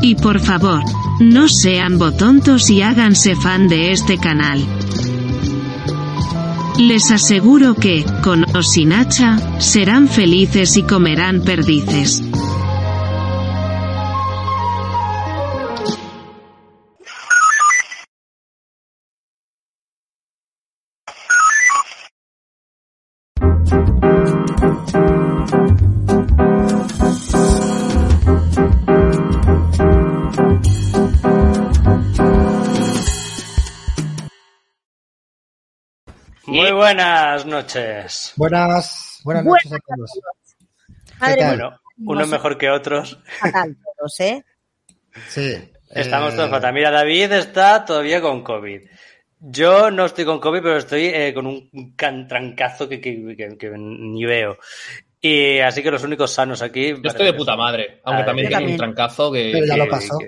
Y por favor, no sean botontos y háganse fan de este canal. Les aseguro que, con o sin hacha, serán felices y comerán perdices. Muy buenas noches. Buenas, buenas noches a todos. Madre ¿Qué tal? mía, Bueno, unos mejor que otros. fatal todos, ¿eh? Sí. Estamos eh, todos fatal. Mira, David está todavía con COVID. Yo no estoy con COVID, pero estoy eh, con un can- trancazo que, que- que- que ni veo. Y así que los únicos sanos aquí. Yo estoy de puta madre, aunque también tengo un trancazo que... Pero ya lo pasó.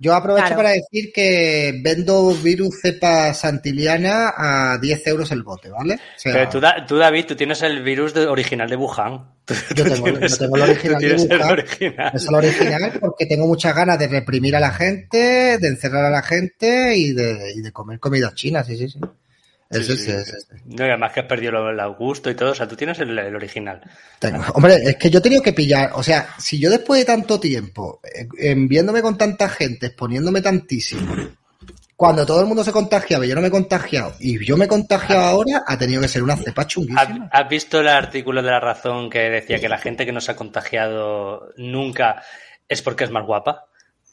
Yo aprovecho Claro. para decir que vendo virus cepa santiliana a 10 euros el bote, ¿vale? O sea, Pero tú, tú, David, tú tienes el virus de- original de Wuhan. Tú- yo, tú tengo, yo tienes- tengo el original de tienes el Wuhan. original. Es el original porque tengo muchas ganas de reprimir a la gente, de encerrar a la gente y de, y de comer comida china, sí, sí, sí. Es Sí, ese, sí. es ese. No, y además que has perdido el gusto y todo. O sea, tú tienes el, el original. Tengo- Hombre, es que yo he tenido que pillar, o sea, si yo después de tanto tiempo, eh, en viéndome con tanta gente, exponiéndome tantísimo, cuando todo el mundo se contagiaba y yo no me he contagiado, y yo me he contagiado ahora, ha tenido que ser una cepa ¿Has, chunguísima. has visto el artículo de La Razón que decía que la gente que no se ha contagiado nunca es porque es más guapa?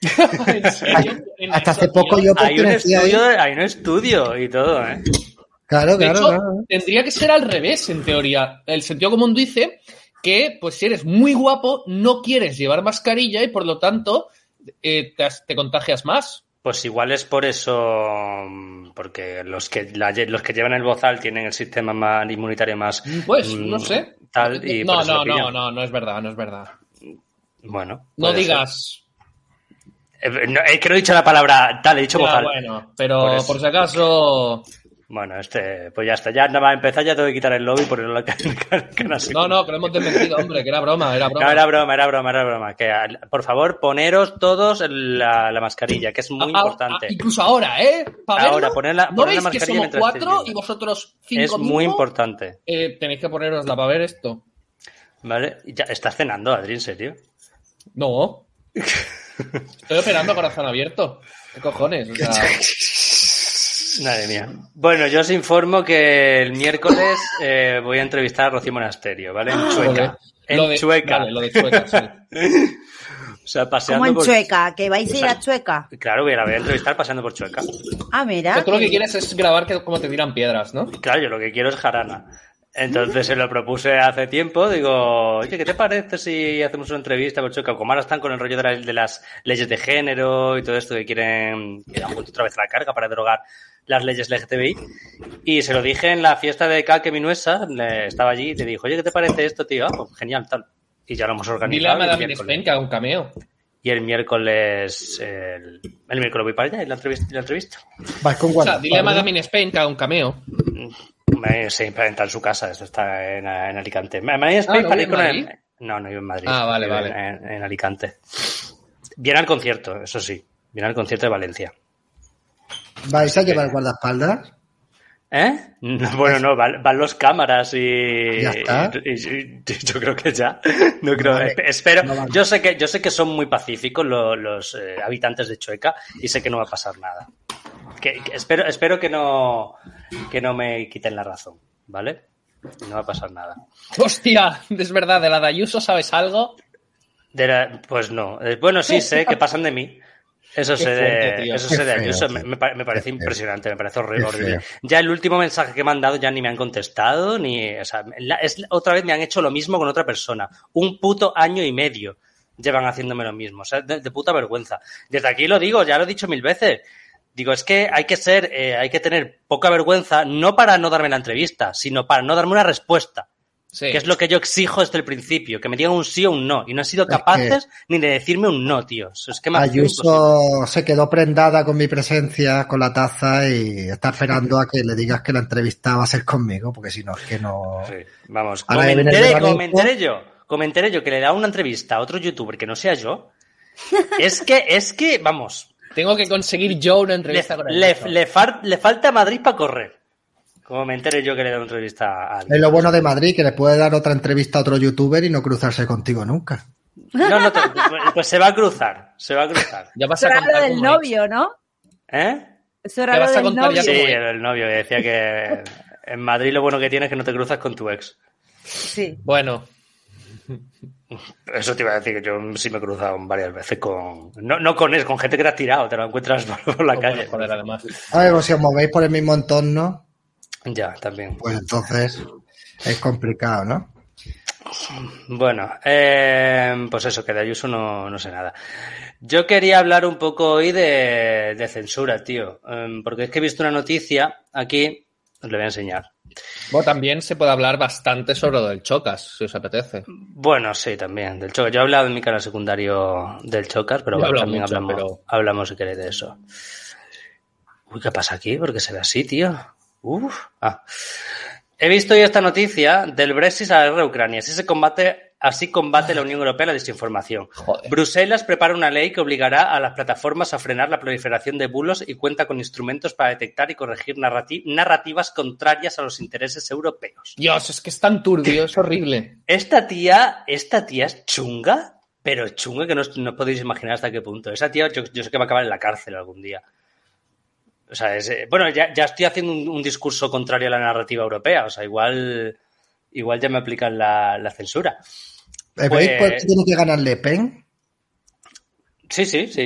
¿En serio? ¿En Hasta hace poco yo Hay un, estudio, hay un estudio y todo, ¿eh? Claro, De claro, hecho, claro. tendría que ser al revés, en teoría. El sentido común dice que, pues, si eres muy guapo, no quieres llevar mascarilla y, por lo tanto, eh, te, contagias más. Pues igual es por eso, porque los que la los que llevan el bozal tienen el sistema más inmunitario más Pues, mm, no sé. tal y no, no, no, no, no es verdad, no es verdad. Bueno, No digas. ser. Eh, no, es que no he dicho la palabra tal, he dicho Ya, bozal. bueno, pero por si acaso. Bueno, este, pues ya está, ya nada más empezar, ya tengo que quitar el lobby y ponerlo en la. No, no, que lo hemos desmentido, hombre, que era broma, era broma. No, era broma, era broma, era broma. Que, por favor, poneros todos la, la mascarilla, que es muy importante. incluso ahora, ¿eh? Ahora, verlo, poner la- ¿No poner la veis que somos cuatro y vosotros cinco es muy importante. Eh, tenéis que ponerosla para ver esto. ¿Vale? Ya, ¿Estás cenando, Adri, en serio? No. Estoy operando corazón abierto. ¿Qué cojones? O sea, Madre mía. Bueno, yo os informo que el miércoles eh, voy a entrevistar a Rocío Monasterio, ¿vale? En lo de- Chueca. En lo de- Chueca. vale, lo de Chueca, sí. O sea, Como paseando en por... Chueca, que vais a ir a Chueca. Claro, voy a la voy a entrevistar paseando por Chueca. Ah, mira. Que tú lo que quieres es grabar que, cómo te tiran piedras, ¿no? Claro, yo lo que quiero es jarana. Entonces se lo propuse hace tiempo, digo, oye, ¿qué te parece si hacemos una entrevista por Chueca? Como ahora están con el rollo de, la- de las leyes de género y todo esto que quieren, que han vuelto otra vez la carga para derogar las leyes LGTBI. Y se lo dije en la fiesta de Calque Minuesa, le- estaba allí y te dijo, oye, ¿qué te parece esto, tío? Ah, pues genial, tal. Y ya lo hemos Dile a organizado. y el Madame Spain que haga un cameo. Y el miércoles, el, el miércoles voy para allá y la entrevista. y La entrevista. Vas con O sea, dile a Madame Spain que haga un cameo. Me, sí, para entrar en su casa, esto está en, en Alicante. Me, me Ah, ¿no para vive ir en con el-? No, no vive en Madrid. Ah, vale, vale. En, en Alicante. Viene al concierto, eso sí. Viene al concierto de Valencia. ¿Vais a llevar guardaespaldas? ¿Eh? No, bueno, no, van, van los cámaras y, Ya está. y- y- y yo creo que ya. No creo. vale. Espero. No vale. yo sé que yo sé que son muy pacíficos lo- los eh, habitantes de Chueca y sé que no va a pasar nada. Que, que espero espero que no que no me quiten la razón, ¿vale? No va a pasar nada. Hostia, es verdad, de la de Ayuso, ¿sabes algo? De la- pues no. Eh, Bueno, sí sé que pasan de mí. Eso fuerte, de, eso sé de Ayuso. Me, me pa- me parece impresionante, me parece horrible. Ya el último mensaje que me han dado ya ni me han contestado, ni. O sea, la- es, otra vez me han hecho lo mismo con otra persona. Un puto año y medio llevan haciéndome lo mismo. O sea, de, de puta vergüenza. Desde aquí lo digo, ya lo he dicho mil veces. Digo, es que hay que ser, eh, hay que tener poca vergüenza, no para no darme la entrevista, sino para no darme una respuesta. Sí. Que es lo que yo exijo desde el principio, que me digan un sí o un no. Y no han sido Es que- capaces ni de decirme un no, tío. Es que. Ayuso se quedó prendada con mi presencia, con la taza y está esperando a que le digas que la entrevista va a ser conmigo, porque si no es que no. Sí, vamos, me enteré yo, como me enteré yo que le da una entrevista a otro youtuber que no sea yo, es que, es que, vamos, Tengo que conseguir yo una le, entrevista con le, Ayuso. le far- le falta a Madrid para correr. Como me enteré yo que le da una entrevista a alguien. Es lo bueno de Madrid, que le puede dar otra entrevista a otro youtuber y no cruzarse contigo nunca. No, no, te- pues se va a cruzar, se va a cruzar. Ya vas Eso a era contar lo del novio, ¿no? ¿Eh? Eso era lo del novio. Sí, el novio que decía que en Madrid lo bueno que tiene es que no te cruzas con tu ex. Sí. Bueno, Eso te iba a decir que yo sí me he cruzado varias veces con. No, no con eso, con gente que te has tirado, te lo encuentras por, por la pues bueno, calle. joder, además. A ver, pues si os movéis por el mismo entorno, Ya, también. pues entonces es complicado, ¿no? Bueno, eh, pues eso, que de Ayuso no, no sé nada. Yo quería hablar un poco hoy de, de censura, tío. eh, porque es que he visto una noticia aquí, os le voy a enseñar. Bueno, también se puede hablar bastante sobre lo del Chocas, si os apetece. Bueno, sí, también, del Chocas. Yo he hablado en mi canal secundario del Chocas, pero bueno, también mucho, hablamos, pero- hablamos si queréis de eso. Uy, ¿qué pasa aquí? ¿Por qué se ve así, tío? Uf. Ah. He visto hoy esta noticia del Brexit a la guerra de Ucrania. Así se combate, así combate la Unión Europea la desinformación. Joder. Bruselas prepara una ley que obligará a las plataformas a frenar la proliferación de bulos y cuenta con instrumentos para detectar y corregir narrati- narrativas contrarias a los intereses europeos. Dios, es que es tan turbio, es horrible. Esta tía, esta tía es chunga, pero chunga que no, no podéis imaginar hasta qué punto. Esa tía yo, yo sé que va a acabar en la cárcel algún día. O sea, es, eh, bueno, ya, ya estoy haciendo un, un discurso contrario a la narrativa europea. O sea, igual, igual ya me aplican la, la censura. ¿Veis Pues- por qué tiene que ganar Le Pen? Sí, sí, sí.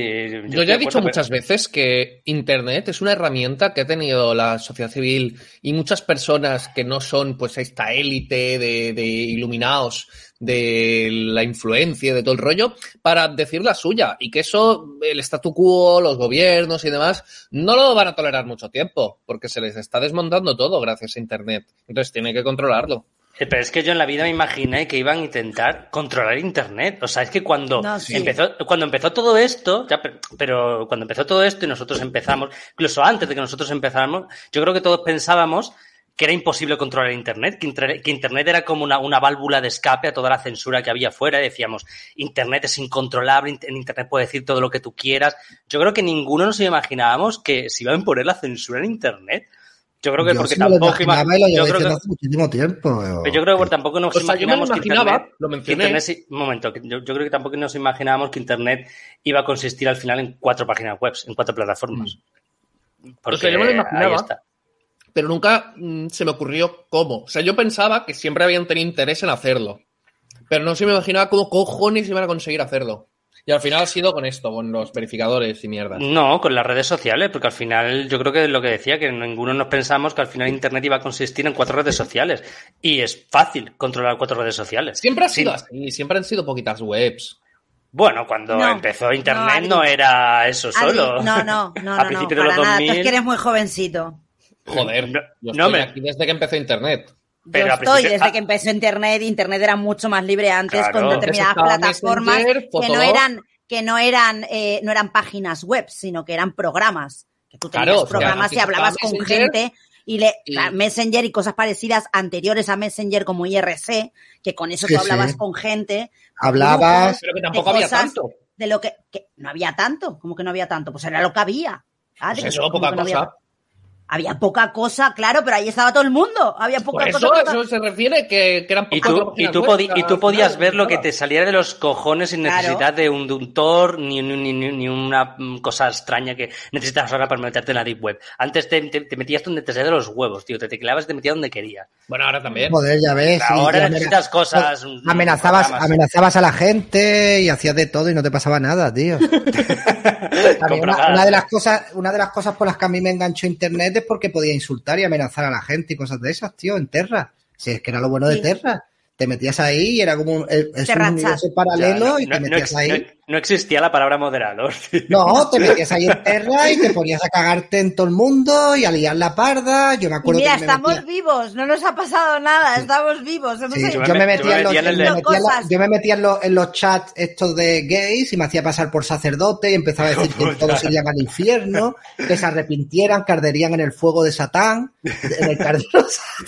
Yo ya he dicho acuerdo, muchas veces que Internet es una herramienta que ha tenido la sociedad civil y muchas personas que no son pues esta élite de, de iluminados de la influencia, de todo el rollo, para decir la suya. Y que eso, el statu quo, los gobiernos y demás, no lo van a tolerar mucho tiempo, porque se les está desmontando todo gracias a Internet. Entonces tienen que controlarlo. Pero es que yo en la vida me imaginé que iban a intentar controlar Internet. O sea, es que cuando, No, sí. empezó, cuando empezó todo esto, ya, pero, cuando empezó todo esto y nosotros empezamos, incluso antes de que nosotros empezáramos, yo creo que todos pensábamos que era imposible controlar Internet, que, Inter- que Internet era como una, una válvula de escape a toda la censura que había fuera. Y decíamos, Internet es incontrolable, in- Internet puede decir todo lo que tú quieras. Yo creo que ninguno nos imaginábamos que se iba a imponer la censura en Internet. Yo creo que Yo porque sí me lo tampoco ima- imaginaba y lo yo llevo creo que- hace muchísimo tiempo. pero yo creo que por- tampoco nos O sea, yo me que Internet, lo que mencioné. Internet sí- un momento, yo, yo creo que tampoco nos imaginábamos que Internet iba a consistir al final en cuatro páginas web, en cuatro plataformas. Porque O sea, yo me lo imaginaba. ahí está. pero nunca mm, se me ocurrió cómo. O sea, yo pensaba que siempre habían tenido interés en hacerlo, pero no se me imaginaba cómo cojones iban a conseguir hacerlo. Y al final ha sido con esto, con los verificadores y mierdas. No, con las redes sociales, porque al final yo creo que es lo que decía, que ninguno nos pensamos que al final Internet iba a consistir en cuatro redes sociales. Y es fácil controlar cuatro redes sociales. Siempre ha sido Sí. así, siempre han sido poquitas webs. Bueno, cuando No, empezó Internet no, era eso Adri, solo. no, no, no, A no, no, principios de los nada. Tú 2000. es que eres muy jovencito. Joder, No, yo no estoy me- aquí desde que empezó Internet. Pero Yo estoy desde ah. que empezó Internet. Internet era mucho más libre antes Claro. con determinadas plataformas Messenger, que no eran que no eran eh, no eran páginas web, sino que eran programas. Que tú tenías Claro, o sea, programas y hablabas con Messenger gente y le y- Messenger y cosas parecidas anteriores a Messenger como IRC, que con eso Sí, tú hablabas sí. con gente Hablabas, Pero que de tampoco había tanto. de lo que, que no había tanto, como que no había tanto, pues era lo que había. Pues eso, ¿cómo poca no cosa. Había poca cosa, claro, pero ahí estaba todo el mundo. Había poca Por cosa. eso, poca- eso se refiere que, que eran Y pocas tú, y, tú web, podi- y tú podías final, ver lo que te saliera de los cojones sin Claro. necesidad de un, de un Tor ni, ni, ni- ni- ni una mm, cosa extraña que necesitas ahora para meterte en la Deep Web. Antes te, te- te metías donde te salía de los huevos, tío. Te tecleabas y te metías donde querías. Bueno, ahora también. Joder, ya ves. sí, Ahora y necesitas cosas, Amenazabas, amenazabas a la gente y hacías de todo y no te pasaba nada, tío. Una, una de las cosas, una de las cosas por las que a mí me enganchó internet porque podía insultar y amenazar a la gente y cosas de esas, tío, en Terra. Si es que era lo bueno de. Terra. Te metías ahí y era como un, es un universo Ya, paralelo no, y te no- metías ahí. no- no existía la palabra moderador, tío. No, te metías ahí en Terra y te ponías a cagarte en todo el mundo y a liar la parda. Yo me Y acuerdo mira, que me estamos metía- vivos, no nos ha pasado nada, estamos vivos. hemos Sí, hecho- Yo yo, me- yo metía me en los, metía me metía en los- yo me metía en los, en los chats estos de gays y me hacía pasar por sacerdote y empezaba a decir que todos irían al infierno, que se arrepintieran, que arderían en el fuego de Satán, en el cardero de Satán.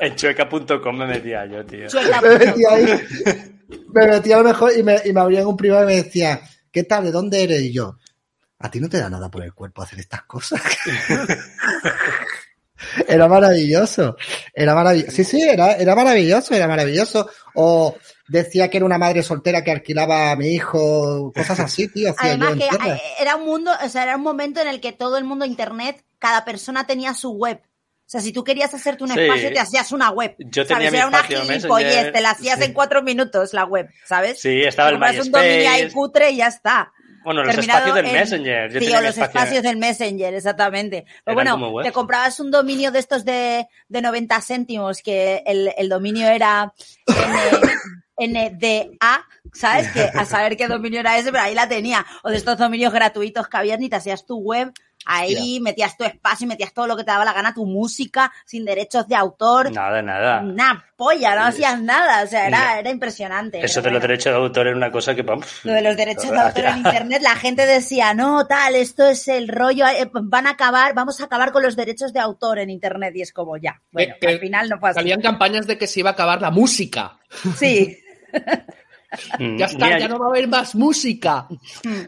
En chueca.com me metía yo, tío. Me metía ahí, me metía a lo mejor y me, y me abrían un privado y me decía, ¿qué tal? ¿De dónde eres? Y yo, ¿a ti no te da nada por el cuerpo hacer estas cosas? Era maravilloso, era maravilloso. Sí, sí, era, era maravilloso, era maravilloso. O decía que era una madre soltera que alquilaba a mi hijo, cosas así, tío. Hacía Además yo en que Terra. eh, era un mundo, o sea, era un momento en el que todo el mundo internet, cada persona tenía su web. O sea, si tú querías hacerte un Sí. espacio, te hacías una web. Yo ¿sabes? tenía mi Era una gilipollez, te la hacías Sí. en cuatro minutos la web, ¿sabes? Sí, estaba Te el compras un dominio ahí MySpace. cutre y ya está. Bueno, los espacios del en- Messenger. Yo sí, tenía o mi los espacio- espacios del Messenger, exactamente. Pero Eran bueno, te comprabas un dominio de estos de, de 90 céntimos, que el, el dominio era NDA, ¿sabes? Que a saber qué dominio era ese, pero ahí la tenía. O de estos dominios gratuitos que habías, ni te hacías tu web, ahí metías tu espacio y metías todo lo que te daba la gana, tu música, sin derechos de autor. Nada, nada. Una polla, no hacías nada, o sea, era, era impresionante. Eso de los bueno. derechos de autor era una cosa que... puf, Lo de los derechos de autor en internet, la gente decía, no, tal, esto es el rollo, eh, van a acabar, vamos a acabar con los derechos de autor en internet. Y es como, ya, bueno, Que- que al final no pasa. Salían campañas de que se iba a acabar la música. Sí, Ya está, mira, ya no va a haber más música.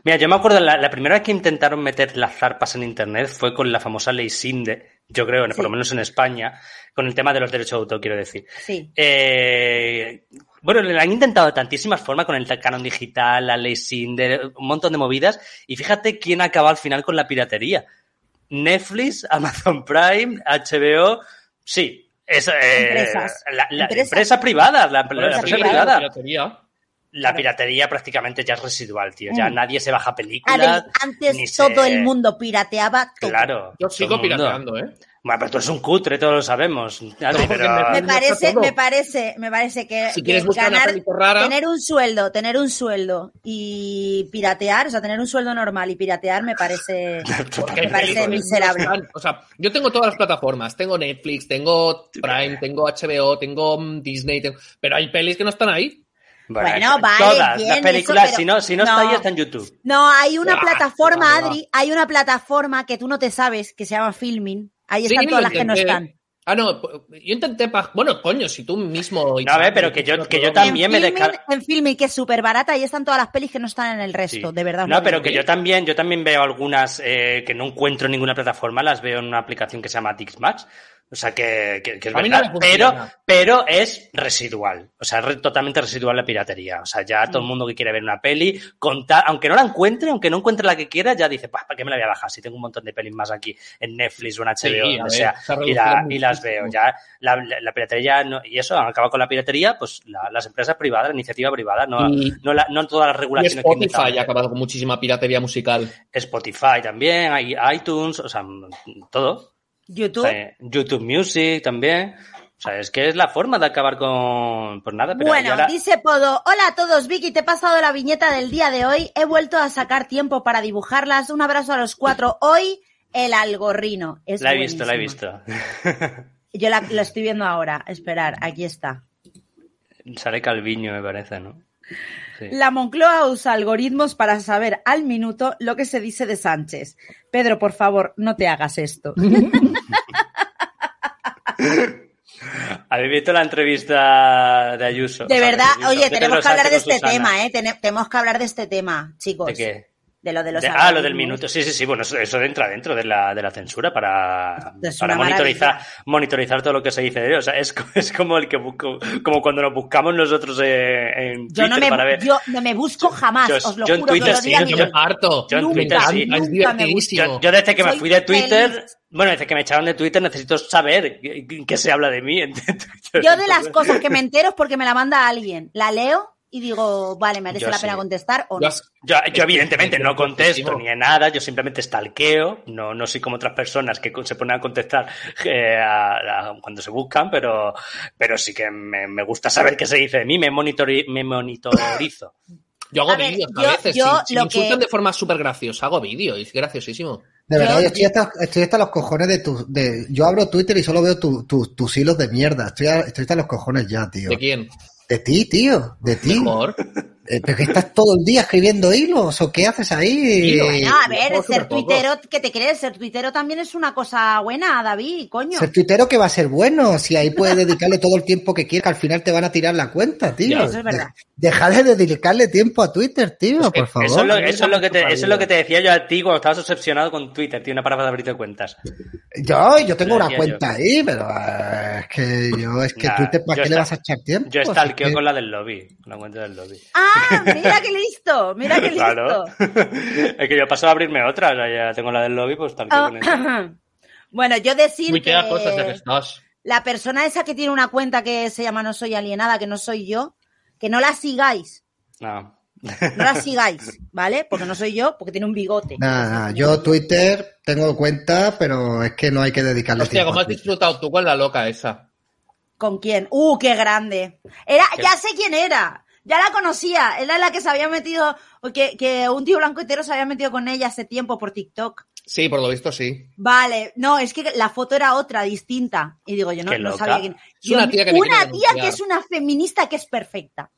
Mira, yo me acuerdo, la, la primera vez que intentaron meter las zarpas en Internet fue con la famosa ley Sinde, yo creo, por lo menos en España, con el tema de los derechos de autor, quiero decir. sí. Eh, bueno, le han intentado de tantísimas formas con el canon digital, la ley Sinde, un montón de movidas, y fíjate quién acaba al final con la piratería. Netflix, Amazon Prime, HBO, sí. Es, eh, Empresas. La, la- Empresas. empresa privada, la, la Empresa empresa privada. privada. La piratería prácticamente ya es residual, tío. Ya Mm. nadie se baja películas. ni antes se- todo el mundo pirateaba todo. Claro. Yo sigo pirateando, ¿eh? Bueno, pero tú eres un cutre, todos lo sabemos. Adri, porque pero- Me parece, me parece, me parece que, Si quieres que buscar una ganar, película rara- tener un sueldo, tener un sueldo y piratear, o sea, tener un sueldo normal y piratear me parece, me parece miserable. O sea, yo tengo todas las plataformas. Tengo Netflix, tengo Prime, tengo HBO, tengo mm, Disney, tengo- pero hay pelis que no están ahí. Bueno, eso- vale, Todas bien, las eso, películas, pero- si no, si no, está ahí, está en YouTube. No, hay una Ah, plataforma. Adri, hay una plataforma que tú no te sabes, que se llama Filming. Ahí están todas las que no están. Ah, no, yo intenté... pa- Bueno, coño, si tú mismo... No, a ver, pero que yo- que yo En también me Filmin, descar- en Filming, que es súper barata, ahí están todas las pelis que no están en el resto, Sí. de verdad. No, pero que yo también, yo también veo algunas eh, que no encuentro en ninguna plataforma, las veo en una aplicación que se llama Dixmatch. O sea que, que- que es verdad, no pero, pero es residual. O sea, es totalmente residual la piratería. O sea, ya Mm. todo el mundo que quiere ver una peli, contar, aunque no la encuentre, aunque no encuentre la que quiera, ya dice, "Pues, ¿para qué me la voy a bajar? Si tengo un montón de pelis más aquí en Netflix o en HBO, Sí, donde sea, y, la- y las veo. Ya la, la- la piratería, no- y eso, han acabado con la piratería, pues la- las empresas privadas, la iniciativa privada, no, Y- no, la- no todas las regulaciones que Spotify intentaban ha acabado con muchísima piratería musical. Spotify también, hay iTunes, o sea, todo. YouTube. O sea, YouTube Music también. O sea, es que es la forma de acabar con. Pues nada, pero Bueno, dice Podo, hola a todos, Vicky, te he pasado la viñeta del día de hoy, he vuelto a sacar tiempo para dibujarlas, un abrazo a los cuatro, hoy el algorrino. Es la he visto, la he visto. Yo la, la estoy viendo ahora, esperar, aquí está. Sale Calviño, me parece, ¿no? Sí. La Moncloa usa algoritmos para saber al minuto lo que se dice de Sánchez. Pedro, por favor, no te hagas esto. ¿Habéis visto la entrevista de Ayuso? De O sea, verdad, Ayuso, oye, tenemos que hablar de este Susana. tema, ¿eh? Tene- tenemos que hablar de este tema, chicos. ¿De qué? De lo de los De- ah, lo del minuto. Sí, sí, sí. Bueno, eso, eso entra dentro de la, de la censura para, para monitorizar, maravilla. monitorizar todo lo que se dice de él. O sea, es, es como el que busco, como cuando nos buscamos nosotros eh, en Yo Twitter no, me, para ver. yo no me busco jamás, yo- os lo yo en juro Twitter todos los sí, yo Yo me parto. Yo en Nunca, Twitter sí. nunca. Yo, yo desde que me fui de Twitter, feliz. bueno, desde que me echaron de Twitter necesito saber qué, qué se habla de mí. en Twitter. Yo de las cosas que me entero es porque me la manda alguien, la leo y digo, vale, merece Yo la sí. pena contestar o Yo no. Yo, yo Es que evidentemente es no contesto muchísimo. ni en nada, yo simplemente stalkeo, no, no soy como otras personas que se ponen a contestar eh, a- a- cuando se buscan, pero, pero sí que me, me gusta saber qué se dice de mí, me, monitori- me monitorizo. Yo hago A vídeos a yo- veces. yo si si lo me insultan que- de forma súper graciosa, hago vídeo y es graciosísimo. De verdad, Yo- estoy hasta, estoy hasta los cojones de tu... De, yo abro Twitter y solo veo tu- tu- tus hilos de mierda. Estoy, a- estoy hasta los cojones ya, tío. ¿De quién? De ti, tío. De ti. Mejor. Eh, ¿Pero que estás todo el día escribiendo hilos o qué haces ahí? Bueno, a ver, ser tuitero, ¿qué te crees? Ser tuitero también es una cosa buena, David, coño. Ser tuitero que va a ser bueno, si ahí puedes dedicarle todo el tiempo que quieras, que al final te van a tirar la cuenta, tío. Ya, eso es verdad. De- Dejad de dedicarle tiempo a Twitter, tío, que por favor. Eso es, lo, no eso, es lo que te, eso es lo que te decía yo a ti cuando estabas obsesionado con Twitter, tío, una parada de abrirte cuentas. Yo, yo tengo una cuenta ahí, pero eh, es que yo, es que Nah, Twitter, ¿para qué le vas a echar tiempo? Yo Si es stalkeo que- con la del lobby, con la cuenta del lobby. Ah, mira qué listo, mira qué listo. Claro. es que yo paso a abrirme otra, o sea, ya tengo la del lobby, pues stalkeo Ah, bueno, yo decir Muy que cosas la persona esa que tiene una cuenta que se llama No Soy Alienada, que no soy yo, que no la sigáis, No. no la sigáis, ¿vale? Porque no soy yo, porque tiene un bigote. Nada, nada, yo Twitter tengo cuenta, pero es que no hay que dedicarle Hostia, tiempo. ¿cómo a has disfrutado tú con la loca esa? ¿Con quién? ¡Uh, qué grande! Era, ¿Qué? ya sé quién era. Ya la conocía. Era la que se había metido, o que, que un tío blanco entero se había metido con ella hace tiempo por TikTok. Sí, por lo visto sí. Vale, no, es que la foto era otra, distinta. Y digo, yo no, no sabía quién. Es una tía que me una quiere tía que denunciar. es una feminista que es perfecta.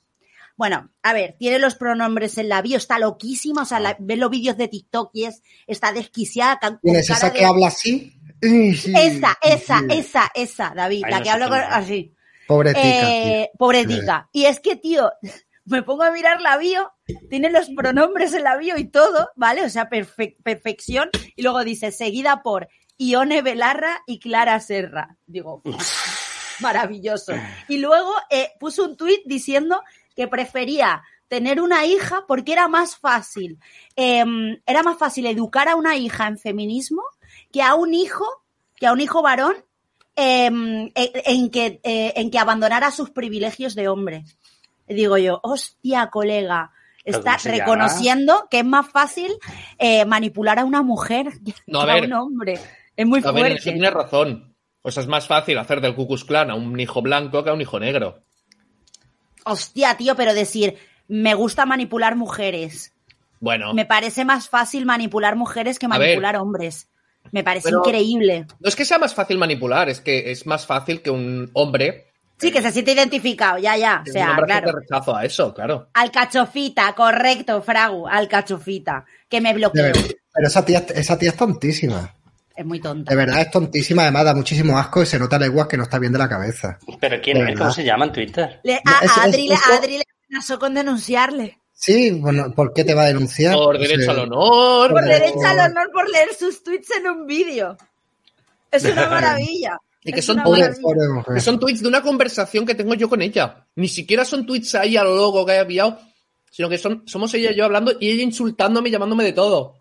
Bueno, a ver, tiene los pronombres en la bio, está loquísima, o sea, la- ves los vídeos de TikTok y es, está desquiciada. con ¿Quién es cara esa de- que habla así? Sí, sí, Esa, esa, esa, esa, David, la no que habla quién Pobrecita, Eh, pobrecita. Y es que, tío, me pongo a mirar la bio, tiene los pronombres en la bio y todo, ¿vale? O sea, perfe- perfección. Y luego dice, seguida por Ione Belarra y Clara Serra. Digo, maravilloso. Y luego eh, puso un tuit diciendo que prefería tener una hija porque era más fácil, eh, era más fácil educar a una hija en feminismo que a un hijo, que a un hijo varón eh, en, en que, eh, en que abandonara sus privilegios de hombre. Digo yo, hostia, colega, ¿Pero está llama? reconociendo que es más fácil eh, manipular a una mujer que No, a a, ver. un hombre. Es muy A ver, eso fuerte. tienes razón. O sea, es más fácil hacer del Ku Klux Klan a un hijo blanco que a un hijo negro. Hostia, tío, pero decir, me gusta manipular mujeres. Bueno, Me parece más fácil manipular mujeres que ver. manipular hombres. Me parece Pero- increíble. no es que sea más fácil manipular, es que es más fácil que un hombre. Sí, que se siente identificado, ya, ya. O que un sea, hombre claro. rechazo a eso, claro. Alcachofita, correcto, Fragu, alcachofita. Que me bloqueó. Pero esa tía, esa tía es tontísima. Es muy tonta. De verdad es tontísima, además da muchísimo asco y se nota leguas que no está bien de la cabeza. ¿Pero quién es? ¿Cómo se llama en Twitter? Le- a, es- Adri, Adri le amenazó con denunciarle. Sí, bueno, ¿por qué te va a denunciar? Por derecho al honor. Por Por derecho al honor por leer sus tweets en un vídeo. Es una maravilla. Y que son mujer. Que son tweets de una conversación que tengo yo con ella. Ni siquiera son tweets ahí a lo loco que haya enviado, sino que son, somos ella y yo hablando y ella insultándome y llamándome de todo.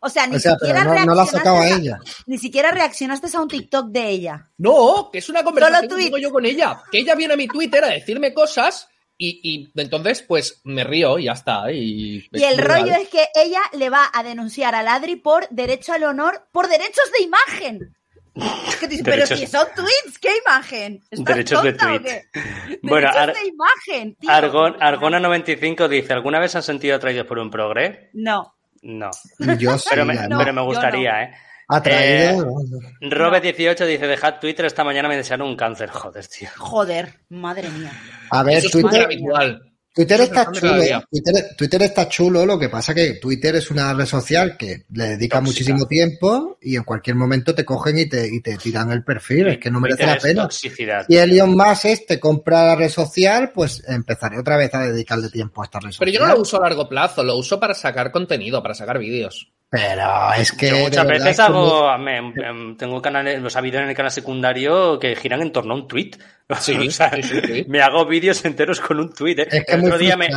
O sea, ni O sea, pero siquiera no, no la ha reaccionaste sacado a a- ella. Ni siquiera reaccionaste a un TikTok de ella. No, que es una conversación que tweets. tengo yo con ella. Que ella viene a mi Twitter a decirme cosas y, y entonces pues me río y ya está. Y, Y el rollo es que ella le va a denunciar a Ladri por derecho al honor, por derechos de imagen. Que dices, Pero si son tweets, ¿qué imagen? ¿Estás Derechos de tonta tweet. qué? Bueno, derechos Ar- de imagen, tío. Argon, Argona95 dice, ¿alguna vez han sentido atraídos por un progre? No. No. Yo sí, Pero me, no. pero me gustaría, ¿eh? Atraído. Robert18 dice, dejad Twitter, esta mañana me desearon un cáncer. Joder, tío. Joder, madre mía. A ver, Eso Twitter, habitual. Twitter está chulo. Twitter, Twitter está chulo, lo que pasa que Twitter es una red social que le dedica Tóxica. muchísimo tiempo y en cualquier momento te cogen y te, y te tiran el perfil. Es que no merece Twitter la pena. toxicidad. Si Elon Musk este compra la red social, pues empezaré otra vez a dedicarle tiempo a esta red Pero social. yo no lo uso a largo plazo, lo uso para sacar contenido, para sacar vídeos. Pero es que. Yo muchas verdad veces como- hago, me- em, tengo canales, los ha habido en el canal secundario que giran en torno a un tweet. Sí, O sea, sí, sí, sí. Me hago vídeos enteros con un tweet. ¿eh? Es que es el, otro día me,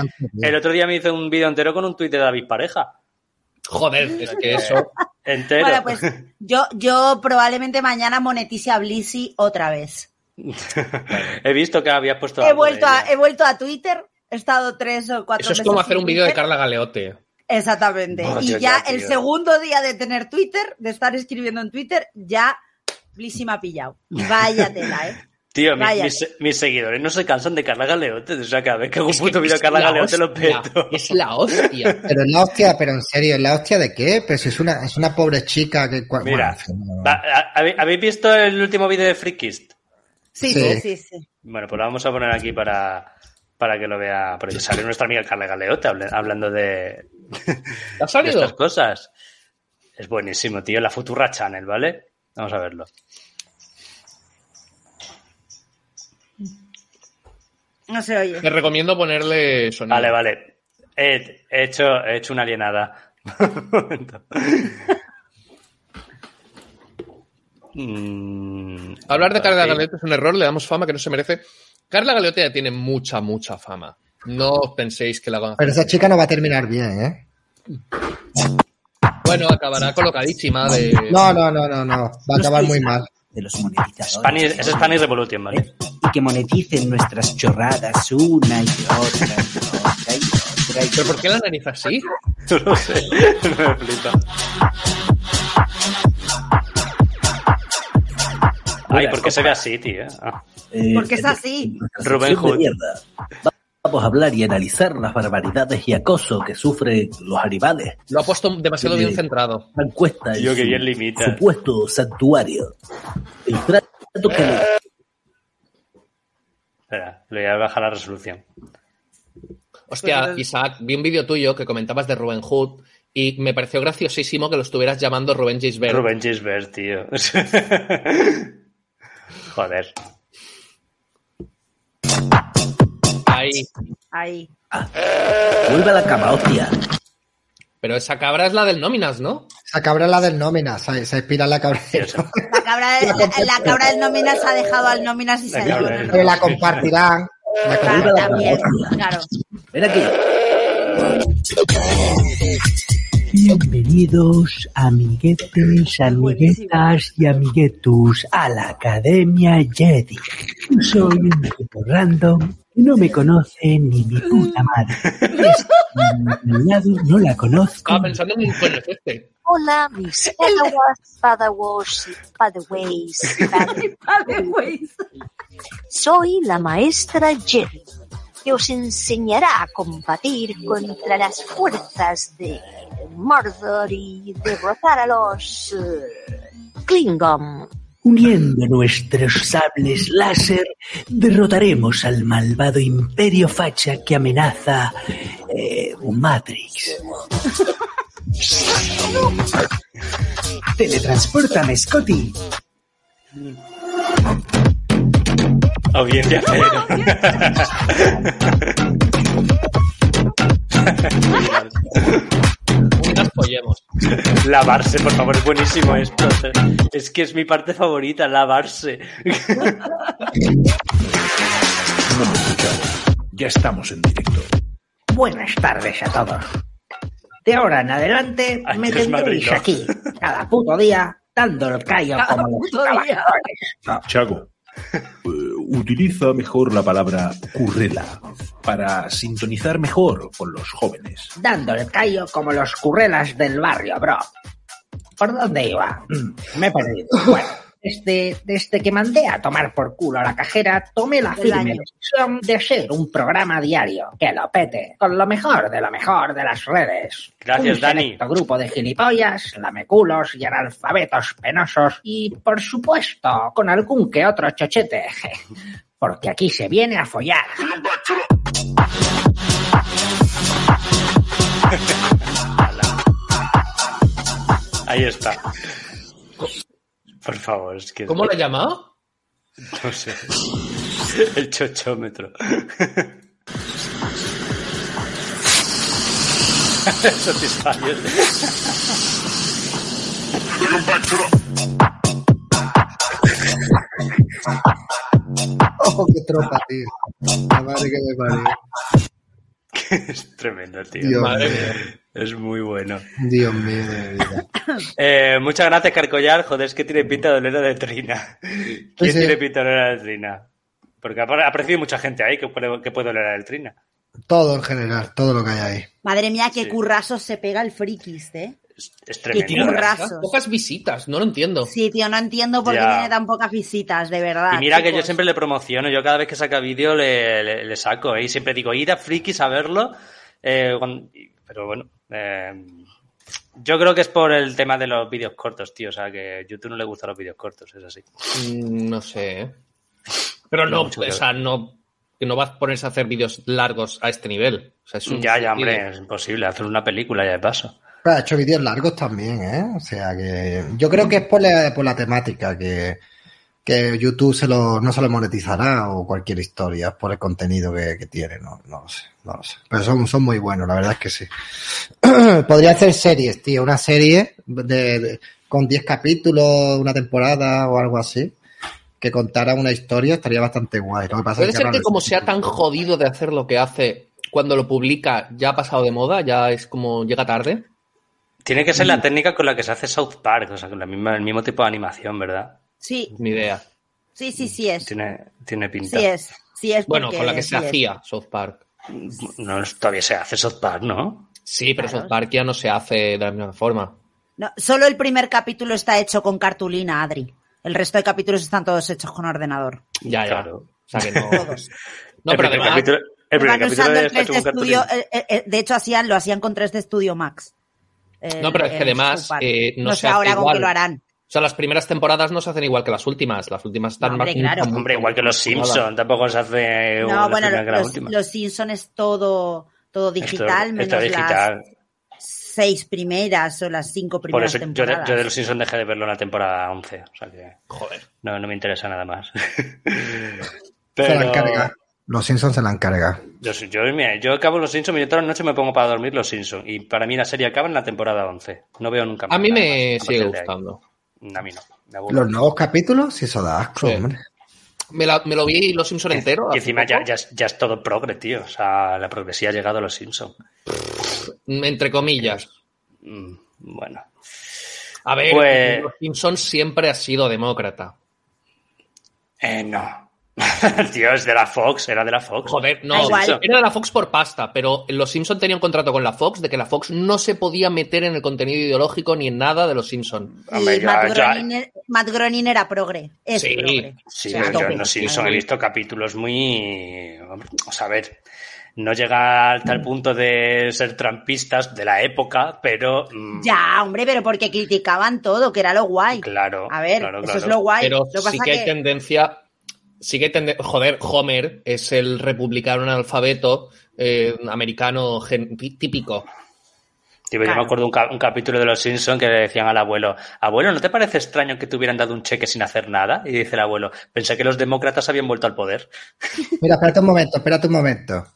el otro día me hice un vídeo entero con un tweet de David Pareja. Joder, es que eso. Entero. Bueno, pues yo, yo probablemente mañana monetice a Blissy otra vez. He visto que habías puesto. He vuelto, a, he vuelto a Twitter, he estado tres o cuatro Eso es como hacer un vídeo de. Carla Galeote. Exactamente. Oh, y tío, ya, tío. el segundo día de tener Twitter, de estar escribiendo en Twitter, ya Blissy me ha pillado. Vaya tela, ¿eh? Tío, mis, mis seguidores no se cansan de Carla Galeote. O sea, cada vez que hago un puto es Carla la Galeote lo peto. Es la hostia. Pero es la hostia, pero en serio, ¿es la hostia de qué? Pues es una, es una pobre chica que. Mira, bueno, no- va, a- ¿habéis habéis visto el último vídeo de Freakist? Sí, Sí. sí, sí. Bueno, pues lo vamos a poner aquí para, para que lo vea. Porque sale nuestra amiga Carla Galeote habla- hablando de, ¿Te ha de estas salido? cosas. Es buenísimo, tío. La Futura Channel, ¿vale? Vamos a verlo. No se oye. Te recomiendo ponerle sonido. Vale, vale. He, he hecho, he hecho una alienada. Un momento. Mm, Hablar de Carla sí. Galeote es un error, le damos fama que no se merece. Carla Galeote ya tiene mucha, mucha fama. No penséis que la van a Pero esa chica no va a terminar bien, ¿eh? Bueno, acabará colocadísima de. No, no, no, no, no. Va a acabar muy mal. de los monetizadores. Spanish- es Spanish Revolution, ¿vale? ¿eh? Y que moneticen nuestras chorradas una y otra y otra y otra. y ¿Pero por qué la nariz así? No lo sé. Me flipa. Ay, ¿por qué se ve así, tío? Ah. Eh, Porque es así. en nuestra Rubén Hood. Vamos a hablar y analizar las barbaridades y acoso que sufren los animales. Lo ha puesto demasiado bien centrado. La encuesta en Tío, que bien limita. supuesto santuario. El trato que le Espera, le voy a bajar la resolución. Hostia, Isaac, vi un vídeo tuyo que comentabas de Rubén Hood y me pareció graciosísimo que lo estuvieras llamando Rubén Gisbert. Rubén Gisbert, tío. Joder. Ahí. Ahí. vuelve a la cama, hostia. Pero esa cabra es la del Nóminas, ¿no? Esa cabra es la del nómina, se, se inspira en la cabra. del. La cabra, del- la, la cabra del Nóminas ha dejado al Nóminas y se La ha ido Pero la compartirán. La Claro, la también, cama, claro. Ven aquí. Bienvenidos, amiguetes, amiguetas y amiguetus, a la Academia Jedi. Soy un tipo random no me conoce ni mi puta madre. Al lado no la conozco. Estaba pensando en un es este. Hola, mis padawas, padawas y padaways. Güey. Soy la maestra Jedi, que os enseñará a combatir contra las fuerzas de Mordor y derrotar a los eh, Klingon. Uniendo nuestros sables láser, derrotaremos al malvado imperio facha que amenaza eh, Matrix. Teletransportame, Scotty. Audiencia cero. Lavarse, por favor, es buenísimo esto. Es que es mi parte favorita, lavarse. Ya estamos en directo. Buenas tardes a todos. De ahora en adelante Ay, me tendréis Madrid, ¿no? aquí, cada puto día, dando el callo Cada como los día. eh, utiliza mejor la palabra currela para sintonizar mejor con los jóvenes. Dando el callo como los currelas del barrio, bro. ¿Por dónde iba? Mm, Me he perdido. Bueno, desde, desde que mandé a tomar por culo a la cajera, tomé la firme decisión de ser un programa diario que lo pete, con lo mejor de lo mejor de las redes. Gracias, un Dani. grupo de gilipollas, lameculos y analfabetos penosos y, por supuesto, con algún que otro chochete. Porque aquí se viene a follar. Ahí está. Por favor, es que... ¿Cómo lo he llamado? No sé. El chochómetro. Satisfyer. Ojo, qué tropa, tío. La madre que me parió. Es tremendo, tío. Dios Madre mía. Es muy bueno. Dios mío de vida. Eh, muchas gracias, Carcollar. Joder, es que tiene pinta de olera de trina. ¿Quién Sí, sí. tiene pinta de olera de trina? Porque ha aparecido mucha gente ahí que puede, que puede oler a trina. Todo en general, todo lo que hay ahí. Madre mía, qué Sí. currasos se pega el frikis, ¿eh? Es, tremendo. Tiene currazos. pocas visitas, no lo entiendo. Sí, tío, no entiendo por qué tiene tan pocas visitas, de verdad. Y mira que yo siempre le promociono, yo cada vez que saca vídeo le, le- le saco, ¿eh? y siempre digo, ir a Frikis a verlo, eh, cuando- pero bueno, eh, yo creo que es por el tema de los vídeos cortos, tío, o sea, que a YouTube no le gustan los vídeos cortos, es así. Mm, No sé. ¿eh? Pero No, o sea, no, que no vas a ponerse a hacer vídeos largos a este nivel. O sea, es un Ya, ya, hombre, es imposible hacer una película ya de paso. Pero ha hecho vídeos largos también, ¿eh? O sea que yo creo que es por la, por la temática que, que YouTube se lo, no se lo monetizará o cualquier historia, por el contenido que, que tiene, no, no lo sé, no lo sé. Pero son, son muy buenos, la verdad es que sí. Podría hacer series, tío, una serie de, de- con 10 capítulos, una temporada o algo así, que contara una historia, estaría bastante guay. Lo que pasa Puede es ser que como sea tan jodido de hacer lo que hace, cuando lo publica ya ha pasado de moda, ya es como llega tarde. Tiene que ser la técnica con la que se hace South Park, o sea, con la misma, el mismo tipo de animación, ¿verdad? Sí, Ni idea. sí, sí, sí es. Tiene, tiene pinta. Sí es. Sí es Bueno, con la que sí se es. hacía South Park. No, todavía se hace South Park, ¿no? Sí, pero Claro. South Park ya no se hace de la misma forma. No, solo el primer capítulo está hecho con cartulina, Adri. El resto de capítulos están todos hechos con ordenador. Ya, ya. Claro. O sea que no. Todos. No, el pero primer además, capítulo, el primer capítulo de el 3D Estatua con Studio. cartulina. eh, eh, de hecho, hacían, lo hacían con 3D Studio Max. El- No, pero es que el además, eh, no no se sé hace ahora con igual. qué lo harán. O sea, las primeras temporadas no se hacen igual que las últimas. Las últimas están No, hombre, más- claro. Hombre, igual que los Simpsons, tampoco se hace No, una bueno, primera que la los, última. los Simpsons es todo, todo digital, Esto- menos esto es digital. las seis primeras o las cinco Por primeras eso yo de, temporadas. yo de los Simpsons dejé de verlo en la temporada 11. O sea que Joder. no, no me interesa nada más. Se la Pero encarga. Los Simpsons se la encarga. yo, yo, mira, yo acabo los Simpsons y yo todas las noches me pongo para dormir los Simpsons. Y para mí la serie acaba en la temporada 11. No veo nunca más. A mí me sigue gustando. A mí no. Me aburre. Los nuevos capítulos, sí, eso da asco, Sí. hombre. Me, la- me lo vi Los Simpson entero. Y encima ya, es- ya es todo progre, tío. O sea, la progresía ha llegado a los Simpsons. Entre comillas. Mm, Bueno. A ver, Pues- Los Simpson siempre ha sido demócrata. Eh, no. tío, es de la Fox, era de la Fox. Joder, no, era de la Fox por pasta, pero los Simpson tenían un contrato con la Fox de que la Fox no se podía meter en el contenido ideológico ni en nada de los Simpson. Hombre, y ya- Matt, ya- Groening, er- Matt Groening era progre. Es Sí, progre. Sí, O sea, pero yo en los Simpsons he visto capítulos muy... O sea, a ver, no llega al tal punto de ser trampistas de la época, pero... mm, Ya, hombre, pero porque criticaban todo, que era lo guay. Claro. A ver, claro, eso claro. es lo guay. Pero lo sí pasa que hay que- tendencia. Sí que. Joder, Homer es el republicano analfabeto eh, americano gen- típico. Yo Claro. me acuerdo un, ca- un capítulo de Los Simpsons que le decían al abuelo, abuelo, ¿no te parece extraño que te hubieran dado un cheque sin hacer nada? Y dice el abuelo, pensé que los demócratas habían vuelto al poder. Mira, espérate un momento, espérate un momento.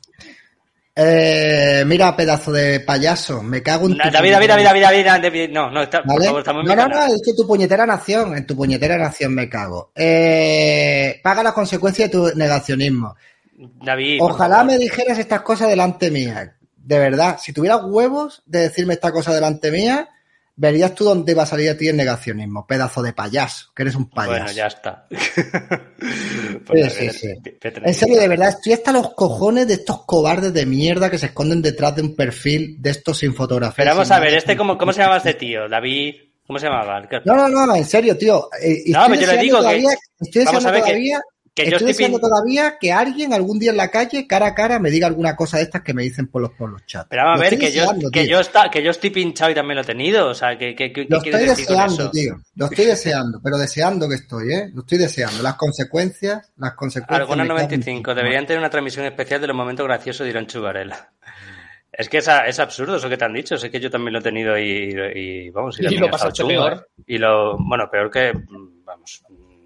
Eh, mira, pedazo de payaso, me cago en tu David, David, David, David, David, David, no, no, está, por ¿Vale? favor, estamos No, no, no, he dicho tu puñetera nación, en tu puñetera nación me cago. Eh, paga las consecuencias de tu negacionismo. David, Ojalá me dijeras estas cosas delante mía. De verdad, si tuvieras huevos de decirme esta cosa delante mía, verías tú dónde va a salir a ti el negacionismo. Pedazo de payaso, que eres un payaso. Bueno, ya está. Sí, Pues, sí, ver, sí. vete En serio, de verdad, estoy hasta los cojones de estos cobardes de mierda que se esconden detrás de un perfil de estos sin fotografía. Pero vamos a ver, este, ¿cómo, cómo se llama este tío? David, ¿cómo se llamaba? No, no, no, en serio, tío. Eh, No, pero yo le digo que- todavía, estoy vamos deseando a ver que- todavía, que yo estoy estoy deseando todavía que alguien algún día en la calle, cara a cara, me diga alguna cosa de estas que me dicen por los, por los chats. Pero vamos a ver, que yo, que, yo está, que yo estoy pinchado y también lo he tenido. O sea, ¿qué, qué, qué- Lo estoy decir con deseando, eso? tío. Lo estoy deseando, pero deseando que estoy, ¿eh? Lo estoy deseando. Las consecuencias, las consecuencias. En 95. tu Deberían tener una transmisión especial de los momentos graciosos de Irán Chubarela. Es que es, a- es absurdo eso que te han dicho. Sé que yo también lo he tenido y, y, vamos. Y también lo pasaste peor. Y lo, bueno, peor que, vamos,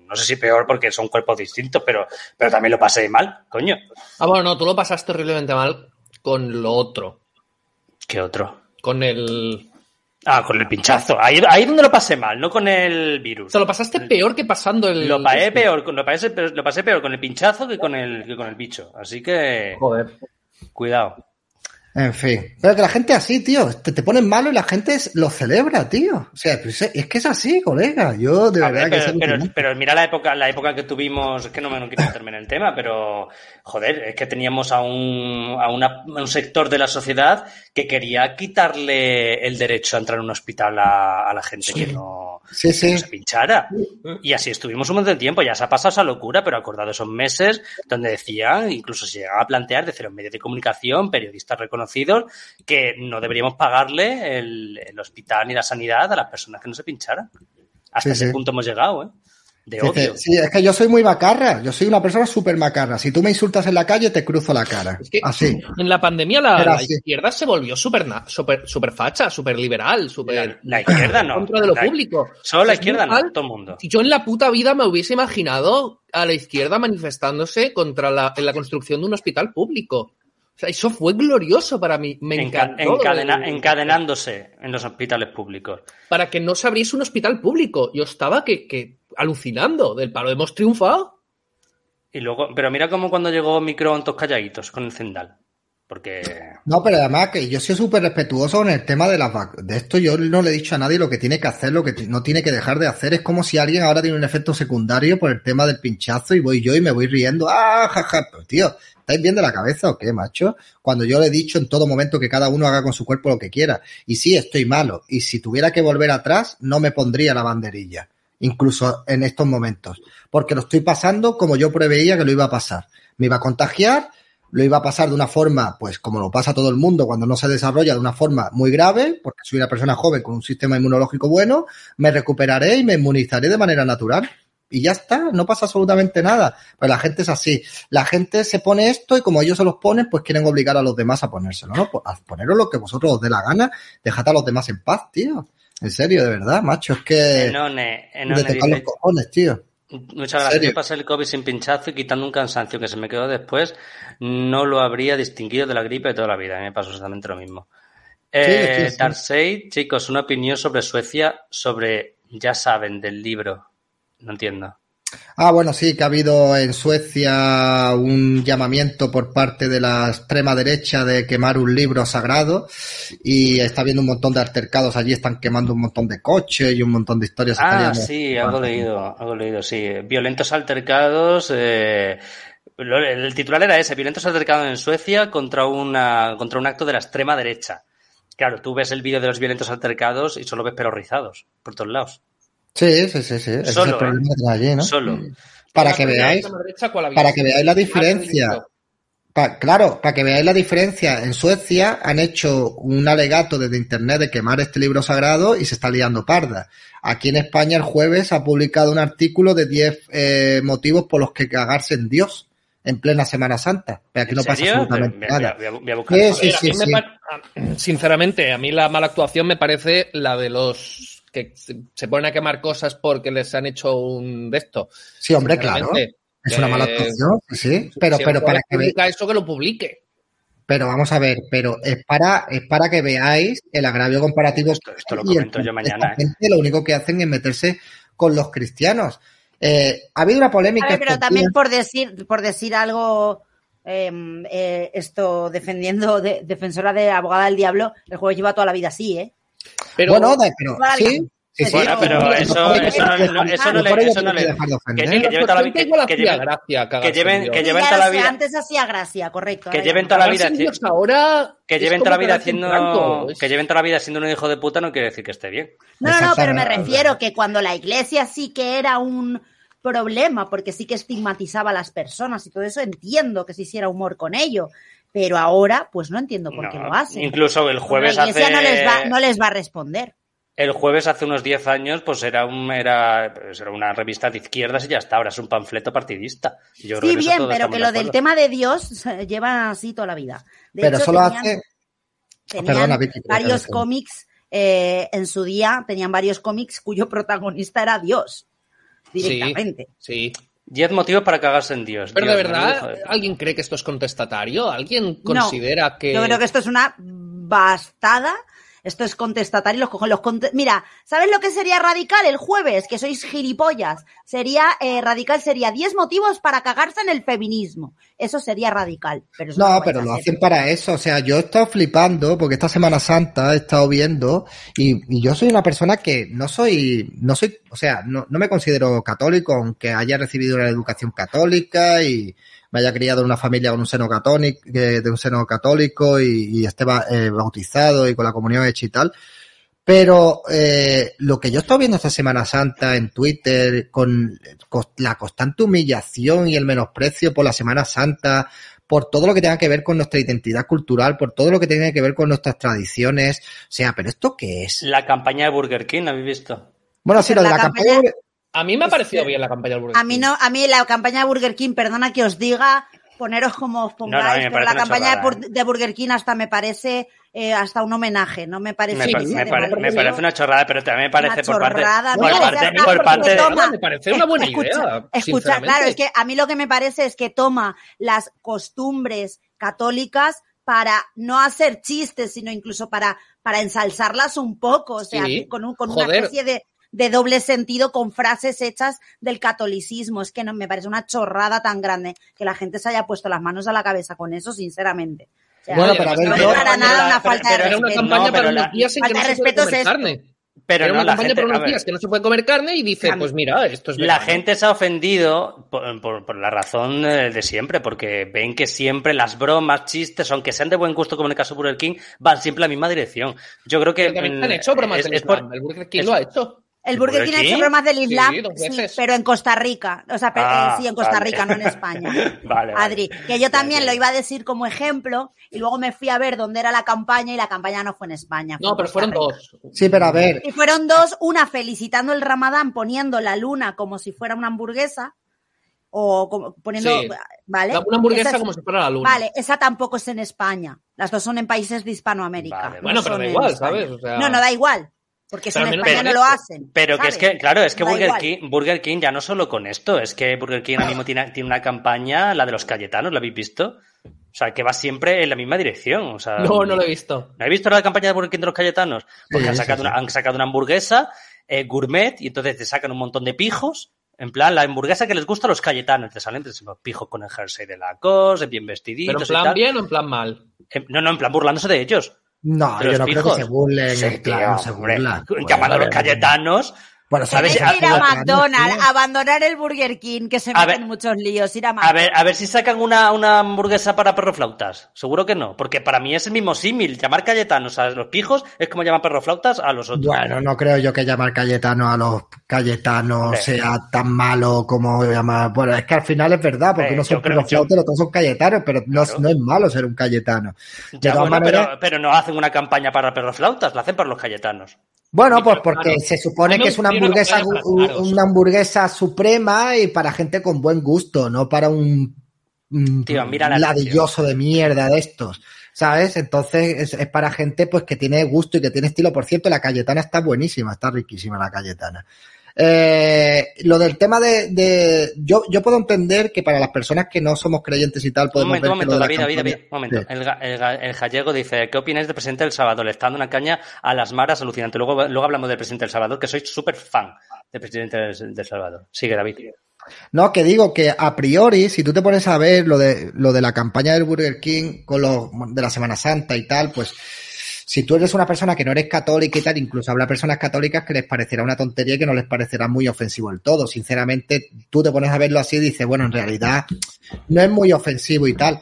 no sé si peor porque son cuerpos distintos, pero, pero también lo pasé mal, coño. Ah, bueno, no, tú lo pasaste horriblemente mal con lo otro. ¿Qué otro? Con el. Ah, con el pinchazo. Ahí, ahí donde lo pasé mal, no con el virus. O sea, lo pasaste peor que pasando el. Lo pasé peor, con- lo pasé, peor- lo pasé peor con el pinchazo que con el, que con el bicho. Así que, Joder. cuidado. En fin. Pero que la gente así, tío. Te, te ponen malo y la gente lo celebra, tío. O sea, pues es que es así, colega. Yo de A verdad ver, que pero, pero, mira la época, la época que tuvimos, es que no me no quiero meterme en el tema, pero joder, es que teníamos a un, a una- a un sector de la sociedad que quería quitarle el derecho a entrar a un hospital a, a la gente que no, Sí, sí. que no se pinchara. Y así estuvimos un montón de tiempo, ya se ha pasado esa locura, pero acordado esos meses donde decían, incluso se llegaba a plantear desde los medios de comunicación, periodistas reconocidos, que no deberíamos pagarle el, el hospital ni la sanidad a las personas que no se pincharan. Hasta Sí, ese sí. punto hemos llegado, ¿eh? De odio. sí, es que yo soy muy macarra. Yo soy una persona súper macarra. Si tú me insultas en la calle, te cruzo la cara. Es que Así. en la pandemia la, izquierda se volvió súper na- súper súper facha, súper liberal, súper La, la izquierda no. contra de lo La- público. Solo la izquierda no, todo el mundo. Si yo en la puta vida me hubiese imaginado a la izquierda manifestándose contra la, en la construcción de un hospital público. O sea, eso fue glorioso para mí. Me Enca- encantó. encadena- encadenándose en los hospitales públicos. Para que no se abriese un hospital público. Yo estaba que, que alucinando del palo. Hemos triunfado. Y luego, pero mira cómo cuando llegó Micron todos calladitos con el Zendal. Porque No, pero además que yo soy súper respetuoso con el tema de las vac- De esto yo no le he dicho a nadie lo que tiene que hacer, lo que no tiene que dejar de hacer. Es como si alguien ahora tiene un efecto secundario por el tema del pinchazo y voy yo y me voy riendo. ¡Ah, jaja! Pero tío, ¿estáis bien de la cabeza o qué, macho? Cuando yo le he dicho en todo momento que cada uno haga con su cuerpo lo que quiera. Y sí, estoy malo. Y si tuviera que volver atrás, no me pondría la banderilla. Incluso en estos momentos. Porque lo estoy pasando como yo preveía que lo iba a pasar. Me iba a contagiar, lo iba a pasar de una forma, pues como lo pasa todo el mundo cuando no se desarrolla de una forma muy grave, porque soy una persona joven con un sistema inmunológico bueno, me recuperaré y me inmunizaré de manera natural. Y ya está, no pasa absolutamente nada. Pero la gente es así. La gente se pone esto y como ellos se los ponen, pues quieren obligar a los demás a ponérselo, ¿no? Pues, a poneros lo que vosotros os dé la gana, dejad a los demás en paz, tío. En serio, de verdad, macho, es que... Enone, de Enone tocar los cojones, tío. Muchas ¿En gracias. Yo pasé el COVID sin pinchazo y quitando un cansancio que se me quedó después, no lo habría distinguido de la gripe de toda la vida. A mí me pasó exactamente lo mismo. Eh, sí, chicos, una opinión sobre Suecia, sobre, ya saben, del libro. No entiendo. Ah, bueno, sí, que ha habido en Suecia un llamamiento por parte de la extrema derecha de quemar un libro sagrado y está habiendo un montón de altercados allí, están quemando un montón de coches y un montón de historias. Ah, sí, algo leído, algo leído, sí. Violentos altercados. eh, el titular era ese, violentos altercados en Suecia contra una contra un acto de la extrema derecha. Claro, tú ves el vídeo de los violentos altercados y solo ves perros rizados por todos lados. Sí, sí, sí, sí. Ese es Solo, el problema ¿eh? que tiene allí, ¿no? Solo. Para que veáis, derecha, ¿cuál había para que veáis la diferencia. Pa- claro, para que veáis la diferencia, en Suecia han hecho un alegato desde internet de quemar este libro sagrado y se está liando parda. Aquí en España el jueves ha publicado un artículo de 10 eh, motivos por los que cagarse en Dios en plena Semana Santa. Pero aquí ¿En no pasa absolutamente nada. Sinceramente, a mí la mala actuación me parece la de los que se- ponen a quemar cosas porque les han hecho un de esto. Sí, hombre, claro. Es una mala eh, actuación, sí, sí. Pero, si pero para que ve- publica eso que lo publique. pero vamos a ver, pero es para, es para que veáis el agravio comparativo. Esto- esto lo el- comento yo mañana, ¿eh? lo único que hacen es meterse con los cristianos. Eh, ha habido una polémica. Ver, pero también días- por decir, por decir algo, eh, eh, esto defendiendo, de, defensora de abogada del diablo, el juego lleva toda la vida así, ¿eh? Pero bueno, da- pero sí, sí, sí. Bueno, pero No, eso- no, eso no- no- eso no le- eso no le- que- que lleven toda la vida- que lleven- gracia que lleven- que lleven toda la vida- Antes hacía gracia, correcto. Que lleven toda la vida ahora Que lleven toda la vida haciendo que lleven toda la vida siendo un hijo de puta no quiere decir que esté bien. No, no, no, pero me refiero que cuando la iglesia sí que era un problema, porque sí que estigmatizaba a las personas y todo eso, entiendo que se hiciera humor con ello. Pero ahora, pues no entiendo por qué No, lo hacen. Incluso el jueves la iglesia hace no, les va, no les va a responder. el jueves hace unos 10 años pues era un era, pues, era una revista de izquierdas y ya está, ahora es un panfleto partidista. Yo Sí, bien, pero que de lo del tema de Dios se lleva así toda la vida. De Pero hecho, eso lo tenían- hace, tenían Perdona, Vicky, varios cómics eh, en su día, tenían varios cómics cuyo protagonista era Dios, directamente. Sí. Diez motivos para cagarse en Dios. Pero Dios, de verdad, de- ¿alguien cree que esto es contestatario? ¿Alguien No, considera que.? Yo creo que esto es una bastada. Esto es contestatario. Los, los conte- Mira, ¿sabes lo que sería radical el jueves? Que sois gilipollas. Sería, eh, radical sería 10 motivos para cagarse en el feminismo. Eso sería radical. Pero eso No, pero lo hacer. hacen para eso. O sea, yo he estado flipando porque esta Semana Santa he estado viendo y, y yo soy una persona que no soy, no soy, o sea, no, no me considero católico, aunque haya recibido una educación católica y me haya criado en una familia con un seno católico, de un seno católico y, y esté eh, bautizado y con la comunión hecha y tal. Pero eh, lo que yo he estado viendo esta Semana Santa en Twitter, con, con la constante humillación y el menosprecio por la Semana Santa, por todo lo que tenga que ver con nuestra identidad cultural, por todo lo que tenga que ver con nuestras tradiciones. O sea, ¿pero esto qué es? La campaña de Burger King, ¿habéis visto? Bueno, sí, lo de la la campaña- campaña... A mí me ha parecido bien la campaña del Burger A mí King. no, a mí la campaña de Burger King, perdona que os diga, poneros como os No, no, a pongáis, pero la campaña chorrada, Bur- de Burger King hasta me parece eh, hasta un homenaje, no me parece Me, me pare- King. parece una chorrada, pero también me parece por parte, por no, parte, por de- me parece una buena Escucha, idea. Escucha, claro, es que a mí lo que me parece es que toma las costumbres católicas para no hacer chistes, sino incluso para, para ensalzarlas un poco, o sea, Sí, con, un- con una especie de, de doble sentido con frases hechas del catolicismo. Es que no me parece una chorrada tan grande que la gente se haya puesto las manos a la cabeza con eso, sinceramente. O sea, Bueno, pero a ver, no yo- para nada una pero- falta pero de Era una respeto. campaña No, pero para unos días en que no se puede respeto comer es carne. Pero Era no, una la campaña gente, para a unos días que no se puede comer carne y dice, pues mira, esto es La gente se ha ofendido por, por- por la razón eh, de siempre, porque ven que siempre las bromas, chistes, aunque sean de buen gusto, como en el caso de Burger King, van siempre en la misma dirección. Yo creo que. Pero también han hecho bromas es- del es por-. El Burger King es- lo ha hecho. El Burger King ha hecho bromas del Islam, Sí, sí, pero en Costa Rica. O sea, pe- Ah, eh, sí, en Costa vale. Rica, no en España. Vale, vale. Adri, que yo también Vale. lo iba a decir como ejemplo y luego me fui a ver dónde era la campaña y la campaña no fue en España. fue No, en pero fueron Rica. dos. Sí, pero a ver, Y fueron dos, una felicitando el Ramadán poniendo la luna como si fuera una hamburguesa o como- poniendo, Sí. ¿vale? Una hamburguesa Esa es- como si fuera la luna. Vale, esa tampoco es en España. Las dos son en países de Hispanoamérica. Vale, no bueno, pero da igual, España. ¿sabes? O sea- No, no da igual. Porque si Pero en España no con lo hacen. Pero que es que, claro, es que Da Burger igual. King, Burger King ya no solo con esto, es que Burger King ahora mismo tiene, tiene una campaña, la de los Cayetanos, ¿la habéis visto? O sea, que va siempre en la misma dirección. O sea, No, no lo he visto. ¿No habéis visto la campaña de Burger King de los Cayetanos? Porque Sí, han, sacado sí. Una, han sacado una hamburguesa eh, gourmet y entonces te sacan un montón de pijos. En plan, la hamburguesa que les gusta a los Cayetanos. Te salen los pijos con el jersey de la COS, bien vestiditos Pero en y plan tal. bien o en plan mal. Eh, no, no, en plan burlándose de ellos. No, yo no creo pijos. que se burlen, Sí, tío, no se burlan. Llamando a los Cayetanos. Bueno, ¿sabes? Que ir a a- McDonald's, abandonar el Burger King, que se A meten ver- muchos líos, ir a A McDonald's. ver, a ver si sacan una, una hamburguesa para perroflautas. Seguro que no, porque para mí es el mismo símil. Llamar Cayetanos a los pijos es como llamar perroflautas a los otros. Bueno, no creo yo que llamar Cayetano a los Cayetanos sea tan malo como llamar. Bueno, es que al final es verdad, porque unos son perroflautas, los otros son Cayetanos, pero no, Claro. no es malo ser un Cayetano. De Ya, todas bueno, maneras, pero, pero no hacen una campaña para perroflautas, la hacen para los Cayetanos. Bueno, pues porque claro. se supone que es una hamburguesa, una hamburguesa suprema y para gente con buen gusto, no para un, un Tío, mira la ladilloso de mierda de estos. ¿Sabes? Entonces es, es para gente pues que tiene gusto y que tiene estilo. Por cierto, la Cayetana está buenísima, está riquísima la Cayetana. Eh, lo del tema de, de- yo, yo puedo entender que para las personas que no somos creyentes y tal Un podemos momento, un ver que momento, David, la David, David, un momento. Sí. El, el el gallego dice, ¿qué opináis del presidente del Salvador? Le está dando una caña a las maras alucinante. Luego, luego hablamos del presidente del Salvador, que soy súper fan del presidente del, del Salvador. Sigue, David. No, que digo que a priori, si tú te pones a ver lo de, lo de la campaña del Burger King con lo de la Semana Santa y tal, pues si tú eres una persona que no eres católica y tal, incluso habrá personas católicas que les parecerá una tontería y que no les parecerá muy ofensivo el todo. Sinceramente, tú te pones a verlo así y dices, bueno, en realidad no es muy ofensivo y tal.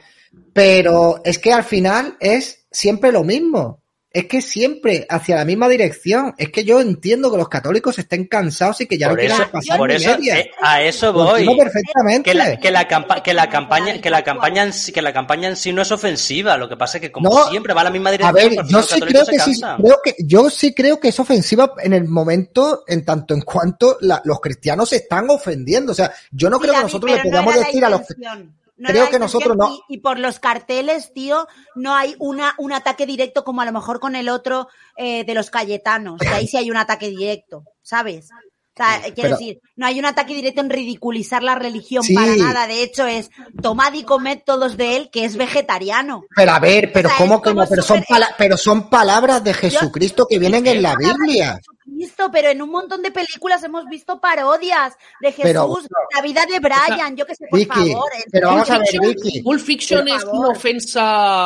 Pero es que al final es siempre lo mismo. Es que siempre hacia la misma dirección. Es que yo entiendo que los católicos estén cansados y que ya por no quieran pasar por ni eso media. eh, a eso voy. perfectamente. Que la, que la, campa- que la campaña, que la campaña en sí, que la campaña en sí no es ofensiva. Lo que pasa es que como No, siempre va a la misma A dirección, ver, pues yo los sí católicos creo que se sí, cansan. creo que yo sí creo que es ofensiva en el momento en tanto en cuanto la- los cristianos se están ofendiendo. O sea, yo no Sí, creo que nosotros le no podamos decir a los. No creo que nosotros no. Y, y por los carteles, tío, no hay una, un ataque directo como a lo mejor con el otro eh, de los Cayetanos. Que ahí sí hay un ataque directo, ¿sabes? O sea, quiero Pero- decir, no hay un ataque directo en ridiculizar la religión Sí. para nada. De hecho, es tomad y comed todos de él, que es vegetariano. Pero a ver, pero O sea, ¿cómo que no? Pero son, pala- pero son palabras de Jesucristo que vienen en la Biblia. Visto, pero en un montón de películas hemos visto parodias de Jesús, Pero- la vida de Brian, yo que sé, por Vicky, favor. pero vamos a ver, Vicky. Pulp Fiction es favor. una ofensa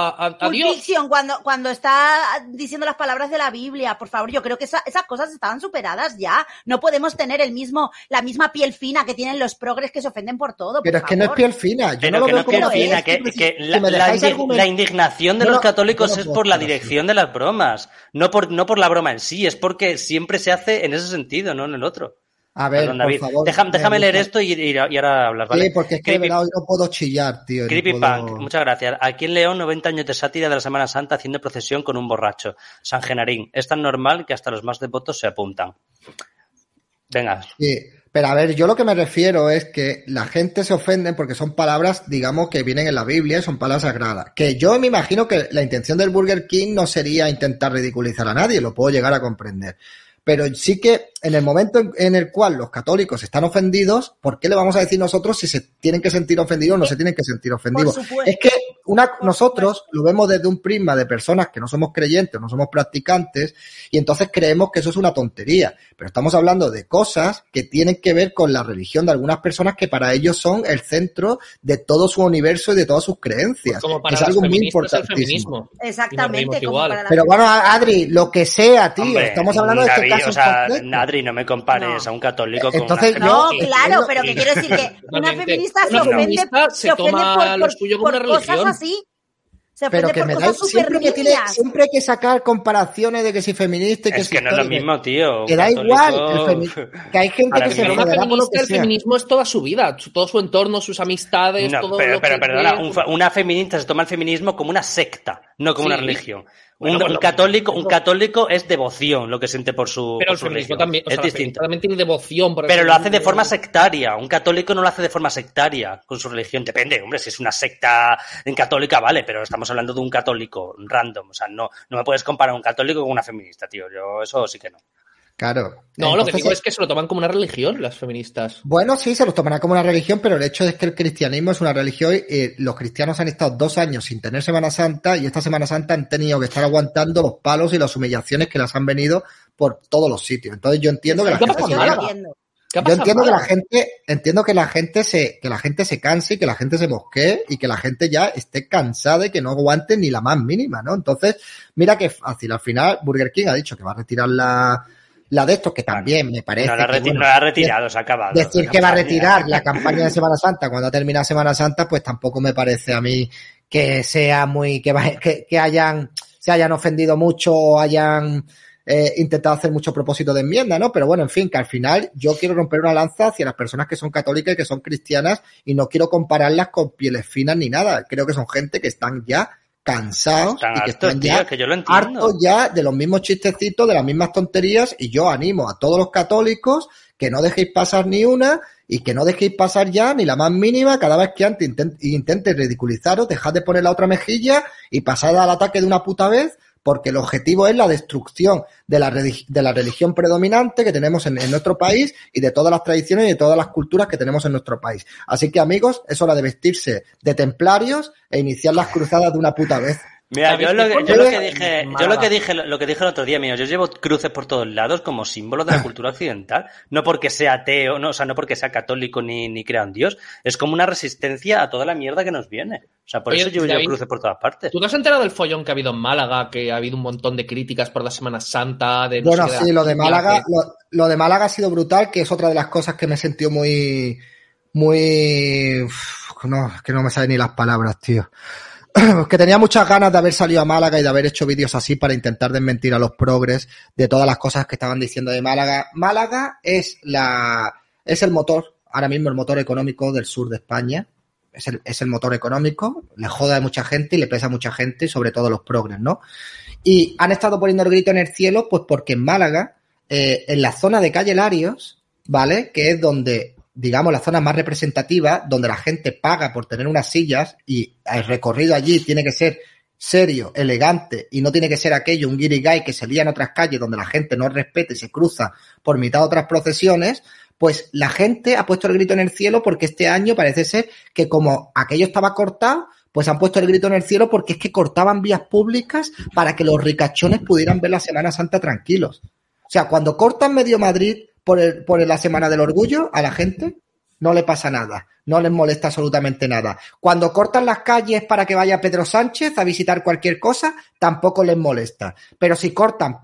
a, a Pulp Dios. Fiction, cuando, cuando está diciendo las palabras de la Biblia, por favor, yo creo que esa- esas cosas estaban superadas ya. No podemos tener el mismo, la misma piel fina que tienen los progres que se ofenden por todo. por Pero es que no es piel fina. Yo Pero no lo que veo no es piel como fina, es, que, quiero que decir, la, indignación de No, los católicos no, no es por la dirección de las bromas, no por, no por la broma en sí, es porque siempre se hace en ese sentido, no en el otro. A ver, Perdón, por David. favor. Déjame, déjame me leer esto y, y- y ahora hablar, ¿vale? Sí, porque es que de Creepy- verdad hoy no puedo chillar, tío. no Creepy puedo- Punk, muchas gracias. Aquí en León, 90 años de sátira de la Semana Santa haciendo procesión con un borracho. San Genarín. Es tan normal que hasta los más devotos se apuntan. Venga. Sí, pero a ver, yo lo que me refiero es que la gente se ofende porque son palabras, digamos, que vienen en la Biblia y son palabras sagradas. Que yo me imagino que la intención del Burger King no sería intentar ridiculizar a nadie, lo puedo llegar a comprender. Pero sí que en el momento en, en el cual los católicos están ofendidos, ¿por qué le vamos a decir nosotros si se tienen que sentir ofendidos o no se tienen que sentir ofendidos? Es que una, nosotros lo vemos desde un prisma de personas que no somos creyentes, no somos practicantes, y entonces creemos que eso es una tontería. Pero estamos hablando de cosas que tienen que ver con la religión de algunas personas que para ellos son el centro de todo su universo y de todas sus creencias. Como para es algo muy importantísimo. Exactamente. Como igual. para la- Pero bueno, Adri, lo que sea, tío, Hombre, estamos hablando de este David, caso o sea. Adri, no me compares No. a un católico con Entonces, una No, claro, pero que quiero decir que una feminista se ofende, se se ofende toma por, por- por una religión. cosas así. Se ofende Pero que por me da, cosas súper siempre, que tiene, siempre hay que sacar comparaciones de que si feminista y que Es si que no es lo mismo, tío. Que da igual, que hay gente que se una por lo que el sea. feminismo es toda su vida, todo su entorno, sus amistades, No, todo pero, lo pero que perdona, un una feminista se toma el feminismo como una secta, no como Sí. una religión. Bueno, un, católico, un católico es devoción lo que siente por su, Pero por el su feminismo religión. también, o es distinto. también tiene devoción por Pero lo hace de forma sectaria. Un católico no lo hace de forma sectaria con su religión. Depende, hombre, si es una secta en católica, vale, pero estamos hablando de un católico random. O sea, no, no me puedes comparar un católico con una feminista, tío. Yo eso sí que no. Claro. No, lo que digo es que se lo toman como una religión las feministas. Bueno, sí, se los tomará como una religión, pero el hecho es que el cristianismo es una religión y eh, los cristianos han estado dos años sin tener Semana Santa y esta Semana Santa han tenido que estar aguantando los palos y las humillaciones que les han venido por todos los sitios. Entonces yo entiendo que la ¿Qué gente pasa se Yo lo entiendo. ¿Qué ha Yo pasado entiendo en que la gente, entiendo que la gente se, que la gente se canse y que la gente se mosquee y que la gente ya esté cansada y que no aguante ni la más mínima, ¿no? Entonces, mira que fácil. Al final, Burger King ha dicho que va a retirar la, la de estos, que también me parece. No la, ha que, reti- bueno, no la ha retirado, se ha acabado. Decir que va a retirar la campaña de Semana Santa cuando ha terminado Semana Santa, pues tampoco me parece a mí que sea muy, que, que hayan, se hayan ofendido mucho o hayan eh, intentado hacer mucho propósito de enmienda, ¿no? Pero bueno, en fin, que al final yo quiero romper una lanza hacia las personas que son católicas y que son cristianas y no quiero compararlas con pieles finas ni nada. Creo que son gente que están ya cansados y que están tío, ya que yo lo entiendo. hartos ya de los mismos chistecitos, de las mismas tonterías, y yo animo a todos los católicos que no dejéis pasar ni una y que no dejéis pasar ya ni la más mínima cada vez que antes intent- intente ridiculizaros, dejad de poner la otra mejilla y pasad al ataque de una puta vez, porque el objetivo es la destrucción de la, de la religión predominante que tenemos en, en nuestro país y de todas las tradiciones y de todas las culturas que tenemos en nuestro país. Así que amigos, es hora de vestirse de templarios e iniciar las cruzadas de una puta vez. Mira, yo ¿Sabéis lo, que, yo lo que dije, yo lo que dije, lo que dije el otro día, mío, yo llevo cruces por todos lados como símbolo de la cultura occidental, no porque sea ateo, no, o sea, no porque sea católico ni, ni crea en Dios, es como una resistencia a toda la mierda que nos viene. O sea, por Oye, eso yo llevo cruces por todas partes. ¿Tú te has enterado del follón que ha habido en Málaga? Que ha habido un montón de críticas por la Semana Santa. De no Bueno, sé qué, sí, lo de la- Málaga, que- lo, lo de Málaga ha sido brutal, que es otra de las cosas que me he sentido muy, muy, uf, no, es que no me salen ni las palabras, tío. que tenía muchas ganas de haber salido a Málaga y de haber hecho vídeos así para intentar desmentir a los progres de todas las cosas que estaban diciendo de Málaga. Málaga es la, es el motor, ahora mismo el motor económico del sur de España. Es el, es el motor económico, le joda a mucha gente y le pesa a mucha gente, sobre todo los progres, ¿no? Y han estado poniendo el grito en el cielo, pues porque en Málaga, eh, en la zona de calle Larios, ¿vale? Que es donde digamos, las zonas más representativas, donde la gente paga por tener unas sillas y el recorrido allí tiene que ser serio, elegante y no tiene que ser aquello, un guirigay que se lía en otras calles donde la gente no respete y se cruza por mitad de otras procesiones, pues la gente ha puesto el grito en el cielo porque este año parece ser que como aquello estaba cortado, pues han puesto el grito en el cielo porque es que cortaban vías públicas para que los ricachones pudieran ver la Semana Santa tranquilos. O sea, cuando cortan medio Madrid por, el, por la Semana del Orgullo, a la gente no le pasa nada, no les molesta absolutamente nada. Cuando cortan las calles para que vaya Pedro Sánchez a visitar cualquier cosa, tampoco les molesta. Pero si cortan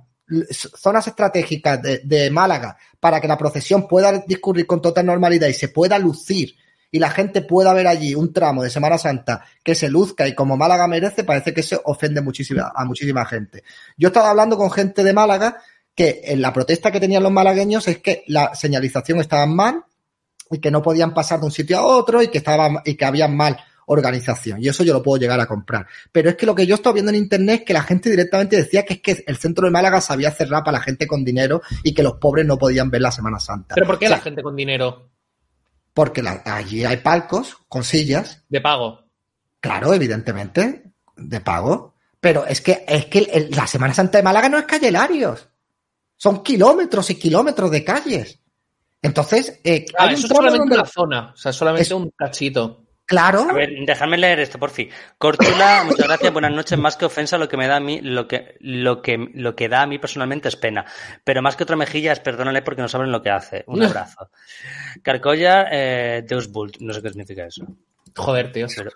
zonas estratégicas de, Málaga para que la procesión pueda discurrir con total normalidad y se pueda lucir y la gente pueda ver allí un tramo de Semana Santa que se luzca y como Málaga merece, parece que se ofende muchísima, a muchísima gente. Yo estaba hablando con gente de Málaga que en la protesta que tenían los malagueños es que la señalización estaba mal y que no podían pasar de un sitio a otro y que estaba y que había mal organización. Y eso yo lo puedo llegar a comprar. Pero es que lo que yo estaba viendo en internet es que la gente directamente decía que es que el centro de Málaga se había cerrado para la gente con dinero y que los pobres no podían ver la Semana Santa. ¿Pero por qué O sea, la gente con dinero? Porque la- allí hay palcos con sillas, De pago. claro, evidentemente, de pago. Pero es que, es que el- la Semana Santa de Málaga no es calle Larios. Son kilómetros y kilómetros de calles. Entonces, eh, Ah, hay eso tramo solamente donde- una zona. O sea, solamente Es- un cachito. Claro. A ver, déjame leer esto, por fin. Córtula, muchas gracias, buenas noches. Más que ofensa, lo que me da a mí, lo que, lo que, lo que da a mí personalmente es pena. Pero más que otra mejilla es perdónale porque no saben lo que hace. Un abrazo. Carcoya, eh, Deus Vult. No sé qué significa eso. Joder, tío. Pero-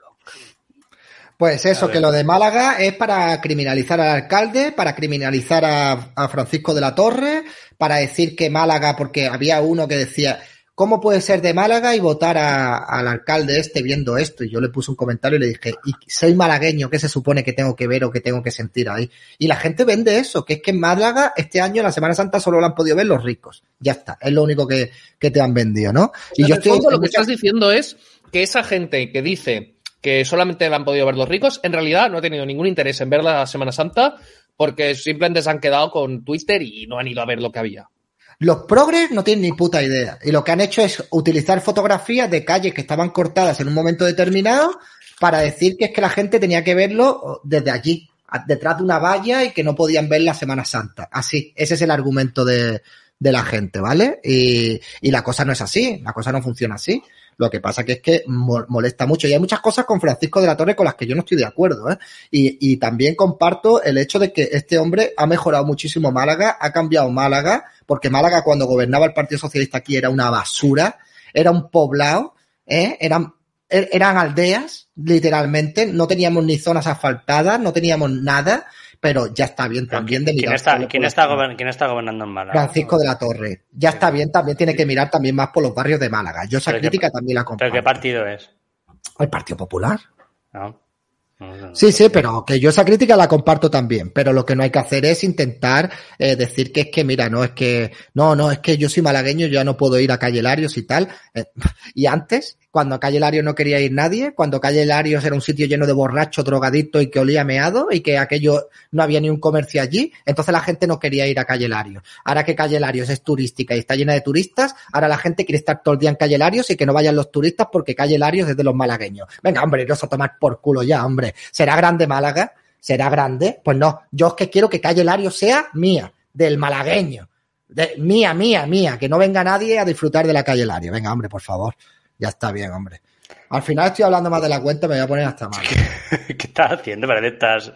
Pues eso, que lo de Málaga es para criminalizar al alcalde, para criminalizar a, a Francisco de la Torre, para decir que Málaga, porque había uno que decía, ¿cómo puede ser de Málaga y votar a- al alcalde este viendo esto? Y yo le puse un comentario y le dije, y soy malagueño, ¿qué se supone que tengo que ver o que tengo que sentir ahí? Y la gente vende eso, que es que en Málaga este año, en la Semana Santa, solo lo han podido ver los ricos. Ya está, es lo único que, que te han vendido, ¿no? Y yo estoy... fondo, lo que estás diciendo es que esa gente que dice que solamente la han podido ver los ricos, en realidad no ha tenido ningún interés en ver la Semana Santa porque simplemente se han quedado con Twitter y no han ido a ver lo que había. Los progres no tienen ni puta idea. Y lo que han hecho es utilizar fotografías de calles que estaban cortadas en un momento determinado para decir que es que la gente tenía que verlo desde allí, detrás de una valla y que no podían ver la Semana Santa. Así, ese es el argumento de, de la gente, ¿vale? Y, y la cosa no es así, la cosa no funciona así. Lo que pasa que es que mo- molesta mucho. Y hay muchas cosas con Francisco de la Torre con las que yo no estoy de acuerdo, ¿eh? Y, y también comparto el hecho de que este hombre ha mejorado muchísimo Málaga, ha cambiado Málaga, porque Málaga cuando gobernaba el Partido Socialista aquí era una basura, era un poblado, ¿eh? eran, er- eran aldeas, literalmente, no teníamos ni zonas asfaltadas, no teníamos nada, pero ya está bien también de ¿Quién mirar está, por- quién, está gobern- quién está gobernando en Málaga? Francisco de la Torre. Ya está bien, también tiene que mirar también más por los barrios de Málaga. Yo esa Pero qué- crítica también la ¿Pero comparto. qué partido es? El Partido Popular. ¿No? No sé, no Sí, sí, pero que yo esa crítica la comparto también, pero lo que no hay que hacer es intentar eh, decir que es que, mira, no es que, no, no, es que yo soy malagueño, yo ya no puedo ir a Calle Larios y tal. Eh, y antes, cuando a Calle Larios no quería ir nadie, cuando Calle Larios era un sitio lleno de borrachos, drogadictos y que olía meado y que aquello no había ni un comercio allí, entonces la gente no quería ir a Calle Larios. Ahora que Calle Larios es turística y está llena de turistas, ahora la gente quiere estar todo el día en Calle Larios y que no vayan los turistas porque Calle Larios es de los malagueños. Venga, hombre, iros a tomar por culo ya, hombre. ¿Será grande Málaga? ¿Será grande? Pues no, yo es que quiero que Calle Larios sea mía, del malagueño. De, mía, mía, mía, que no venga nadie a disfrutar de la Calle Larios. Venga, hombre, por favor. Ya está bien, hombre. Al final estoy hablando más de la cuenta, me voy a poner hasta mal. ¿Qué estás haciendo? Parece que estás...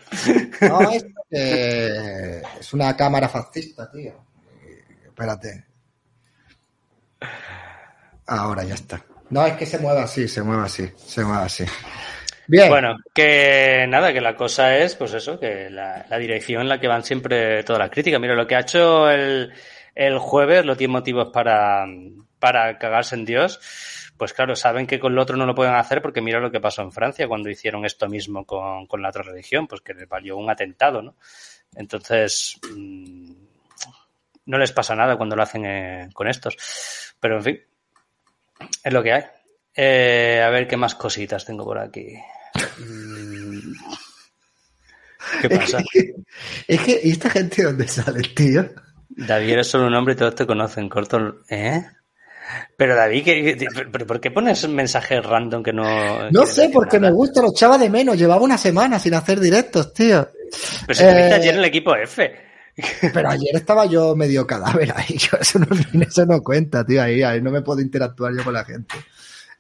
No, esto que es una cámara fascista, tío. Espérate. Ahora ya está. No, es que se mueve así, se mueve así, se mueve así. Bien. Bueno, que nada, que la cosa es, pues eso, que la, la dirección en la que van siempre todas las críticas. Mira, lo que ha hecho el, el jueves, lo tiene motivos para, para cagarse en Dios. Pues claro, saben que con lo otro no lo pueden hacer porque mira lo que pasó en Francia cuando hicieron esto mismo con, con la otra religión, pues que les valió un atentado, ¿no? Entonces, mm, no les pasa nada cuando lo hacen eh, con estos. Pero en fin, es lo que hay. Eh, a ver qué más cositas tengo por aquí. Mm. ¿Qué pasa? Es que, es que, ¿y esta gente dónde sale, tío? David eres solo un hombre y todos te conocen. Corto. ¿Eh? Pero David, ¿qué- pero ¿por qué pones mensajes random que no... No sé, porque me gusta, lo echaba de menos. Llevaba una semana sin hacer directos, tío. Pero si Eh, ayer en el equipo F. Pero ayer estaba yo medio cadáver ahí. Yo, eso, no, eso no cuenta, tío. Ahí, ahí no me puedo interactuar yo con la gente.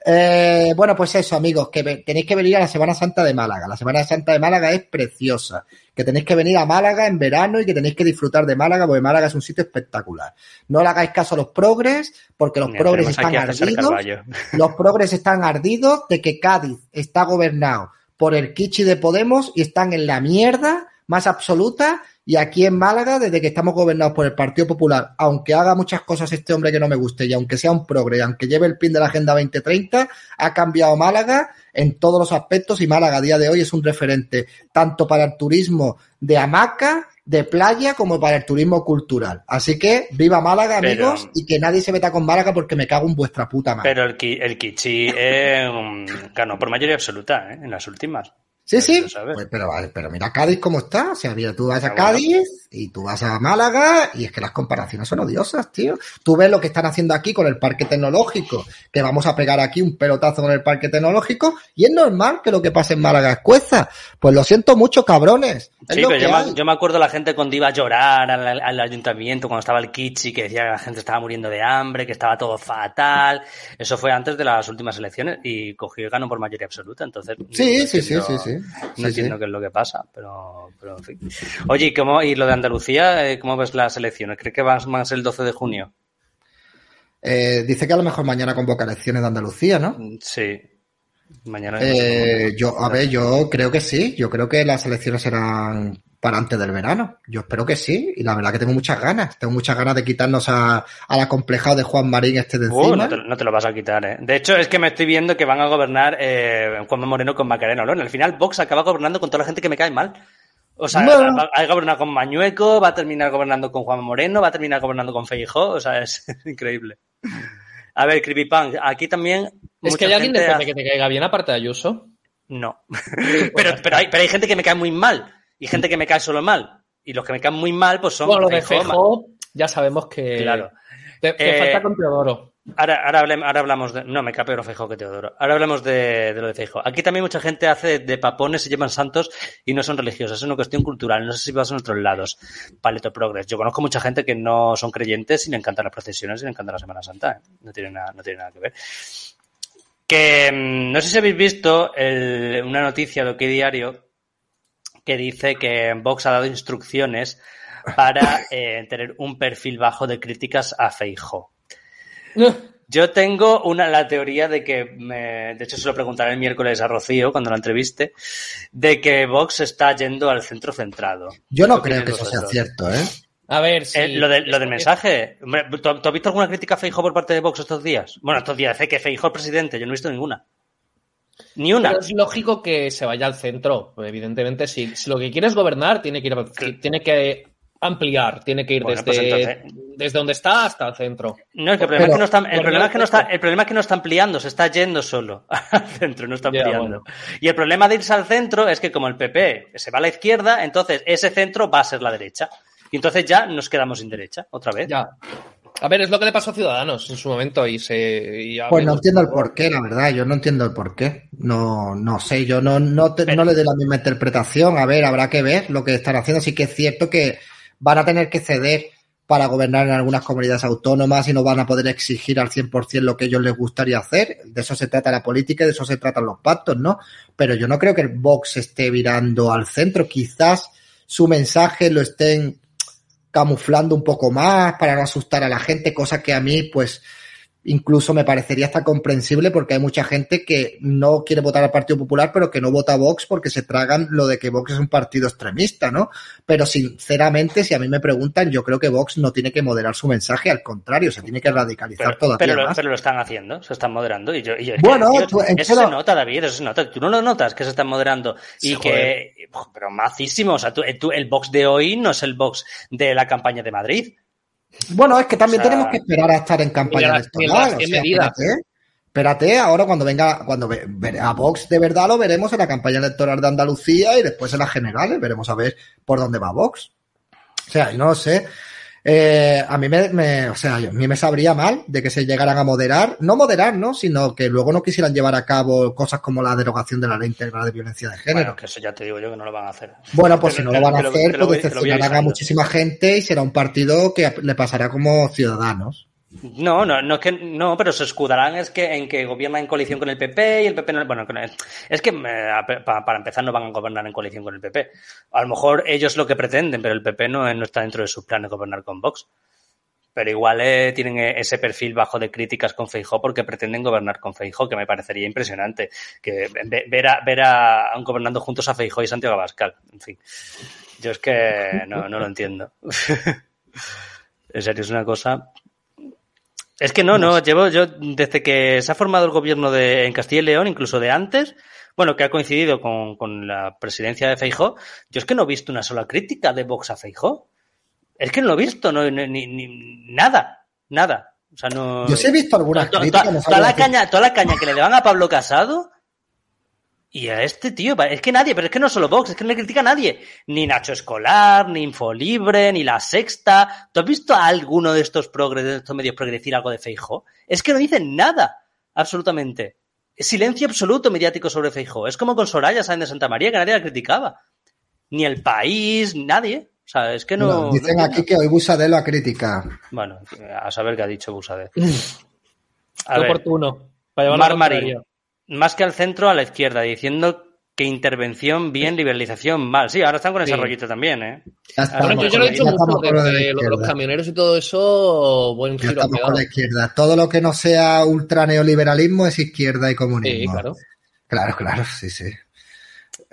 Eh, bueno, pues eso, amigos, que tenéis que venir a la Semana Santa de Málaga. La Semana Santa de Málaga es preciosa. Que tenéis que venir a Málaga en verano y que tenéis que disfrutar de Málaga, porque Málaga es un sitio espectacular. No le hagáis caso a los progres, porque los Mira, progres están ardidos. Los progres están ardidos de que Cádiz está gobernado por el Kichi de Podemos y están en la mierda más absoluta. Y aquí en Málaga, desde que estamos gobernados por el Partido Popular, aunque haga muchas cosas este hombre que no me guste y aunque sea un progre, y aunque lleve el pin de la Agenda 2030, ha cambiado Málaga en todos los aspectos y Málaga a día de hoy es un referente tanto para el turismo de hamaca, de playa, como para el turismo cultural. Así que viva Málaga, Pero- amigos, y que nadie se meta con Málaga porque me cago en vuestra puta madre. Pero el, el Kichi eh, ganó por mayoría absoluta ¿eh? en las últimas. Sí, sí. Pues, pero, pero mira Cádiz cómo está. O sea, mira, tú vas a. Cádiz y tú vas a Málaga y es que las comparaciones son odiosas, tío. Tú ves lo que están haciendo aquí con el parque tecnológico, que vamos a pegar aquí un pelotazo con el parque tecnológico y es normal que lo que pase en Málaga es cueza. Pues lo siento mucho, cabrones. Es Sí, pero yo me, yo me acuerdo la gente cuando iba a llorar al, al ayuntamiento, cuando estaba el Kichi, que decía que la gente estaba muriendo de hambre, que estaba todo fatal. Eso fue antes de las últimas elecciones y cogió y ganó por mayoría absoluta. Entonces, Sí, no sí, sí, entiendo- sí, sí. No Sí, entiendo qué es lo que pasa, pero, pero en fin. Oye, ¿y, cómo, y lo de Andalucía, eh, cómo ves las elecciones? ¿Crees que vas más el 12 de junio? Eh, dice que a lo mejor mañana convoca elecciones de Andalucía, ¿no? Sí. Mañana. Eh, yo, a ver, yo creo que sí. Yo creo que las elecciones serán para antes del verano. Yo espero que sí. Y la verdad que tengo muchas ganas. Tengo muchas ganas de quitarnos a, al acomplejado de Juan Marín este de Uh, encima. no, te, no te lo vas a quitar, ¿eh? De hecho, es que me estoy viendo que van a gobernar eh, Juanma Moreno con Macarena Olona. Al final, Vox acaba gobernando con toda la gente que me cae mal. O sea, No. va, a gobernar con Mañueco, va a terminar gobernando con Juan Moreno, va a terminar gobernando con Feijó. O sea, es increíble. A ver, Creepypunk, aquí también. Es que hay alguien después de hace- que te caiga bien, aparte de Ayuso. No. pero, pero, hay, pero hay gente que me cae muy mal y gente que me cae solo mal. Y los que me caen muy mal, pues son Bueno, lo de Feijó, ya sabemos que. Claro. Te, te Eh, falta con Teodoro. Ahora, ahora, ahora hablamos de. No, me cae peor Feijóo que Teodoro. Ahora hablamos de, lo de Feijóo. Aquí también mucha gente hace de papones, se llaman santos y no son religiosos. Es una cuestión cultural. No sé si vas en otros lados. Paleto Progress. Yo conozco mucha gente que no son creyentes y le encantan las procesiones y le encanta la Semana Santa. ¿eh? No, tiene nada, no tiene nada que ver. Que mm, no sé si habéis visto el- una noticia de OK Diario que dice que Vox ha dado instrucciones para eh, tener un perfil bajo de críticas a Feijóo. Yo tengo una, la teoría de que, me- de hecho se lo preguntaré el miércoles a Rocío cuando la entreviste, de que Vox está yendo al centro centrado. Yo no ¿Qué creo que eso sea cierto, ¿eh? A ver, si. Eh, lo, de- lo del mensaje. Hombre, ¿tú, tú has visto alguna crítica a Feijóo por parte de Vox estos días? Bueno, estos días, sé que Feijóo es presidente, yo no he visto ninguna. Ni una. Pero es lógico que se vaya al centro. Evidentemente, si, si lo que quiere es gobernar, tiene que ir, tiene que ampliar, tiene que ir Bueno, desde, pues entonces- desde donde está hasta el centro. No, es que el problema, Pero- es que no está, el, problema es que no está, cierto. el problema es que no está ampliando, se está yendo solo al centro, no está Ya, ampliando. bueno. Y el problema de irse al centro es que como el PP se va a la izquierda, entonces ese centro va a ser la derecha. Y entonces ya nos quedamos sin derecha, otra vez. Ya. A ver, es lo que le pasó a Ciudadanos en su momento y se. y a Pues no entiendo el porqué, la verdad. Yo no entiendo el porqué. No, no sé, yo no, no, te- no le doy la misma interpretación. A ver, habrá que ver lo que están haciendo. Sí que es cierto que van a tener que ceder para gobernar en algunas comunidades autónomas y no van a poder exigir al 100% lo que ellos les gustaría hacer. De eso se trata la política y de eso se tratan los pactos, ¿no? Pero yo no creo que el Vox esté virando al centro. Quizás su mensaje lo estén camuflando un poco más para no asustar a la gente, cosa que a mí, pues, incluso me parecería hasta comprensible porque hay mucha gente que no quiere votar al Partido Popular, pero que no vota a Vox porque se tragan lo de que Vox es un partido extremista, ¿no? Pero sinceramente, si a mí me preguntan, yo creo que Vox no tiene que moderar su mensaje, al contrario, se tiene que radicalizar Pero, todavía pero lo, más. pero lo están haciendo, se están moderando. Y yo, y yo- Bueno, tío, eso se nota, David, eso se nota. Tú no lo notas que se están moderando. Y que, pero macísimo. O sea, tú- tú- el box de hoy no es el box de la campaña de Madrid. Bueno, es que también O sea, tenemos que esperar a estar en campaña electoral. o sea, espérate, espérate, ahora cuando venga, cuando ve- ve- a Vox de verdad lo veremos en la campaña electoral de Andalucía y después en las generales, veremos a ver por dónde va Vox. O sea, no lo sé. Eh, a mí me, me- o sea, a mí me sabría mal de que se llegaran a moderar, no moderar, ¿no? Sino que luego no quisieran llevar a cabo cosas como la derogación de la ley integral de violencia de género. Bueno, que eso ya te digo yo que no lo van a hacer. Bueno, pues Te si no lo van a te hacer, pues decepcionarán a muchísima gente y será un partido que le pasará como ciudadanos. No, no, no es que no, pero se escudarán es que en que gobiernan en coalición con el PP y el PP no, bueno, es que eh, a- pa- para empezar no van a gobernar en coalición con el PP. A lo mejor ellos lo que pretenden, pero el PP no, no está dentro de sus planes gobernar con Vox. Pero igual eh, tienen eh, ese perfil bajo de críticas con Feijó porque pretenden gobernar con Feijó, que me parecería impresionante. Que ve- ver a, ver a gobernando juntos a Feijó y Santiago Abascal. En fin. Yo es que no, no lo entiendo. en serio, es una cosa. Es que no, no, llevo yo desde que se ha formado el gobierno de en Castilla y León, incluso de antes, bueno, que ha coincidido con, con la presidencia de Feijó, yo es que no he visto una sola crítica de Vox a Feijó. Es que no lo he visto, no, ni, ni- nada, nada. O sea, no. Yo sí he visto algunas to- críticas. to- no toda, sabría la caña, toda la caña que le daban a Pablo Casado y a este tío, es que nadie, pero es que no solo Vox, es que no le critica a nadie. Ni Nacho Escolar, ni Infolibre, ni La Sexta. ¿Tú has visto a alguno de estos progres, de estos medios progres decir algo de Feijo? Es que no dicen nada, absolutamente. Silencio absoluto mediático sobre Feijo. Es como con Soraya Sáenz de Santa María, que nadie la criticaba. Ni el país, nadie. O sea, es que no. Bueno, dicen no aquí que hoy Busadé lo ha criticado. Bueno, a saber qué ha dicho Busade. Qué A ver. oportuno. Para Mar Marín. Más que al centro, a la izquierda, diciendo que intervención bien, liberalización mal. Sí, ahora están con ese Sí. rollito también, ¿eh? Ya estamos, Bueno, yo, yo lo he dicho mucho de lo de los camioneros y todo eso, buen Ya giro estamos con la izquierda. Todo lo que no sea ultra neoliberalismo es izquierda y comunismo. Sí, claro. Claro, claro, sí, sí.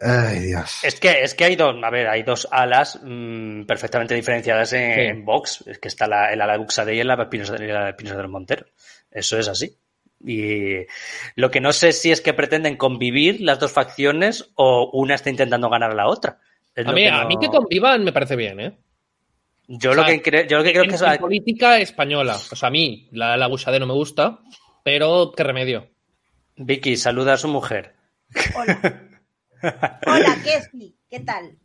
Ay, Dios. Es que, es que hay dos, a ver, hay dos alas mm, perfectamente diferenciadas en, Sí. en Vox. Es que está la, el ala de Buxadé y el ala de Pinos, y la de Pinos de los Monteros. Eso es así. Y lo que no sé si es que pretenden convivir las dos facciones o una está intentando ganar a la otra. Es A mí, que a mí que convivan me parece bien, ¿eh? Yo, o lo que creo, yo lo que creo en, que es... en política española. O sea, a mí la, la Busadé no me gusta, pero qué remedio. Vicky, saluda a su mujer. Hola. Hola, Kesli, ¿qué tal?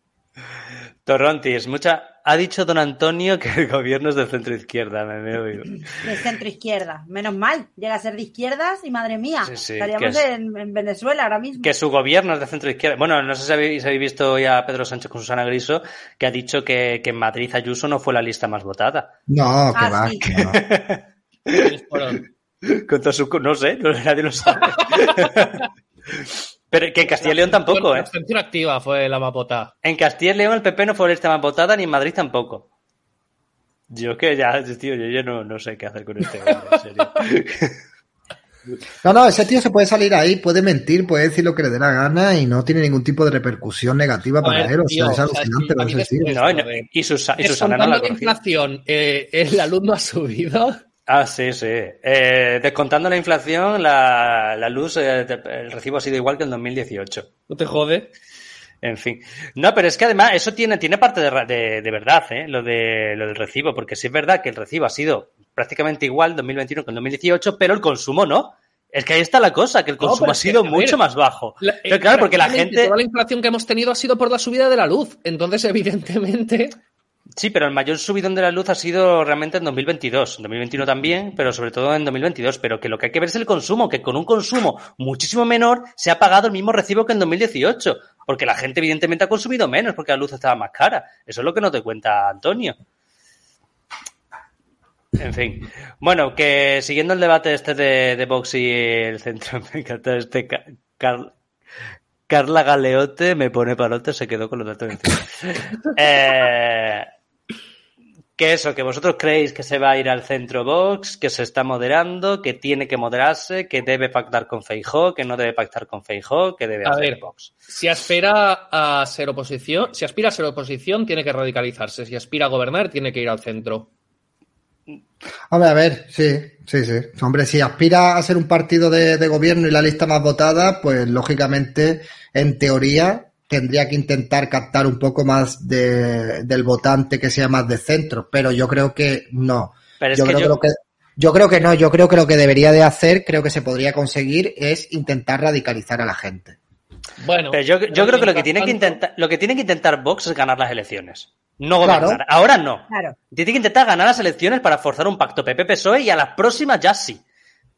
Torrontis, mucha... Ha dicho don Antonio que el gobierno es de centro izquierda, me, me he oído. De centro izquierda. Menos mal, llega a ser de izquierdas y madre mía, Sí, sí, estaríamos es- en, en Venezuela ahora mismo. Que su gobierno es de centro izquierda. Bueno, no sé si habéis, si habéis visto ya a Pedro Sánchez con Susana Griso, que ha dicho que, que en Madrid Ayuso no fue la lista más votada. No, que Ah, va. sí. que no. ¿Quiénes fueron? Con todo su... No sé, nadie lo sabe. Pero que en Castilla y León tampoco, La ¿eh? abstención activa fue la mapota. En Castilla y León el PP no fue la lista más votada ni en Madrid tampoco. Yo que ya, tío, yo ya no, no sé qué hacer con este hombre, en serio. No, no, ese tío se puede salir ahí, puede mentir, puede decir lo que le dé la gana y no tiene ningún tipo de repercusión negativa para ver, él. O tío, sea, es o sea, alucinante sí, No, y, no- y Susa- y Susana no la la conocía. inflación, eh, el alumno ha subido. Ah, sí, sí. Eh, descontando la inflación, la, la luz, eh, el recibo ha sido igual que en 2018. No te jode. En fin. No, pero es que además eso tiene, tiene parte de, de- de verdad, ¿eh? Lo, de, lo del recibo, porque sí es verdad que el recibo ha sido prácticamente igual en 2021 que en 2018, pero el consumo no. Es que ahí está la cosa, que el consumo ha que, sido ver, mucho más bajo. La- Pero claro, porque la gente... Toda la inflación que hemos tenido ha sido por la subida de la luz. Entonces, evidentemente. Sí, pero el mayor subidón de la luz ha sido realmente en 2022. En 2021 también, pero sobre todo en 2022. Pero que lo que hay que ver es el consumo, que con un consumo muchísimo menor se ha pagado el mismo recibo que en 2018. Porque la gente evidentemente ha consumido menos porque la luz estaba más cara. Eso es lo que no te cuenta Antonio. En fin. Bueno, que siguiendo el debate este de, de Vox y el centro, me encanta este Ca- Car- Carla Galeote me pone palote, se quedó con los datos. Eh, que eso, que vosotros creéis que se va a ir al centro Vox, que se está moderando, que tiene que moderarse, que debe pactar con Feijó, que no debe pactar con Feijó, que debe A hacer ver. Vox. Si aspira a ser oposición, si aspira a ser oposición, tiene que radicalizarse. Si aspira a gobernar, tiene que ir al centro. Hombre, a ver, sí, sí, sí. Hombre, si aspira a ser un partido de, de gobierno y la lista más votada, pues lógicamente, en teoría, tendría que intentar captar un poco más de- del votante que sea más de centro, pero yo creo que no. Pero es yo, que creo yo- que lo que yo creo que no, yo creo que lo que debería de hacer, creo que se podría conseguir, es intentar radicalizar a la gente. Bueno, Pero yo, yo creo que lo que tiene que intentar, lo que tiene que intentar Vox es ganar las elecciones. No gobernar. Claro. Ahora no. Claro. Tiene que intentar ganar las elecciones para forzar un pacto PP-PSOE y a las próximas ya sí.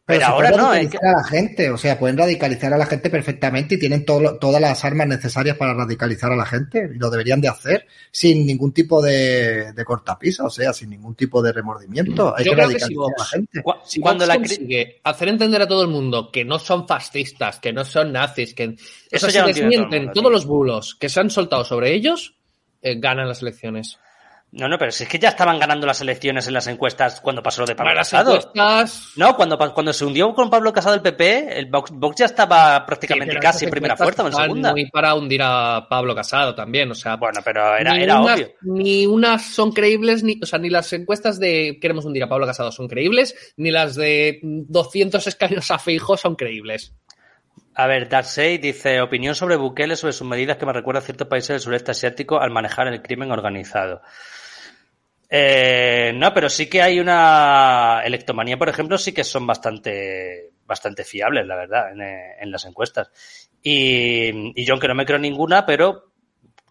Pero, se ahora no. Es radicalizar a la gente, o sea, pueden radicalizar a la gente perfectamente y tienen todo todas las armas necesarias para radicalizar a la gente y lo deberían de hacer sin ningún tipo de, de cortapisa, o sea, sin ningún tipo de remordimiento. Hay Yo que creo que si radicalizar a la gente. Cu- si cuando la consigue hacer entender a todo el mundo que no son fascistas, que no son nazis, que Eso ya si desmienten mundo, todos los bulos que se han soltado sobre ellos, eh, ganan las elecciones. No, no, pero si es que ya estaban ganando las elecciones en las encuestas cuando pasó lo de Pablo Casado. encuestas, No, cuando, cuando se hundió con Pablo Casado el PP, el Vox, Vox ya estaba prácticamente Sí, casi en primera fuerza o en segunda. Muy para hundir a Pablo Casado también, o sea, Bueno, pero era, ni, era unas, obvio. ni unas son creíbles, ni, o sea, ni las encuestas de queremos hundir a Pablo Casado son creíbles, ni las de 200 escaños a Feijóo son creíbles. A ver, Darkseid dice opinión sobre Bukele sobre sus medidas que me recuerda a ciertos países del sureste asiático al manejar el crimen organizado. Eh, no, pero sí que hay una electomanía, por ejemplo, sí que son bastante, bastante fiables, la verdad, en, eh, en las encuestas. Y, y yo, aunque no me creo ninguna, pero,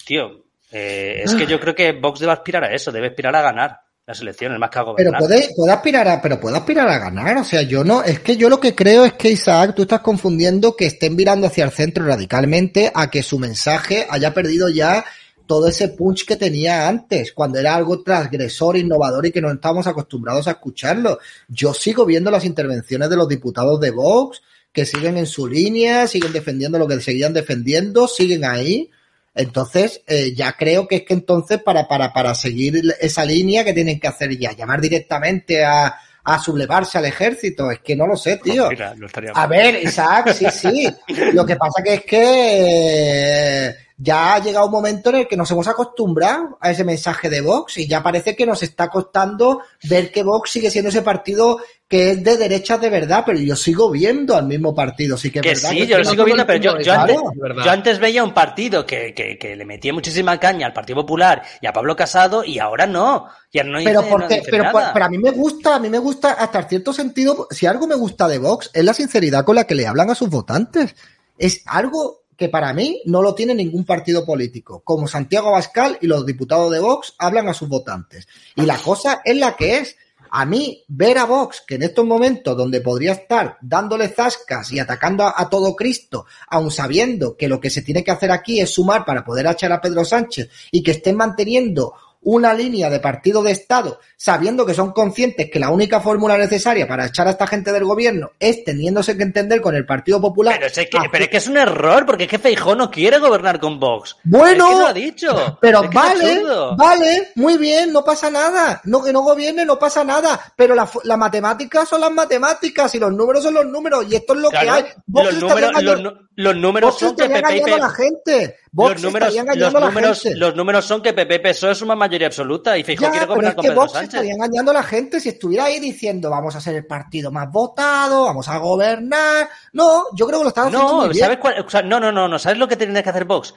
tío, eh, es que yo creo que Vox debe aspirar a eso, debe aspirar a ganar las elecciones, más que a Pero gobernar. puede, puede aspirar a, pero puede aspirar a ganar, o sea, yo no, es que yo lo que creo es que Isaac, tú estás confundiendo que estén virando hacia el centro radicalmente a que su mensaje haya perdido ya todo ese punch que tenía antes, cuando era algo transgresor, innovador y que no estábamos acostumbrados a escucharlo. Yo sigo viendo las intervenciones de los diputados de Vox, que siguen en su línea, siguen defendiendo lo que seguían defendiendo, siguen ahí. Entonces, eh, ya creo que es que entonces para, para, para seguir esa línea que tienen que hacer ya, llamar directamente a, a sublevarse al ejército, es que no lo sé, tío. Mira, lo estaría- A ver, Isaac, sí, sí. Lo que pasa que es que eh, ya ha llegado un momento en el que nos hemos acostumbrado a ese mensaje de Vox y ya parece que nos está costando ver que Vox sigue siendo ese partido que es de derechas de verdad, pero yo sigo viendo al mismo partido, sí que es Que verdad. sí, que yo lo sigo viendo, pero yo, antes, yo antes veía un partido que, que, que le metía muchísima caña al Partido Popular y a Pablo Casado y ahora no. Y ahora no Pero dice- no porque, dice pero, nada. pero a mí me gusta, a mí me gusta hasta cierto sentido, si algo me gusta de Vox es la sinceridad con la que le hablan a sus votantes. Es algo que para mí no lo tiene ningún partido político, como Santiago Abascal y los diputados de Vox hablan a sus votantes. Y la cosa es la que es. A mí, ver a Vox, que en estos momentos donde podría estar dándole zascas y atacando a, a todo Cristo, aun sabiendo que lo que se tiene que hacer aquí es sumar para poder echar a Pedro Sánchez y que estén manteniendo una línea de partido de Estado, sabiendo que son conscientes que la única fórmula necesaria para echar a esta gente del gobierno es teniéndose que entender con el Partido Popular. Pero es, que, pero es que es un error, porque es que Feijó no quiere gobernar con Vox. Bueno, es que lo ha dicho. Pero Es que es vale, vale, muy bien, no pasa nada. No que no gobierne, no pasa nada. Pero las la matemáticas son las matemáticas y los números son los números. Y esto es lo Claro, que hay. Vox los, números, los, los números Vox son que estaría PP y engañando a la P- gente. Vox los números, los, números, gente. los números son que PP PSOE es una mayoría absoluta y Feijó Ya, quiere gobernar es con que Pedro Vox Sánchez. estaría engañando a la gente si estuviera ahí diciendo vamos a ser el partido más votado, vamos a gobernar. No, yo creo que lo están haciendo muy No, bien. ¿sabes cuál? O sea, no, no, no, no, ¿sabes lo que tiene que hacer Vox?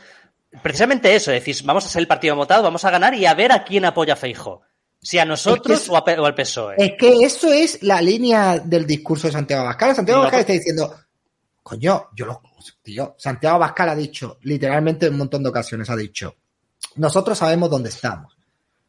Precisamente eso, decir, vamos a ser el partido votado, vamos a ganar y a ver a quién apoya a Feijó. Si a nosotros Es que es- o, a P- o al PSOE. Es que eso es la línea del discurso de Santiago Abascal. Santiago Abascal pues- está diciendo, coño, yo lo, tío, Santiago Abascal ha dicho, literalmente en un montón de ocasiones ha dicho, nosotros sabemos dónde estamos.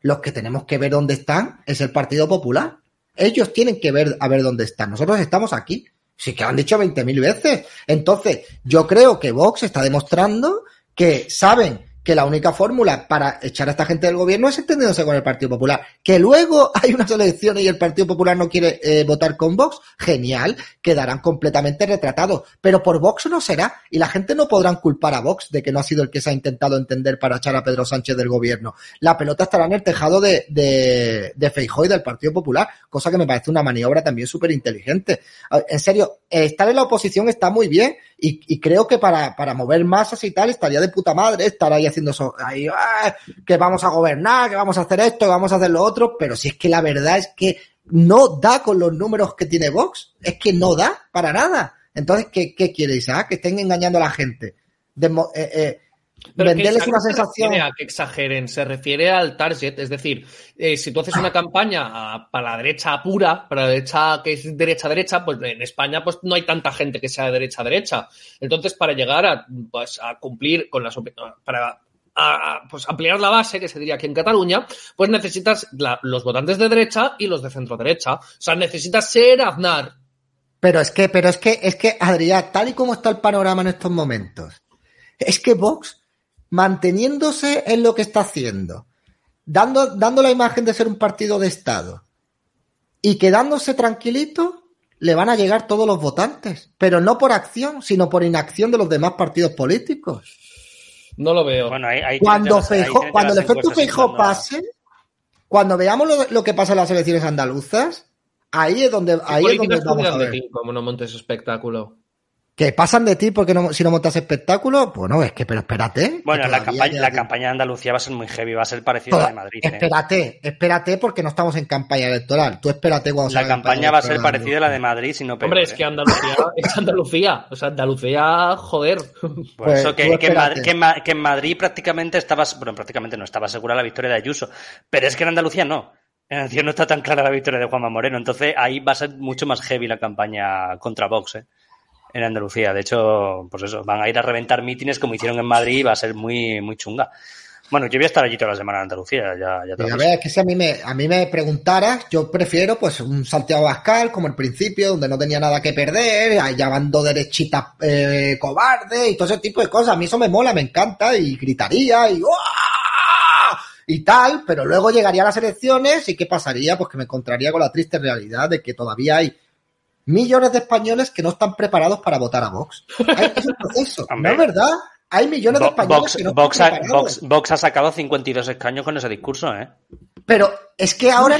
Los que tenemos que ver dónde están es el Partido Popular. Ellos tienen que ver a ver dónde están. Nosotros estamos aquí. Sí que lo han dicho 20.000 veces. Entonces, yo creo que Vox está demostrando que saben que la única fórmula para echar a esta gente del gobierno es entendiéndose con el Partido Popular. Que luego hay unas elecciones y el Partido Popular no quiere eh, votar con Vox, genial, quedarán completamente retratados. Pero por Vox no será y la gente no podrán culpar a Vox de que no ha sido el que se ha intentado entender para echar a Pedro Sánchez del gobierno. La pelota estará en el tejado de, de, de y del Partido Popular, cosa que me parece una maniobra también súper inteligente. En serio, estar en la oposición está muy bien y, y creo que para, para mover masas y tal estaría de puta madre estar ahí haciendo eso, ahí, ¡ah! que vamos a gobernar, que vamos a hacer esto, que vamos a hacer lo otro, pero si es que la verdad es que no da con los números que tiene Vox, es que no da para nada. Entonces, ¿qué, qué quiere Isaac? Que estén engañando a la gente. Eh, eh, Pero venderles una se sensación. refiere a que exageren, se refiere al target. Es decir, eh, si tú haces una campaña a- para la derecha pura, para la derecha que es derecha-derecha, pues en España pues no hay tanta gente que sea derecha-derecha. Entonces, para llegar a, pues, a cumplir con las para a- pues, ampliar la base, que se diría aquí en Cataluña, pues necesitas la- los votantes de derecha y los de centro derecha. O sea, necesitas ser Aznar. Pero es que, pero es que, es que, Adrián, tal y como está el panorama en estos momentos, es que Vox, manteniéndose en lo que está haciendo, dando, dando la imagen de ser un partido de Estado y quedándose tranquilito, le van a llegar todos los votantes. Pero no por acción, sino por inacción de los demás partidos políticos. No lo veo. Bueno, ahí, ahí Cuando, las- Feijó- el efecto Feijó pase, cuando veamos lo, lo que pasa en las elecciones andaluzas, ahí es donde, ahí es donde vamos a ver. ti, como no montes espectáculo. Que pasan de ti porque no, si no montas espectáculo, pues no, es que, pero espérate. Bueno, la campaña, la campaña de Andalucía va a ser muy heavy, va a ser parecida a la de Madrid. ¿eh? Espérate, espérate porque no estamos en campaña electoral. Tú espérate cuando La campaña va a ser parecida a la de Madrid, si no peor. Hombre, es ¿eh? que Andalucía es Andalucía. O sea, Andalucía, joder. Por Pues, eso tú que, que, en. Madrid, que en Ma- que en Madrid prácticamente estaba, bueno, prácticamente no estaba segura la victoria de Ayuso, pero es que en Andalucía no. En Andalucía no está tan clara la victoria de Juanma Moreno, entonces ahí va a ser mucho más heavy la campaña contra Vox, ¿eh? En Andalucía. De hecho, pues eso, van a ir a reventar mítines como hicieron en Madrid y va a ser muy, muy chunga. Bueno, yo voy a estar allí toda la semana en Andalucía, ya, ya te a ver, es que si a mí me, a mí me preguntaras, yo prefiero pues un Santiago Bascal como el principio, donde no tenía nada que perder, llamando derechitas eh, cobarde y todo ese tipo de cosas. A mí eso me mola, me encanta y gritaría y ¡guau! y tal, pero luego llegaría a las elecciones y ¿qué pasaría? Pues que me encontraría con la triste realidad de que todavía hay millones de españoles que no están preparados para votar a Vox. Hay- Es un proceso, ¿no es verdad? Hay millones de españoles Vox, que no Vox están ha, preparados. Vox- Vox ha sacado 52 escaños con ese discurso, ¿eh? Pero es que ahora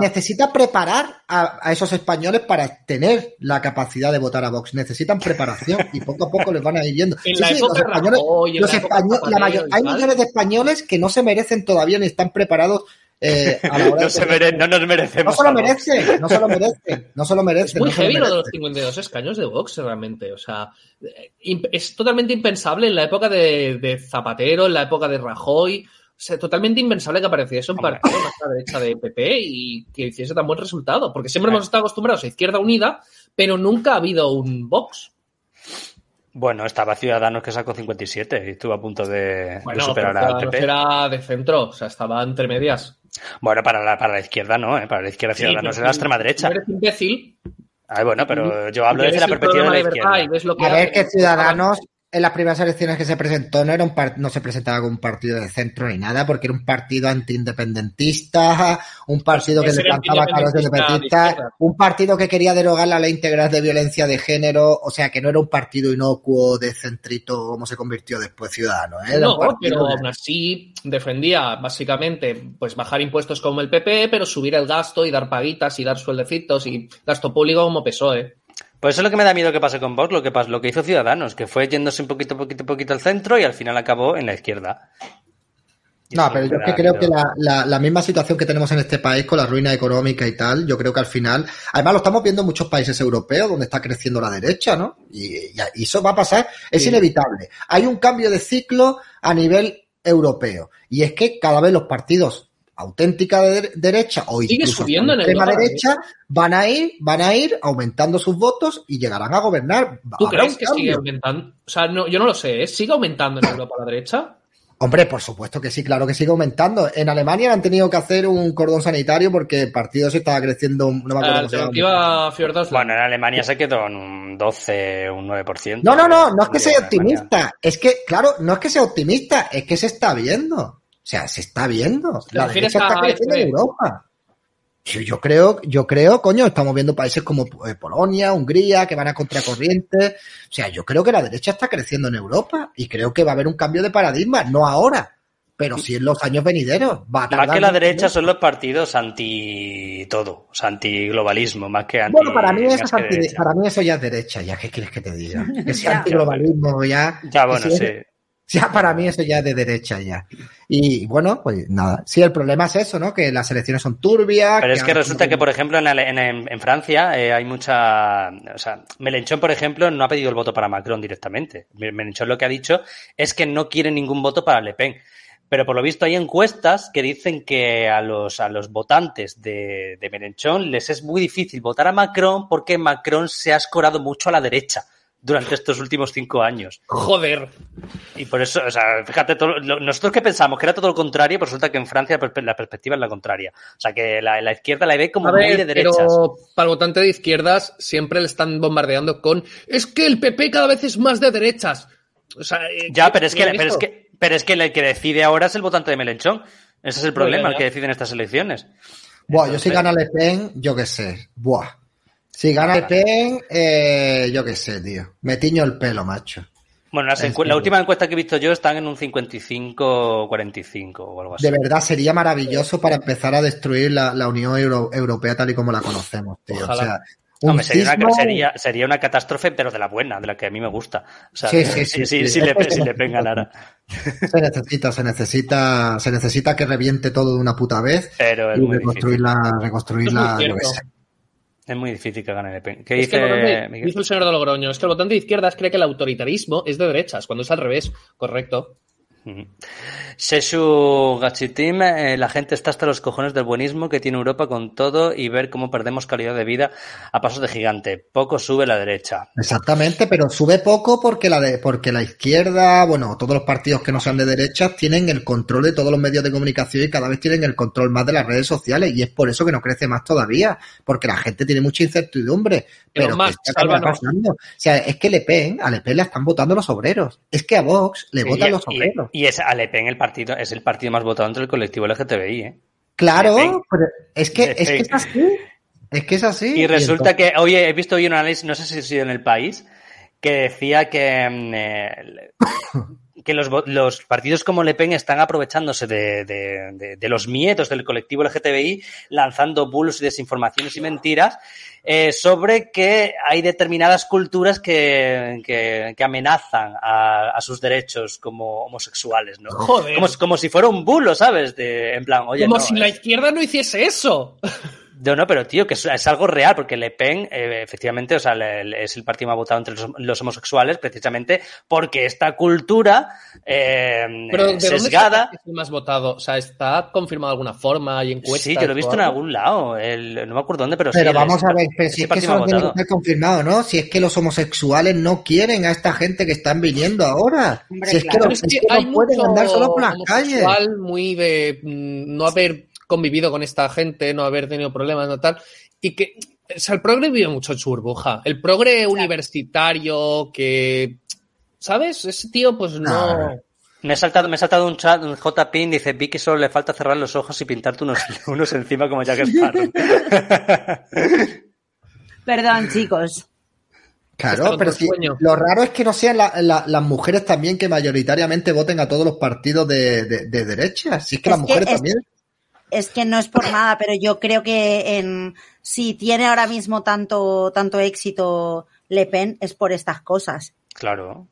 necesita preparar a, a esos españoles para tener la capacidad de votar a Vox. Necesitan preparación y poco a poco les van a ir yendo. Sí, sí, los españoles, los la la mayor- hay millones de españoles que no se merecen todavía ni están preparados eh, a la hora No, de se mere- no nos No merecemos. se lo merecen, no se lo merecen, no se lo Es merecen. muy no heavy lo de los merecen. 52 escaños de Vox, realmente. O sea, eh, es totalmente impensable en la época de, de Zapatero, en la época de Rajoy. O sea, totalmente impensable que apareciese un partido más a la derecha de PP y que hiciese tan buen resultado. Porque siempre hemos estado acostumbrados a Izquierda Unida, pero nunca ha habido un Vox. Bueno, estaba Ciudadanos que sacó 57 y estuvo a punto de, superar al PP. era de centro, o sea, estaba entre medias. Bueno, para la, para la izquierda no, ¿eh? Para la izquierda Sí, Ciudadanos pero era la extrema derecha. eres imbécil, Ay, bueno, pero yo hablo desde la perspectiva de la verdad izquierda. y ves lo que A ver que Ciudadanos en las primeras elecciones que se presentó no era un par- no se presentaba como un partido de centro ni nada, porque era un partido antiindependentista, un partido que le plantaba a los independentista de independentistas, un partido que quería derogar la ley integral de violencia de género, o sea que no era un partido inocuo de centrito como se convirtió después Ciudadanos. ¿eh? No, pero de- aún así defendía básicamente pues bajar impuestos como el PP, pero subir el gasto y dar paguitas y dar sueldecitos y gasto público como PSOE. Pues eso es lo que me da miedo que pase con Vox, lo que, pas- lo que hizo Ciudadanos, que fue yéndose un poquito, poquito, poquito al centro y al final acabó en la izquierda. Y No, pero yo es que creo miedo. que la, la- la misma situación que tenemos en este país con la ruina económica y tal, yo creo que al final, además lo estamos viendo en muchos países europeos donde está creciendo la derecha, ¿no? Y, y- y eso va a pasar, es Sí. inevitable. Hay un cambio de ciclo a nivel europeo y es que cada vez los partidos auténtica de de- derecha o Sigue incluso subiendo en extrema Europa, derecha van a ir van a ir aumentando sus votos y llegarán a gobernar. ¿Tú Habrá crees que sigue aumentando? O sea, no, yo no lo sé, ¿eh? ¿sigue aumentando en Europa la derecha? Hombre, por supuesto que sí, claro que sigue aumentando. En Alemania han tenido que hacer un cordón sanitario porque el partido se estaba creciendo, no me La acuerdo cómo se llama. alternativa Fjordosland. Bueno, en Alemania se quedó en un 12, un 9%. No, no, no, no es que sea optimista. Es que, claro, no es que sea optimista, es que se está viendo. O sea, se está viendo. ¿Te La derecha está creciendo en AfD? Europa. Yo, creo, yo creo, coño, estamos viendo países como eh, Polonia, Hungría, que van a contracorriente. O sea, yo creo que la derecha está creciendo en Europa y creo que va a haber un cambio de paradigma, no ahora, pero sí en los años venideros. Va a Más que la derecha tiempo. son los partidos anti todo, o sea, anti globalismo, más que anti. Bueno, para mí, eso es anti- para mí eso ya es derecha, ya. ¿Qué quieres que te diga? Que sea antiglobalismo, ya. Ya, bueno, si sí. es- Ya para mí eso ya es de derecha, ya. Y bueno, pues nada. Sí, el problema es eso, ¿no? Que las elecciones son turbias. Pero es que resulta que, por ejemplo, en, en- Francia eh, hay mucha. O sea, Melenchón, por ejemplo, no ha pedido el voto para Macron directamente. Melenchón lo que ha dicho es que no quiere ningún voto para Le Pen. Pero por lo visto hay encuestas que dicen que a los, a los votantes de, de Melenchón les es muy difícil votar a Macron porque Macron se ha escorado mucho a la derecha durante estos últimos cinco años. Joder. Y por eso, o sea, fíjate, todo, lo- nosotros que pensamos que era todo lo contrario, pues resulta que en Francia la perspe- la perspectiva es la contraria. O sea, que la, la izquierda la ve como A muy de derechas. pero para el votante de izquierdas siempre le están bombardeando con es que el PP cada vez es más de derechas. O sea, eh, Ya, pero es que, ¿qué pero es que, pero es que el que decide ahora es el votante de Melenchón. Ese es el problema, el que ya. decide en estas elecciones. Buah, yo si gana Le Pen, yo qué sé. Buah. Si gana Le Pen, eh, yo qué sé, tío. Me tiño el pelo, macho. Bueno, las la última encuesta que he visto yo están en un 55-45 o algo así. De verdad, sería maravilloso para empezar a destruir la, la Unión Euro- Europea tal y como la conocemos, tío. Ojalá. O sea, un Hombre, sería, una, cisma- sería, sería una catástrofe, pero de la buena, de la que a mí me gusta. O sea, Sí, sí, sí, sí, sí, sí. si, le, si Le Pen ganara. Se necesita, se necesita, se necesita que reviente todo de una puta vez Pero es y muy reconstruirla, es reconstruirla, muy yo qué cierto. sé. Es muy difícil que gane Le Pen. ¿Qué Es que el dice dice el señor de Logroño, es que el votante de izquierdas cree que el autoritarismo es de derechas, cuando es al revés. Correcto. Ujú. Seshu Gachitim, eh, la gente está hasta los cojones del buenismo que tiene Europa con todo y ver cómo perdemos calidad de vida a pasos de gigante. Poco sube la derecha. Exactamente, pero sube poco porque la de, porque la izquierda, bueno, todos los partidos que no sean de derechas tienen el control de todos los medios de comunicación y cada vez tienen el control más de las redes sociales y es por eso que no crece más todavía, porque la gente tiene mucha incertidumbre. Pero Elon Musk, ¿qué acabará sálvanos. pasando? O sea, es que Le Pen, a Le Pen la están votando los obreros. Es que a Vox le votan los y- obreros. Y es a Le Pen el partido, es el partido más votado entre el colectivo LGTBI, ¿eh? Claro, pero es que, es que es así. Es que es así. Y resulta que, oye, he visto hoy un análisis, no sé si ha sido en el país, que decía que, mm, eh, que los, los partidos como Le Pen están aprovechándose de, de- de- de los miedos del colectivo LGTBI, lanzando bulos y desinformaciones y mentiras eh, sobre que hay determinadas culturas que, que- que amenazan a, a sus derechos como homosexuales, ¿no? Joder. Como, como si fuera un bulo, ¿sabes? De, en plan, oye, Como no, si eh, la izquierda no hiciese eso. no, no, pero tío, que es, es algo real, porque Le Pen, eh, efectivamente, o sea, le- le- es el partido más votado entre los, los homosexuales, precisamente porque esta cultura eh, Pero ¿de dónde sesgada. que es el más votado? O sea, ¿está confirmado de alguna forma? ¿Hay encuestas? Sí, yo lo he visto en algún lado, el- no me acuerdo dónde, pero, sí. Pero vamos a ver, pero si es que eso tiene que estar confirmado, ¿no? Si es que los homosexuales no quieren a esta gente que están viniendo ahora. Hombre, si es claro. que, Pero los, es es que hay no pueden andar solo por las calles. muy de mm, no haber convivido con esta gente, no haber tenido problemas, no tal. Y que, o sea, el progre vive mucho en su burbuja. El progre universitario que, ¿sabes? Ese tío, pues no... Ah. Me he saltado, me he saltado un chat, un J-Pin, dice, vi que solo le falta cerrar los ojos y pintarte unos, unos encima como Jack Sparrow. Perdón, chicos. Claro, pero sueño. lo raro es que no sean la- la- las mujeres también que mayoritariamente voten a todos los partidos de, de- de derecha. Si es que Es las que mujeres es- también. Es que no es por nada, pero yo creo que en, si tiene ahora mismo tanto, tanto éxito Le Pen es por estas cosas. claro.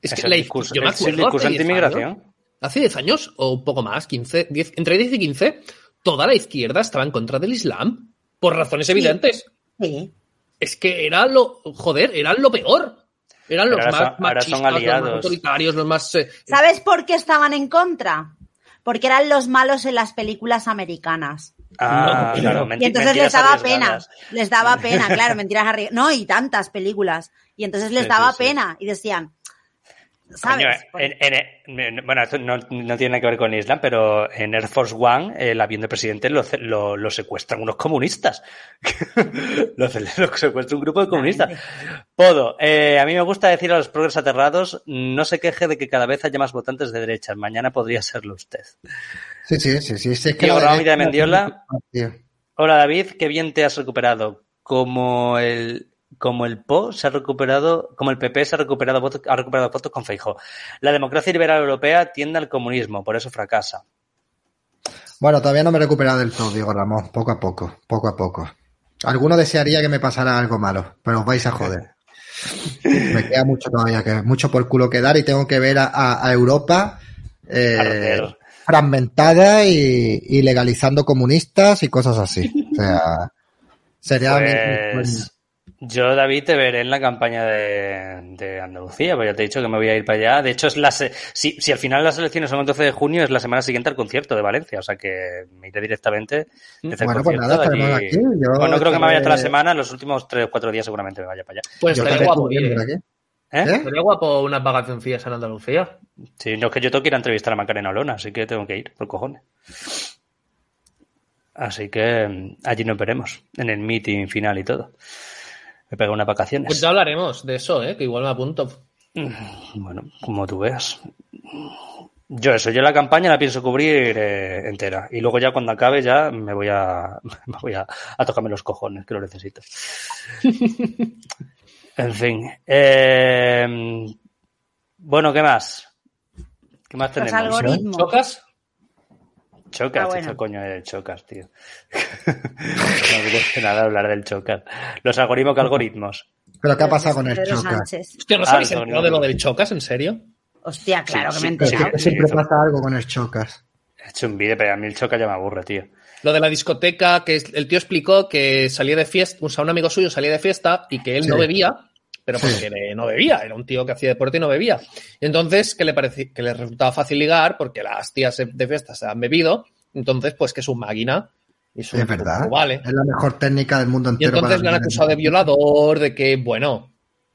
Es que el la discurso, yo me el acuerdo discurso hace 10 anti-inmigración. años, Hace 10 años, o un poco más, 15, 10, entre 10 y 15, toda la izquierda estaba en contra del Islam. Por razones evidentes. Sí. Es que era lo, joder, eran lo peor. Eran los ahora más son- ahora son machistas, los más autoritarios, los más... eh, ¿Sabes por qué estaban en contra? Porque eran los malos en las películas americanas. Ah, claro, y entonces les daba pena, les daba pena, claro, mentiras arriesgadas. No, y tantas películas. Y entonces les Sí, daba sí, sí. pena y decían, ¿sabes? Coño, en- en- en- bueno, esto no, no tiene nada que ver con Islam, pero en Air Force One, el avión del presidente lo, lo, lo secuestran unos comunistas. lo, secuestra un grupo de comunistas. Podo, eh, a mí me gusta decir a los progres aterrados, no se queje de que cada vez haya más votantes de derechas. Mañana podría serlo usted. Sí, sí, sí, sí. sí, es que Diego Mendiola. Hola David, qué bien te has recuperado. Como el como el PO se ha recuperado, como el PP se ha recuperado votos, ha recuperado votos con Feijóo. La democracia liberal europea tiende al comunismo, por eso fracasa. Bueno, todavía no me he recuperado del todo, Diego Ramón. Poco a poco, poco a poco. Alguno desearía que me pasara algo malo, pero os vais a joder. Me queda mucho todavía, que mucho por culo que dar y tengo que ver a, Europa eh, fragmentada y, y legalizando comunistas y cosas así. O sea, sería mi- mi sueño. Yo, David, te veré en la campaña de, de Andalucía, pues ya te he dicho que me voy a ir para allá. De hecho, es la se- si, si al final las elecciones son el 12 de junio, es la semana siguiente al concierto de Valencia, o sea que me iré directamente desde el Bueno, pues nada, estaremos allí. aquí. Yo Bueno, no creo que me vaya toda la semana, los últimos tres o cuatro días seguramente me vaya para allá. Pues Yo estaría estaré guapo ir, ¿eh? ¿Eh? Sería guapo unas vacacioncillas en Andalucía. Sí, no es que yo tengo que ir a entrevistar a Macarena Olona, así que tengo que ir, por cojones. Así que mm, allí nos veremos, en el meeting final y todo. Me pego unas vacaciones. Pues ya hablaremos de eso, ¿eh? que igual me apunto. Bueno, como tú veas. Yo eso, yo la campaña la pienso cubrir eh, entera. Y luego ya cuando acabe ya me voy a, me voy a, a tocarme los cojones, que lo necesito. en fin. eh, bueno, ¿qué más? ¿Qué más Los tenemos? algoritmos. ¿Chocas? Chocas, Ah, bueno. ¿qué coño es el chocas, tío? no me gusta nada hablar del chocas. Los algoritmos, ¿qué algoritmos? ¿Pero qué ha pasado con el Pedro Chocas? Sánchez. Hostia, ¿no Ah, sabéis no, el de lo del Chocas? ¿En serio? Hostia, claro Sí, que me he enterado. siempre pasa algo con el Chocas. He hecho un vídeo, pero a mí el chocas ya me aburre, tío. Lo de la discoteca, que el tío explicó que salía de fiesta, o sea, un amigo suyo salía de fiesta y que él Sí. no bebía, pero Sí. porque no bebía, era un tío que hacía deporte y no bebía. Y entonces que le parecía, que le resultaba fácil ligar porque las tías de fiesta se han bebido, entonces pues que es un máquina. Y es, un Es verdad. vale. Es la mejor técnica del mundo Y entero. entonces le han acusado de violador, de que, bueno,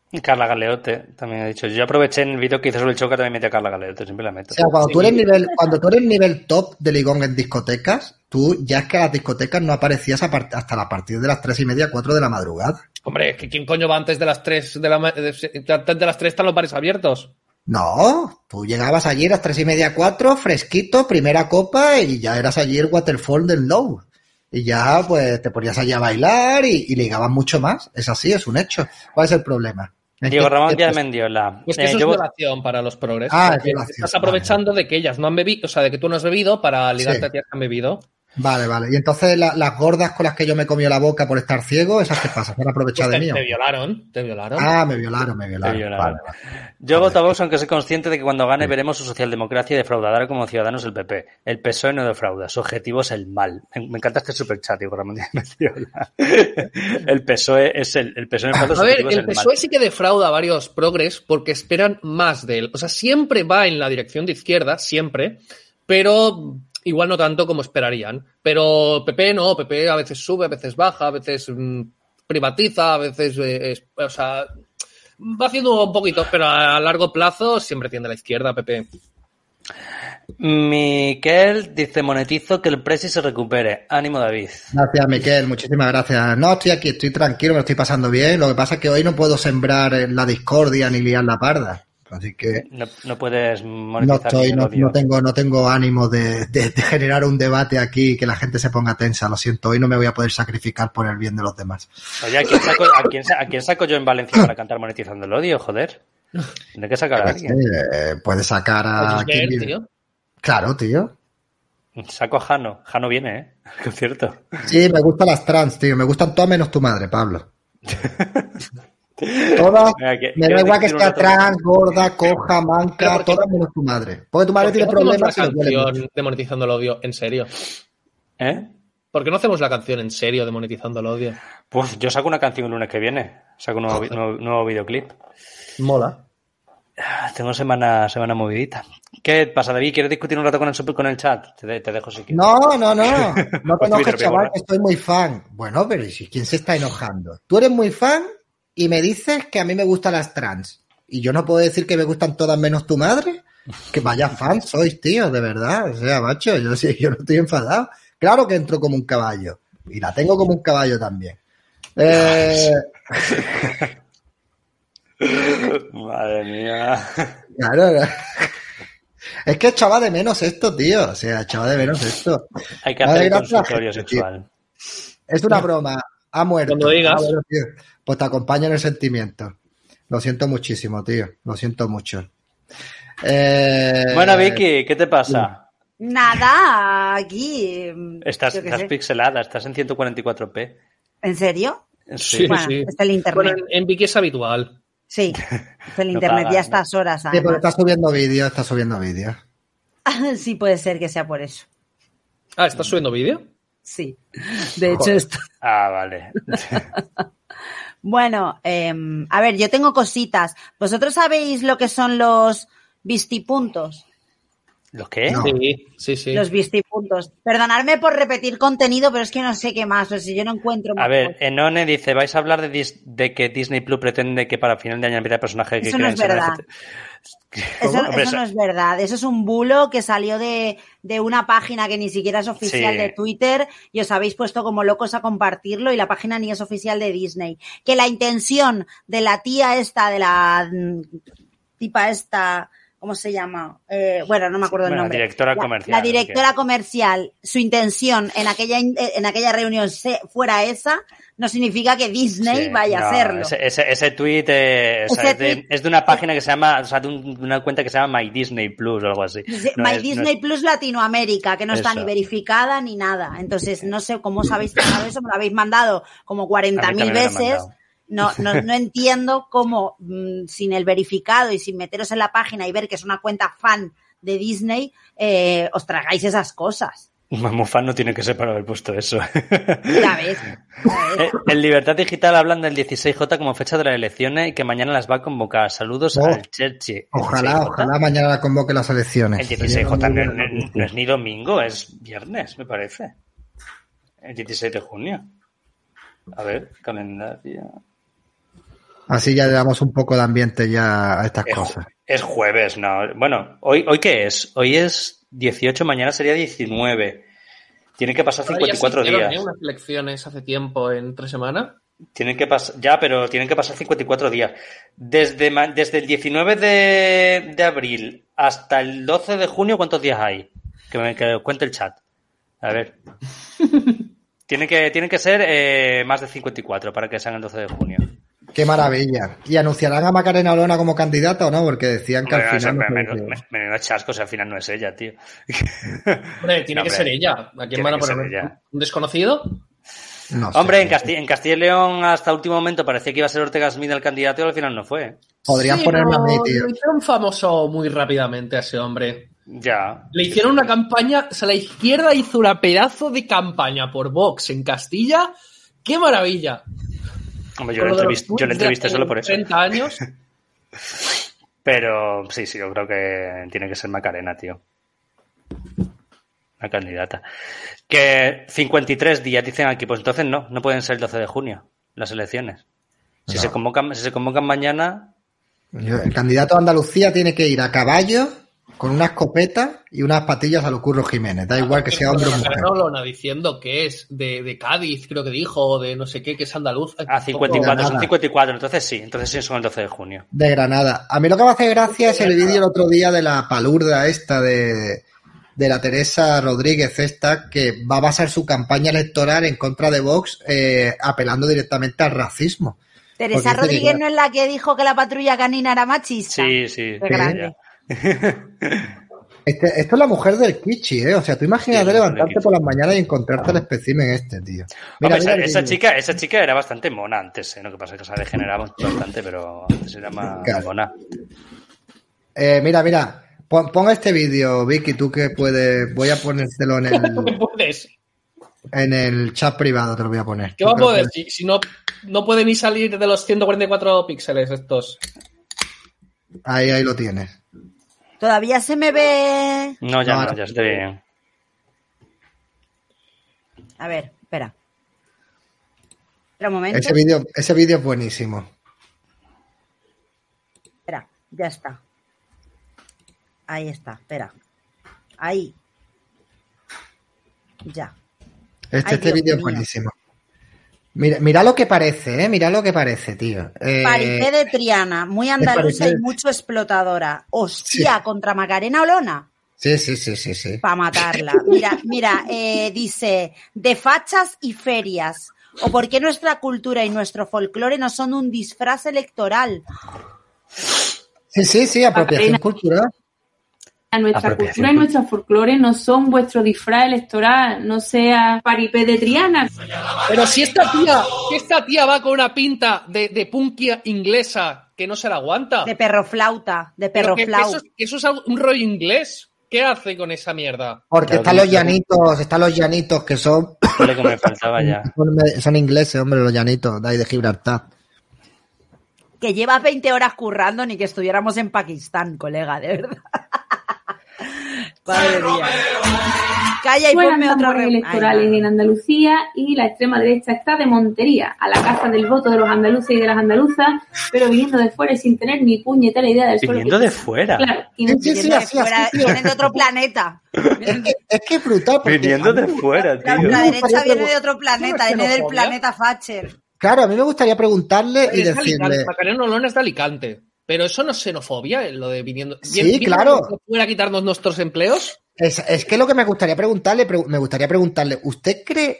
Y Carla Galeote también ha dicho. Yo aproveché en el vídeo que hice sobre el chocas, también metí a Carla Galeote, siempre la meto. O sea, cuando tú eres nivel, cuando tú eres nivel top de ligón en discotecas, tú ya es que a las discotecas no aparecías a part- hasta a partir de las tres y media, cuatro de la madrugada. Hombre, que ¿quién coño va antes de las 3 de la antes de las 3 están los bares abiertos? No, tú llegabas allí a las tres y media, cuatro, fresquito, primera copa y ya eras allí el waterfall del low. Y ya, pues, te ponías allí a bailar y, y ligabas mucho más. Es así, es un hecho. ¿Cuál es el problema? Es Diego que- Ramón Díaz Mendiola. Pues que Eh, eso yo- es violación para los progres. Ah, es violación, Estás aprovechando de que ellas no han bebido, o sea, de que tú no has bebido para ligarte Sí. a tías que han bebido. Vale, vale. Y entonces la- las gordas con las que yo me comió la boca por estar ciego, ¿esas qué pasa? ¿Se han aprovechado Pues de te, mí? te violaron, te violaron. Ah, me violaron, me violaron. Te violaron. Vale, vale. Yo voto a Vox aunque soy consciente de que cuando gane veremos su socialdemocracia y defraudará como ciudadanos el PP. El PSOE no defrauda, su objetivo es el mal. Me, me encanta este superchat, Diego Ramón. El PSOE es el, el PSOE su A ver, el mal. PSOE sí que defrauda a varios progres porque esperan más de él. O sea, siempre va en la dirección de izquierda, siempre, pero igual no tanto como esperarían. Pero PP no, PP a veces sube, a veces baja, a veces mm, privatiza, a veces, eh, es- o sea, va haciendo un poquito, pero a largo plazo siempre tiende a la izquierda, PP. Miquel dice, monetizo que el Presi se recupere. Ánimo, David. Gracias, Miquel. Muchísimas gracias. No, estoy aquí, estoy tranquilo, me lo estoy pasando bien. Lo que pasa es que hoy no puedo sembrar la discordia ni liar la parda. Así que No, no puedes no monetizar estoy, ni el no, odio. no tengo, no tengo ánimo de, de- de generar un debate aquí y que la gente se ponga tensa. Lo siento, hoy no me voy a poder sacrificar por el bien de los demás. Oye, ¿a quién, saco, a, quién, sa- a quién saco yo en Valencia para cantar monetizando el odio? Joder. Tendré que sacar a alguien. Eh, puede sacar a. Puedes tío. Claro, tío. Saco a Jano. Jano viene, ¿eh? Al concierto. Sí, me gustan las trans, tío. Me gustan todas menos tu madre, Pablo. Todas. Que- Me da igual que rato. trans, gorda, coja, manca, todas menos tu madre. Porque tu madre ¿Por qué tiene no hacemos problemas la canción de monetizando el odio en serio? ¿Eh? ¿Por qué no hacemos la canción en serio de monetizando el odio? Pues yo saco una canción el lunes que viene. Saco un nuevo, nuevo, nuevo videoclip. Mola. Ah, Tengo semana, semana movidita. ¿Qué pasa, David? ¿Quieres discutir un rato con el, super- con el chat? Te, de- te dejo si quieres. No, no, no. No Pues te enojes, Twitter, chaval, que estoy muy fan. Bueno, pero ¿y si quién se está enojando? Tú eres muy fan y me dices que a mí me gustan las trans. Y yo no puedo decir que me gustan todas menos tu madre. Que vaya fan sois, tío, de verdad. O sea, macho, yo, sí, yo no estoy enfadado. Claro que entro como un caballo. Y la tengo como un caballo también. Eh, Madre mía. claro. Es que echaba de menos esto, tío. O sea, echaba de menos esto. Hay que Madre hacer a la consultorio sexual. Es una broma. Ha muerto. Cuando digas. Pues te acompaño en el sentimiento. Lo siento muchísimo, tío. Lo siento mucho. Eh, Bueno, Vicky, ¿qué te pasa? Nada, aquí. mm, Estás, pixelada, estás en 144p. ¿En serio? Sí, Bueno, sí. es el internet. Bueno, en, Vicky es habitual. Sí, es el No internet ya a estas horas. Sí, pero además. está subiendo vídeos, está subiendo vídeos. sí, puede ser que sea por eso. Ah, ¿estás subiendo vídeo? Sí. De hecho, Joder. esto. Ah, vale. Bueno, em, a ver, yo tengo cositas. ¿Vosotros sabéis lo que son los vistipuntos? ¿Los qué? No. Sí, sí, sí. Los vistipuntos. Perdonadme por repetir contenido, pero es que no sé qué más. O sea, yo no encuentro A ver, cosas. Enone dice, vais a hablar de, de que Disney Plus pretende que para final de año empiece personaje que Eso no es ser verdad. Eso, eso no es verdad. Eso es un bulo que salió de, de una página que ni siquiera es oficial Sí. de Twitter y os habéis puesto como locos a compartirlo y la página ni es oficial de Disney. Que la intención de la tía esta, de la mm, tipa esta, ¿cómo se llama? Eh, bueno, no me acuerdo el Bueno, nombre. directora La- comercial, La directora comercial, su intención en aquella, in- en aquella reunión se- fuera esa, no significa que Disney Sí, vaya no, a hacerlo. Ese, ese, ese tweet eh, o sea, Ese es, de, es de una página que se llama, o sea, de, un- una cuenta que se llama My Disney Plus o algo así. No My es- no Disney es- Plus Latinoamérica, que no está Eso. ni verificada ni nada. Entonces, no sé cómo os habéis eso, me lo habéis mandado como A 40.000 mí también me lo han veces. No, no, no entiendo cómo, mm, sin el verificado y sin meteros en la página y ver que es una cuenta fan de Disney, eh, os tragáis esas cosas. Mamufan no tiene que ser para haber puesto eso. Ya ves. ya ves. Eh, En Libertad Digital hablan del 16J como fecha de las elecciones y que mañana las va a convocar. Saludos Oh. al Cherchi. Ojalá, 16J. ojalá mañana la convoque las elecciones. El Sería 16J muy no, no es ni domingo, es viernes, me parece. El 16 de junio. A ver, calendario. Así ya le damos un poco de ambiente ya a estas Es, cosas. es jueves, ¿no? Bueno, ¿hoy, ¿hoy qué es? Hoy es 18, mañana sería 19. Tiene que pasar Ahora ya se 54 hicieron, días. ¿eh? unas elecciones hace tiempo, en tres semanas. Tienen que pasar, ya, pero tienen que pasar 54 días. Desde, desde el 19 de, de abril hasta el 12 de junio, ¿cuántos días hay? Que me que cuente el chat. A ver. tiene, que, tiene que ser eh, más de 54 para que sean el 12 de junio. Qué maravilla. ¿Y anunciarán a Macarena Olona como candidata o no? Porque decían que al final... no sé, no me- sé me- qué. me- menudo chasco, o sea, al final no es ella, tío. Hombre, tiene No, que hombre. ser ella. ¿A quién van a poner? ella. ¿Un desconocido? No sé. Hombre, en Castilla, en Castilla y León hasta último momento parecía que iba a ser Ortega Smith el candidato y al final no fue. Podrían Sí, ponerme a mí, tío. Lo hicieron famoso muy rápidamente a ese hombre. Ya. Le hicieron una campaña, o sea, la izquierda hizo una pedazo de campaña por Vox en Castilla. ¡Qué maravilla! Hombre, yo los entrevisté, yo entrevisté hace solo por eso. 30 años. Pero sí, sí, yo creo que tiene que ser Macarena, tío. La candidata. Que 53 días dicen aquí, pues entonces no, no pueden ser el 12 de junio las elecciones. Si, No. se, convocan, si se convocan mañana, Yo- El candidato a Andalucía tiene que ir a caballo con una escopeta y unas patillas a lo Curro Jiménez. Da igual que sea hombre o mujer. Olona diciendo que es de, de Cádiz, creo que dijo, o de no sé qué, que es andaluz. a 54, son nada. 54, entonces sí, entonces sí son el 12 de junio. De Granada. A mí lo que me hace gracia es el vídeo el otro día de la palurda esta de, de la Teresa Rodríguez esta, que va a basar su campaña electoral en contra de Vox eh, apelando directamente al racismo. Teresa Porque Rodríguez no es la que dijo que la patrulla canina era machista. Sí, sí. Qué grande. Este- esto es la mujer del Kichi, ¿eh? O sea, tú imagínate levantarte por las mañanas y encontrarte el espécimen este, tío. Mira, Hombre, mira esa, chica, esa chica era bastante mona antes, ¿eh? lo que pasa es que se ha degenerado bastante, pero antes era más Claro. mona. Eh, mira, mira. Pon, pon este vídeo, Vicky, tú que puedes. Voy a ponértelo en el, ¿Qué puedes? en el chat privado, te lo voy a poner. ¿Qué va a poder? Si, si no, no puede ni salir de los 144 píxeles estos. Ahí, ahí lo tienes. Todavía se me ve. No, ya No, ya estoy bien. A ver, espera. Espera un momento. Ese vídeo, ese vídeo es buenísimo. Espera, ya está. Ahí está, espera. Ahí. Ya. Este, Ay, este vídeo es buenísimo. Mira, mira lo que parece, ¿eh? Mira lo que parece, tío. Eh, de Triana, muy andaluza y mucho explotadora. Hostia, contra Macarena Olona. Sí, sí, sí, sí, sí. Para matarla. Mira, mira, eh, dice, de fachas y ferias. ¿O por qué nuestra cultura y nuestro folclore no son un disfraz electoral? Sí, sí, sí, apropiación Macarena. cultural. Nuestra Apropiación cultura y nuestro folclore no son vuestro disfraz electoral, no sea paripé de Triana. Pero si esta tía, si esta tía va con una pinta de, de punkia inglesa que no se la aguanta. De perro flauta, de perro que- que flau. eso, es- que eso es algo- un rollo inglés. ¿Qué hace con esa mierda? Porque Claro, están los llanitos, están los llanitos que son, lo que me faltaba ya. son, son ingleses, hombre, los llanitos de ahí de Gibraltar. Que lleva 20 horas currando ni que estuviéramos en Pakistán, colega, de verdad. Madre mía. Calla y ponme otro electorales Ay, en Andalucía y la extrema derecha está de Montería, a la casa del voto de los andaluces y de las andaluzas, pero viniendo de fuera y sin tener ni puñetera idea del suelo. Viniendo de fuera. Claro, vienen de otro planeta. Es que es, que es brutal. Viniendo de me- fuera, La, tío. la me derecha gustaría viene de otro planeta, ¿Eso es viene del planeta Thatcher. Claro, a mí me gustaría preguntarle y decirle. Macarena Olona es de Alicante. Pero eso no es xenofobia, eh, lo de viniendo. Sí, ¿Viene- viene claro. fuera a quitarnos nuestros empleos? Es, es que lo que me gustaría preguntarle, pre- me gustaría preguntarle, ¿usted cree,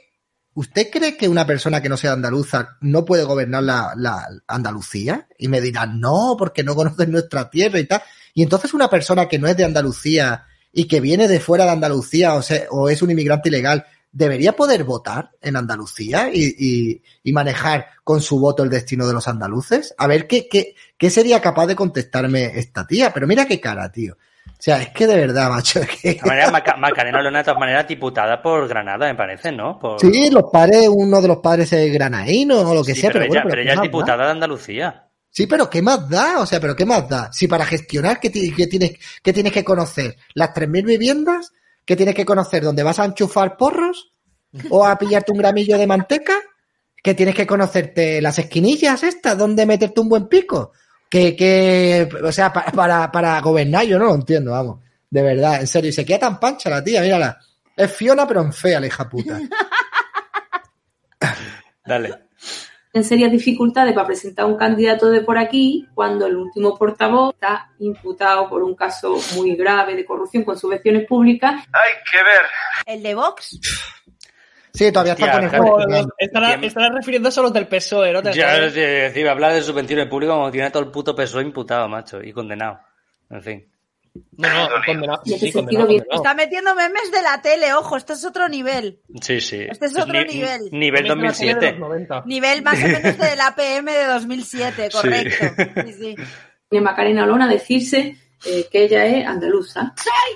¿usted cree que una persona que no sea andaluza no puede gobernar la, la Andalucía? Y me dirán, no, porque no conocen nuestra tierra y tal. Y entonces una persona que no es de Andalucía y que viene de fuera de Andalucía o, sea, o es un inmigrante ilegal, ¿debería poder votar en Andalucía y, y- y manejar con su voto el destino de los andaluces? A ver qué, qué, qué sería capaz de contestarme esta tía. Pero mira qué cara, tío. O sea, es que de verdad, macho, es que... De Maca- Macarena Olona, de todas maneras, diputada por Granada, me parece, ¿no? Por... Sí, los padres, uno de los padres es granaíno o lo que Sí, sea, pero, pero, ella, bueno, pero ¿qué ella es diputada da? de Andalucía. Sí, pero ¿qué más da? O sea, pero ¿qué más da? Si para gestionar, ¿qué, ti- qué tienes, qué tienes que conocer? ¿Las 3.000 viviendas? ¿Qué tienes que conocer? ¿Dónde vas a enchufar porros? ¿O a pillarte un gramillo de manteca? ¿Qué tienes que conocerte? ¿Las esquinillas estas? ¿Dónde meterte un buen pico? Que, que, o sea, pa- para, para gobernar yo no lo entiendo, vamos. De verdad, en serio. Y se queda tan pancha la tía, mírala. Es Fiona, pero en fea, la hija puta. Dale. En serias dificultades para presentar un candidato de por aquí cuando el último portavoz está imputado por un caso muy grave de corrupción con subvenciones públicas. Hay que ver. ¿El de Vox? Sí, todavía está con el claro. no, estará, refiriéndose a los del PSOE, ¿no? Te Ya, a hablar de subvenciones públicas como tiene todo el puto PSOE imputado, macho, y condenado. En fin. No, no, condenado. Sí, condenado. Está metiendo memes de la tele, ojo, esto es otro nivel. Sí, sí. Este es otro Ni- nivel. Nivel También de la tele de 2007. los 90. Nivel más o menos de la PM de 2007, Sí. correcto. Sí, sí. de Macarena Olona decirse eh, que ella es andaluza. ¡Soy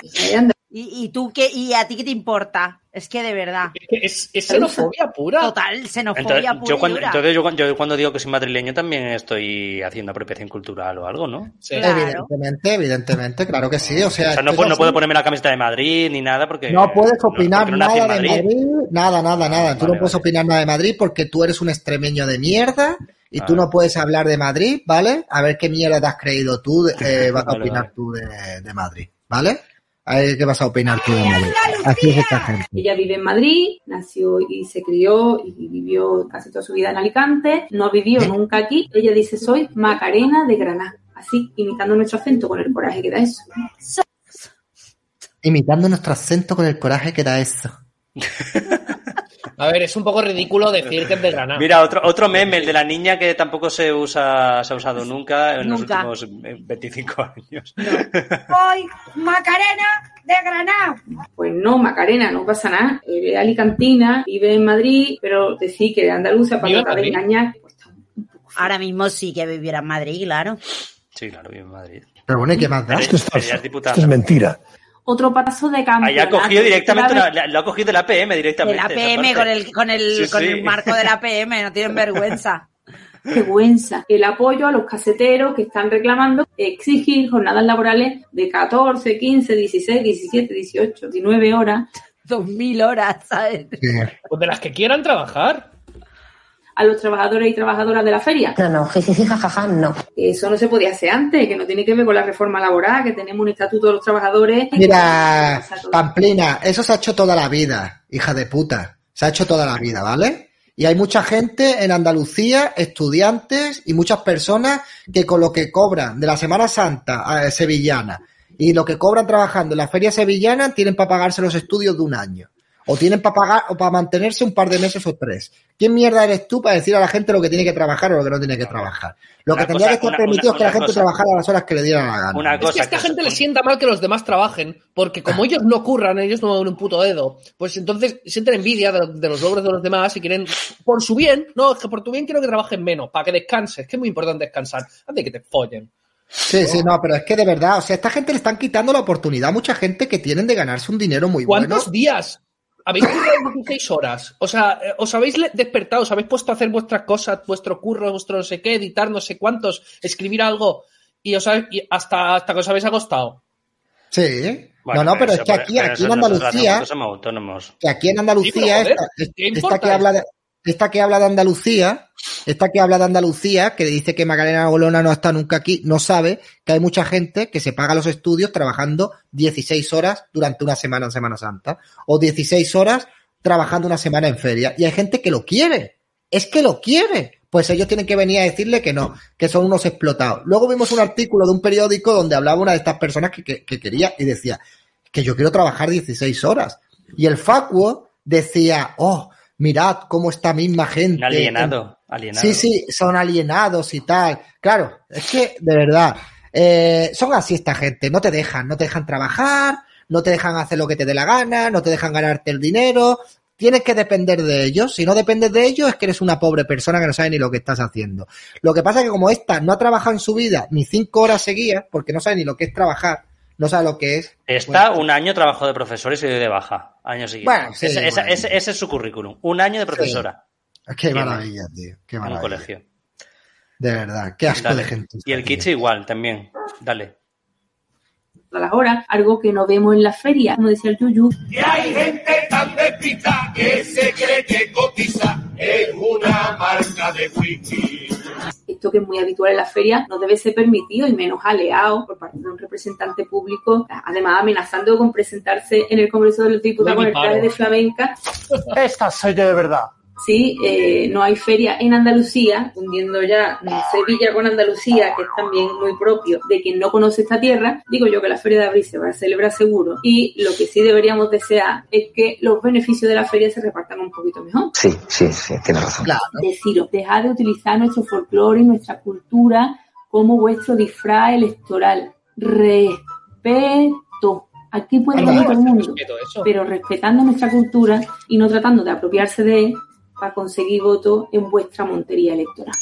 andaluza! ¿Y, y tú qué? ¿Y a ti qué te importa? Es que de verdad. Es Es, xenofobia pura. Total, xenofobia Entonces, pura yo cuando, entonces yo, cuando- yo cuando digo que soy madrileño también estoy haciendo apropiación cultural o algo, ¿no? Sí. Claro. Evidentemente, evidentemente, claro que sí. O sea, O sea, no, esto puedo- es no puedo ponerme la camiseta de Madrid ni nada porque... No puedes opinar no nada de Madrid, nada, nada, nada. Tú Vale, no puedes opinar nada de Madrid porque tú eres un extremeño de mierda y tú no puedes hablar de Madrid, ¿vale? A ver qué mierda te has creído tú, eh, vas a opinar vale. tú de, de Madrid, ¿vale? A ver qué vas a opinar tú de Madrid. Así es esta gente. Ella vive en Madrid, nació y se crió y vivió casi toda su vida en Alicante, no vivió nunca aquí. Ella dice, soy Macarena de Granada. Así, imitando nuestro acento con el coraje que da eso. Imitando nuestro acento con el coraje que da eso. A ver, es un poco ridículo decir que es de Granada. Mira, otro, otro meme, el de la niña que tampoco se usa, se ha usado nunca en Nunca. los últimos eh, 25 años. Soy Macarena de Granada. Pues no, Macarena, no pasa nada. Eres alicantina, vive en Madrid, pero decir que de andaluza para tratar de engañar. pues. Ahora mismo sí que viviera en Madrid, claro. Sí, claro, vive en Madrid. Pero bueno, ¿y qué más da? Eres- eres diputada. mentira. Otro paso de cambio. Ahí ha cogido directamente, una- la- lo ha cogido de la PM De directamente. la esa PM con el, con el, Sí, con sí. el marco de la PM, no tienen vergüenza. vergüenza. El apoyo a los caseteros que están reclamando exigir jornadas laborales de 14, 15, 16, 17, 18, 19 horas Dos mil horas, ¿sabes? Sí. Pues de las que quieran trabajar. A los trabajadores y trabajadoras de la feria. No, no, jijiji, jajaja, no. Eso no se podía hacer antes, que no tiene que ver con la reforma laboral, que tenemos un estatuto de los trabajadores. Mira, Pamplina, eso se ha hecho toda la vida, hija de puta. Se ha hecho toda la vida, ¿vale? Y hay mucha gente en Andalucía, estudiantes y muchas personas que con lo que cobran de la Semana Santa eh, sevillana y lo que cobran trabajando en la feria sevillana tienen para pagarse los estudios de un año. O tienen para pagar o para mantenerse un par de meses o tres. ¿Quién mierda eres tú para decir a la gente lo que tiene que trabajar o lo que no tiene que trabajar? Lo que tendría cosa- que estar una- permitido una- es que la gente cosa. trabajara a las horas que le diera la gana. Una Es que a esta gente le sienta mal que los demás trabajen, porque como ellos no curran, ellos no mueven un puto dedo, pues entonces sienten envidia de, de los logros de los demás y quieren, por su bien, no, es que por tu bien quiero que trabajen menos, para que descanses, que es muy importante descansar, antes de que te follen. Sí, sí, no, pero es que de verdad, o sea, a esta gente le están quitando la oportunidad a mucha gente que tienen de ganarse un dinero muy bueno. ¿Cuántos días? ¿Habéis currado 16 horas? O sea, eh, os habéis despertado, os habéis puesto a hacer vuestras cosas, vuestro curro, vuestro no sé qué, editar no sé cuántos, escribir algo, y, os habéis- y hasta, hasta que os habéis acostado. Sí. Bueno, no, no, pero es que aquí, aquí en Andalucía, nosotros somos autónomos. que aquí en Andalucía, Sí, pero, joder, esta, ¿qué esta importa que habla de, esta que habla de Andalucía, esta que habla de Andalucía, que dice que Magdalena Golona no está nunca aquí, no sabe que hay mucha gente que se paga los estudios trabajando 16 horas durante una semana en Semana Santa, o 16 horas trabajando una semana en feria, y hay gente que lo quiere, es que lo quiere. Pues ellos tienen que venir a decirle que no, que son unos explotados. Luego vimos un artículo de un periódico donde hablaba una de estas personas que, que- que quería y decía que yo quiero trabajar 16 horas. Y el Facuo decía, oh, mirad cómo esta misma gente. Alienado, alienado. Sí, sí, son alienados y tal. Claro, es que, de verdad, eh, son así esta gente. No te dejan, no te dejan trabajar, no te dejan hacer lo que te dé la gana, no te dejan ganarte el dinero. Tienes que depender de ellos. Si no dependes de ellos, es que eres una pobre persona que no sabe ni lo que estás haciendo. Lo que pasa es que como esta no ha trabajado en su vida ni cinco horas seguidas, porque no sabe ni lo que es trabajar, no sabe lo que es. Está Bueno, un año trabajo de profesor y se dio de baja. Año siguiente. Bueno, sí, ese, bueno. ese- ese es su currículum. Un año de profesora Qué tiene. maravilla, tío. Qué en un maravilla. colegio. De verdad, qué asco Dale. de gente. Y el Kichi igual, también. Dale. a las horas, algo que no vemos en la feria, como decía el Yuyu. Y hay gente tan despista que se cree que cotiza en una marca de whisky. Esto que es muy habitual en la feria no debe ser permitido y menos aleado por parte de un representante público, además amenazando con presentarse en el Congreso de los Diputados con el traje de flamenca. Esta soy yo de verdad. Sí, eh, no hay feria en Andalucía, hundiendo ya Sevilla con Andalucía, que es también muy propio de quien no conoce esta tierra. Digo yo que la feria de abril se va a celebrar seguro y lo que sí deberíamos desear es que los beneficios de la feria se repartan un poquito mejor. Sí, sí, sí, tienes razón. Deciros, dejad de utilizar nuestro folclore y nuestra cultura como vuestro disfraz electoral. Respeto. Aquí puede venir todo el mundo, pero respetando nuestra cultura y no tratando de apropiarse de él para conseguir votos en vuestra montería electoral.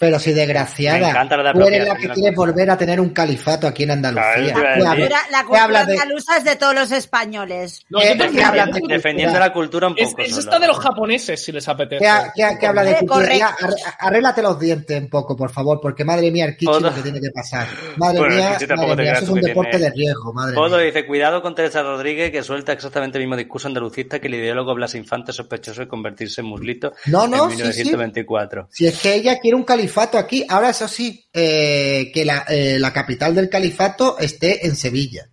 Pero si desgraciada, Me encanta lo de tú eres la que quieres volver a tener un califato aquí en Andalucía. La ¿Qué cultura de- andaluza es de todos los españoles. No, ¿Qué- yo qué también. hablas de Defendiendo cultura? la cultura un Es, poco. es esta de los japoneses, si les apetece. ¿Qué, ha- qué ha- qué habla de Eh, cultura? Ya, arréglate los dientes un poco, por favor, porque madre mía, el Kichi lo que tiene que pasar. Madre Bueno, mía, madre mía, eso es un deporte tiene- de riesgo, madre Podo mía. dice, cuidado con Teresa Rodríguez, que suelta exactamente el mismo discurso andalucista que el ideólogo Blas Infante sospechoso de convertirse en muslito No, no, en sí, sí. 1924. Si es que ella quiere un califato aquí, ahora eso sí, eh, que la, eh, la capital del califato esté en Sevilla.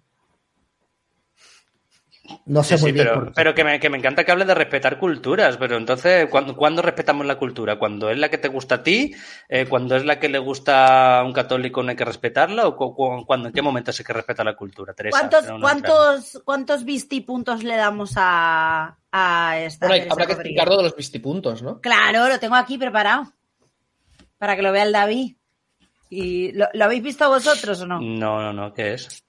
No sé Sí, muy sí, bien pero, por qué. pero que, me, que me encanta que hables de respetar culturas, pero entonces, ¿cuándo, cuándo respetamos la cultura? ¿Cuando es la que te gusta a ti? Eh, ¿Cuando es la que le gusta a un católico no hay que respetarla? ¿O cu- cu- cuándo, en qué momento se hay que respetar la cultura, Teresa? ¿Cuántos, No, no, cuántos, cuántos vistipuntos le damos a, a esta? Bueno, habrá que Rodríguez? explicar lo de los vistipuntos, ¿no? Claro, lo tengo aquí preparado. Para que lo vea el David. ¿Y lo, lo habéis visto vosotros o no? No, no, no, ¿qué es?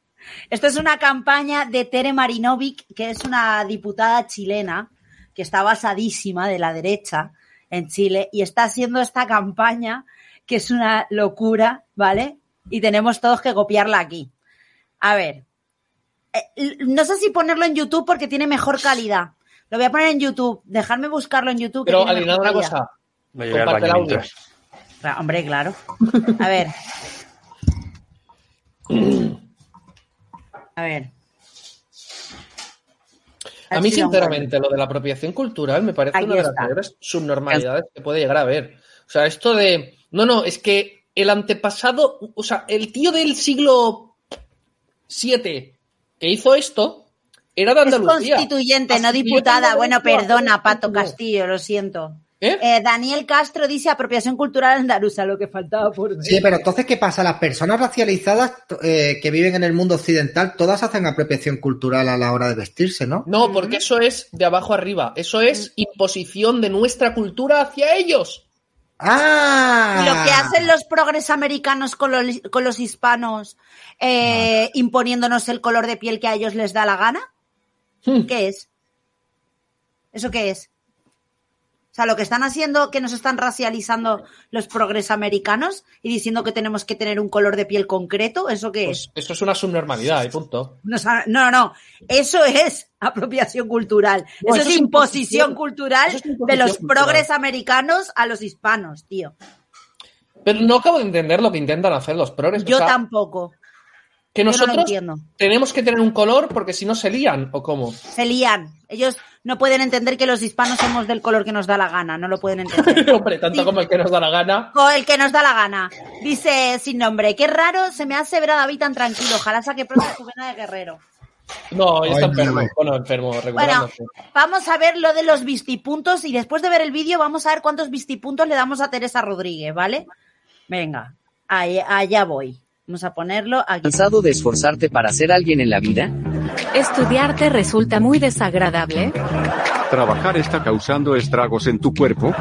Esto es una campaña de Tere Marinovic, que es una diputada chilena que está basadísima de la derecha en Chile y está haciendo esta campaña que es una locura, ¿vale? Y tenemos todos que copiarla aquí. A ver, eh, no sé si ponerlo en YouTube porque tiene mejor calidad. Lo voy a poner en YouTube. Dejarme buscarlo en YouTube. Pero, mejor una cosa. Voy a llevar al Comparte el baño audio. mientras. Hombre, claro. A ver. A ver. A mí, sinceramente, lo de la apropiación cultural me parece una de las mayores subnormalidades que puede llegar a haber. O sea, esto de. No, no, es que el antepasado. O sea, el tío del siglo VII que hizo esto era de Es Andalucía. constituyente, Así no diputada. Bueno, perdona, Pato. Castillo, lo siento. ¿Eh? Eh, Daniel Castro dice apropiación cultural andaluza, lo que faltaba por ver. Sí, pero entonces, ¿qué pasa? Las personas racializadas eh, que viven en el mundo occidental, todas hacen apropiación cultural a la hora de vestirse, ¿no? No, porque eso es de abajo arriba. Eso es imposición de nuestra cultura hacia ellos. ¡Ah! Lo que hacen los progres americanos con los, con los hispanos, eh, imponiéndonos el color de piel que a ellos les da la gana. Hmm. ¿Qué es? ¿Eso qué es? O sea, lo que están haciendo, que nos están racializando los progres americanos y diciendo que tenemos que tener un color de piel concreto, ¿eso qué es? Pues eso es una subnormalidad y punto. No, no, no, eso es apropiación cultural. No, eso, eso es es imposición imposición. cultural Eso es de los cultural. progres americanos a los hispanos, tío. Pero no acabo de entender lo que intentan hacer los progres. O Yo sea, tampoco. Que no nosotros tenemos que tener un color porque si no se lían, ¿o cómo? Se lían. Ellos no pueden entender que los hispanos somos del color que nos da la gana. No lo pueden entender. Hombre, tanto como el que nos da la gana. O el que nos da la gana. Dice sin nombre. Qué raro se me hace ver a David tan tranquilo. Ojalá saque pronto su vena de guerrero. No, ya está Ay, enfermo. no. Bueno, enfermo, Bueno, vamos a ver lo de los vistipuntos y después de ver el vídeo vamos a ver cuántos vistipuntos le damos a Teresa Rodríguez, ¿vale? Venga, ahí- allá voy. Vamos a ponerlo aquí. ¿Cansado de esforzarte para ser alguien en la vida? ¿Estudiarte resulta muy desagradable? ¿Trabajar está causando estragos en tu cuerpo?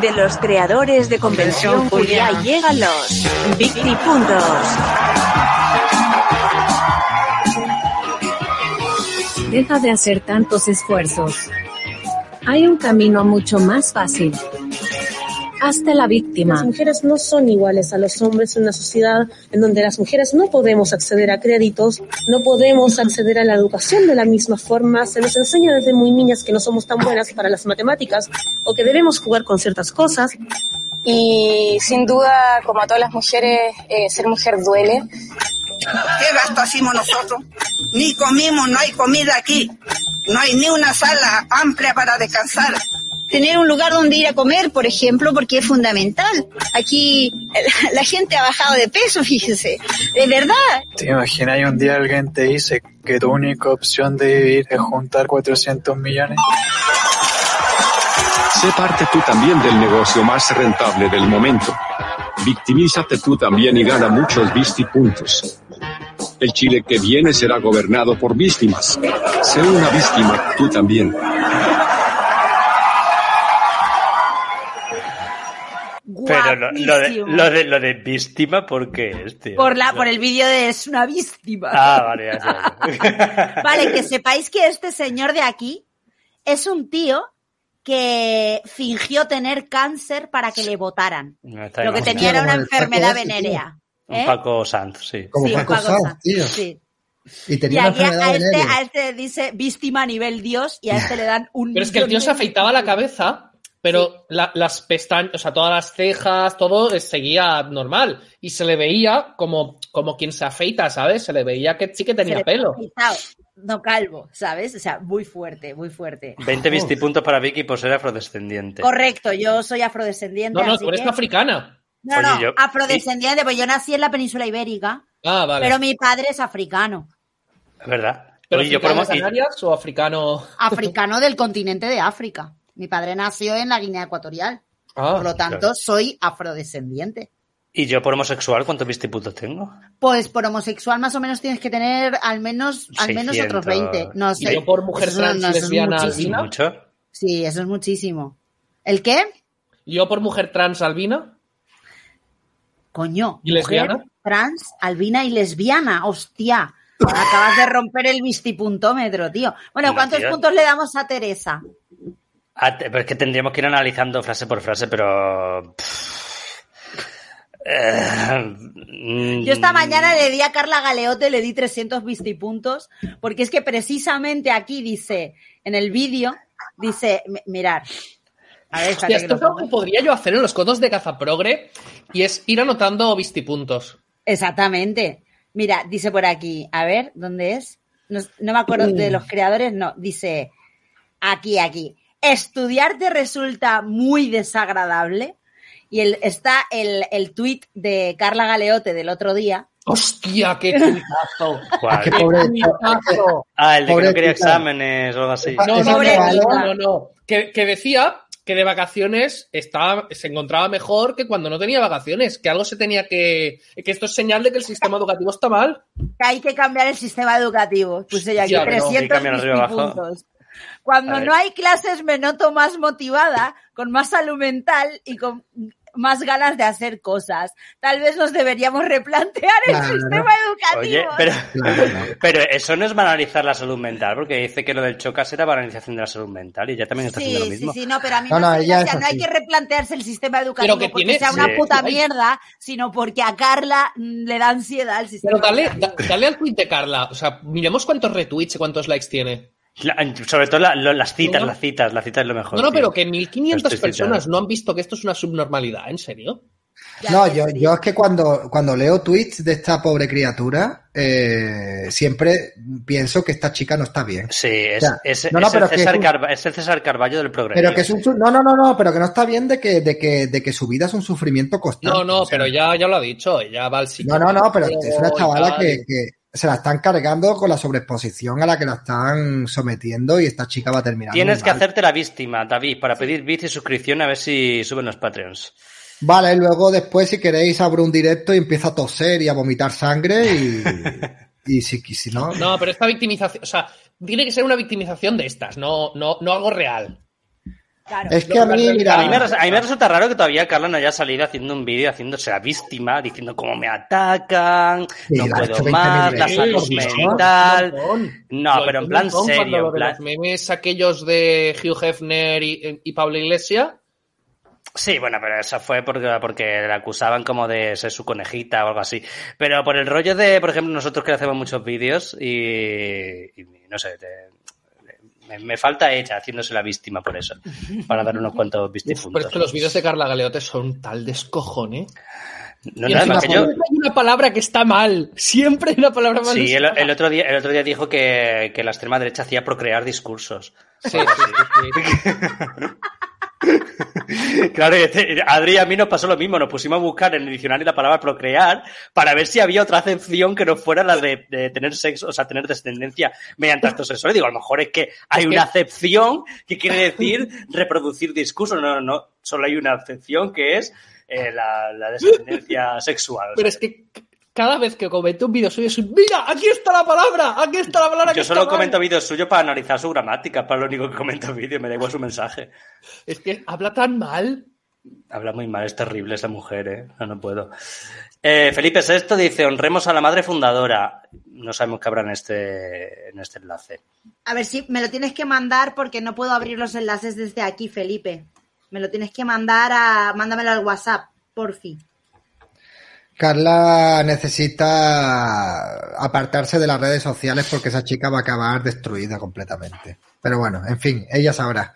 De los creadores de Convención Julia llegan los Victipuntos. Deja de hacer tantos esfuerzos. Hay un camino mucho más fácil. Hazte la víctima. Las mujeres no son iguales a los hombres en una sociedad en donde las mujeres no podemos acceder a créditos, no podemos acceder a la educación de la misma forma. Se nos enseña desde muy niñas que no somos tan buenas para las matemáticas o que debemos jugar con ciertas cosas. Y sin duda, como a todas las mujeres, eh, ser mujer duele. ¿Qué gasto hacemos nosotros? Ni comimos, no hay comida aquí. No hay ni una sala amplia para descansar. Tener un lugar donde ir a comer, por ejemplo, porque es fundamental. Aquí la, la gente ha bajado de peso, fíjese. De verdad. ¿Te imaginas un día alguien te dice que tu única opción de vivir es juntar 400 millones? Sé parte tú también del negocio más rentable del momento. Victimízate tú también y gana muchos vistipuntos. El Chile que viene será gobernado por víctimas. Sé una víctima tú también. Pero lo, lo de, lo, de, lo de víctima, ¿por qué es, tío? Por, la, por el vídeo de Es una víctima. Ah, vale, ya, ya, ya. Vale, que sepáis que este señor de aquí es un tío que fingió tener cáncer para que le votaran. No, Lo que tenía era una enfermedad ese, tío. venérea. Un ¿eh? Paco Sanz, sí. Como Sí, Paco Paco Sanz, Sanz, tío. sí. Y Y tenía una aquí a enfermedad este, a este dice víctima a nivel Dios y a este le dan un Pero es que el tío se afeitaba la cabeza, pero la- las pestañas, o sea, todas las cejas, todo seguía normal. Y se le veía como, como quien se afeita, ¿sabes? Se le veía que sí que tenía pelo. No calvo, ¿sabes? O sea, muy fuerte, muy fuerte. 20 vistipuntos para Vicky por ser afrodescendiente. Correcto, yo soy afrodescendiente. No, no, tú eres que- africana. No, Oye, no, yo- afrodescendiente, pues yo nací en la península ibérica, Ah, vale. pero mi padre es africano. Es verdad. ¿Pero Oye, yo de Canarias o africano? Africano del continente de África. Mi padre nació en la Guinea Ecuatorial. Ah, Por lo tanto, claro. soy afrodescendiente. ¿Y yo por homosexual cuántos vistipuntos tengo? Pues por homosexual más o menos tienes que tener al menos, al menos 600. otros 20. No ¿Y sé. yo por mujer Eso trans, no, eso es lesbiana, albina? ¿Mucho? Sí, eso es muchísimo. ¿El qué? ¿Yo por mujer trans albina? Coño. ¿Y lesbiana? mujer, Trans, albina y lesbiana. Hostia. Acabas de romper el vistipuntómetro, tío. Bueno, No, ¿cuántos tío. puntos le damos a Teresa? Ah, pero es que tendríamos que ir analizando frase por frase, pero... Eh, Yo esta mm, mañana le di a Carla Galeote, le di 300 vistipuntos, porque es que precisamente aquí dice, en el vídeo, dice, mi- mirar. A ver, espérate Hostia, que esto es algo que podría yo hacer en los codos de Cazaprogre y es ir anotando vistipuntos. Exactamente. Mira, dice por aquí, a ver, ¿dónde es? No, no me acuerdo de los creadores, no, dice aquí, aquí. Estudiar te resulta muy desagradable. Y el, está el, el tweet de Carla Galeote del otro día. ¡Hostia, qué tuitazo! Es que pobre- tuitazo! Ah, el de que no quería exámenes o algo así. No, no, no, no, no, no. Que, que decía que de vacaciones estaba, se encontraba mejor que cuando no tenía vacaciones, que algo se tenía que... que esto es señal de que el sistema educativo está mal. que hay que cambiar el sistema educativo. Puse yo aquí Ya, pero no, hay Cuando no hay clases me noto más motivada, con más salud mental y con más ganas de hacer cosas. Tal vez nos deberíamos replantear el Claro. sistema Oye, educativo. pero, Claro. pero eso no es banalizar la salud mental, porque dice que lo del chocas era banalización de la salud mental y ya también está haciendo Sí, lo sí, mismo. sí, no, pero a mí No, no, es no hay que replantearse el sistema educativo que porque tiene- sea una sí. puta mierda, sino porque a Carla mm, le da ansiedad el sistema Pero dale, educativo. dale al tweet de Carla. O sea, miremos cuántos retweets y cuántos likes tiene. La- sobre todo la- lo- las citas, No, las citas, las citas es lo mejor. No, no, tío. pero que 1.500 Estoy personas citado. no han visto que esto es una subnormalidad, ¿en serio? No, yo, yo es que cuando, cuando leo tweets de esta pobre criatura, eh, siempre pienso que esta chica no está bien. Sí, es, O sea, es- no, no, es pero el César es un- Carva- es el César Carballo del progreso. Pero que es un su- no, no, no, no, pero que no está bien de que, de que, de que su vida es un sufrimiento constante. No, no, O sea, pero ya, ya lo ha dicho, ya va al No, psicólogo. no, no, pero es una chavala que se la están cargando con la sobreexposición a la que la están sometiendo y esta chica va a terminar. Tienes que mal. hacerte la víctima, David, para pedir bits y suscripción a ver si suben los Patreons. Vale, luego después, si queréis, abro un directo y empiezo a toser y a vomitar sangre y, y si, y si no. No, pero esta victimización, o sea, tiene que ser una victimización de estas, no, no, no algo real. Es que a mí, mira. A mí, me, res- a mí me resulta raro que todavía Carla no haya salido haciendo un vídeo haciéndose la víctima, diciendo cómo me atacan, Sí, no puedo 20.000 más, la salud Sí, mental. No, pero en plan montón cuando serio, lo en de plan- los memes aquellos de Hugh Hefner y, y Pablo Iglesia. Sí, bueno, pero eso fue porque, porque la acusaban como de ser su conejita o algo así. Pero por el rollo de, por ejemplo, nosotros que hacemos muchos vídeos y, y no sé, te- me, me falta ella haciéndose la víctima por eso, para dar unos cuantos Pero vistifuntos. es que los vídeos de Carla Galeote son tal descojone. No, Y no, que yo- siempre hay una palabra que está mal. Siempre hay una palabra mal. Sí, el otro día, el otro día dijo que, que la extrema derecha hacía procrear discursos. Sí, sí, sí, Claro, Adri y a mí nos pasó lo mismo, nos pusimos a buscar en el diccionario la palabra procrear para ver si había otra acepción que no fuera la de, de tener sexo, o sea, tener descendencia mediante actos sexuales. Digo, a lo mejor es que hay una acepción que quiere decir reproducir discursos, no, no, no, solo hay una acepción que es eh, la, la descendencia sexual. o Pero sea, es que cada vez que comento un vídeo suyo es mira, aquí está la palabra, aquí está la palabra yo solo mal". comento vídeos suyos para analizar su gramática, para lo único que comento vídeos, me da igual su mensaje. Es que habla tan mal. Habla muy mal, es terrible esa mujer, ¿eh? No, no puedo. Eh, Felipe VI dice, honremos a la madre fundadora. No sabemos qué habrá en este, en este enlace. A ver si me lo tienes que mandar porque no puedo abrir los enlaces desde aquí, Felipe. Me lo tienes que mandar a. Mándamelo al WhatsApp, por fin. Carla necesita apartarse de las redes sociales porque esa chica va a acabar destruida completamente. Pero bueno, en fin, ella sabrá.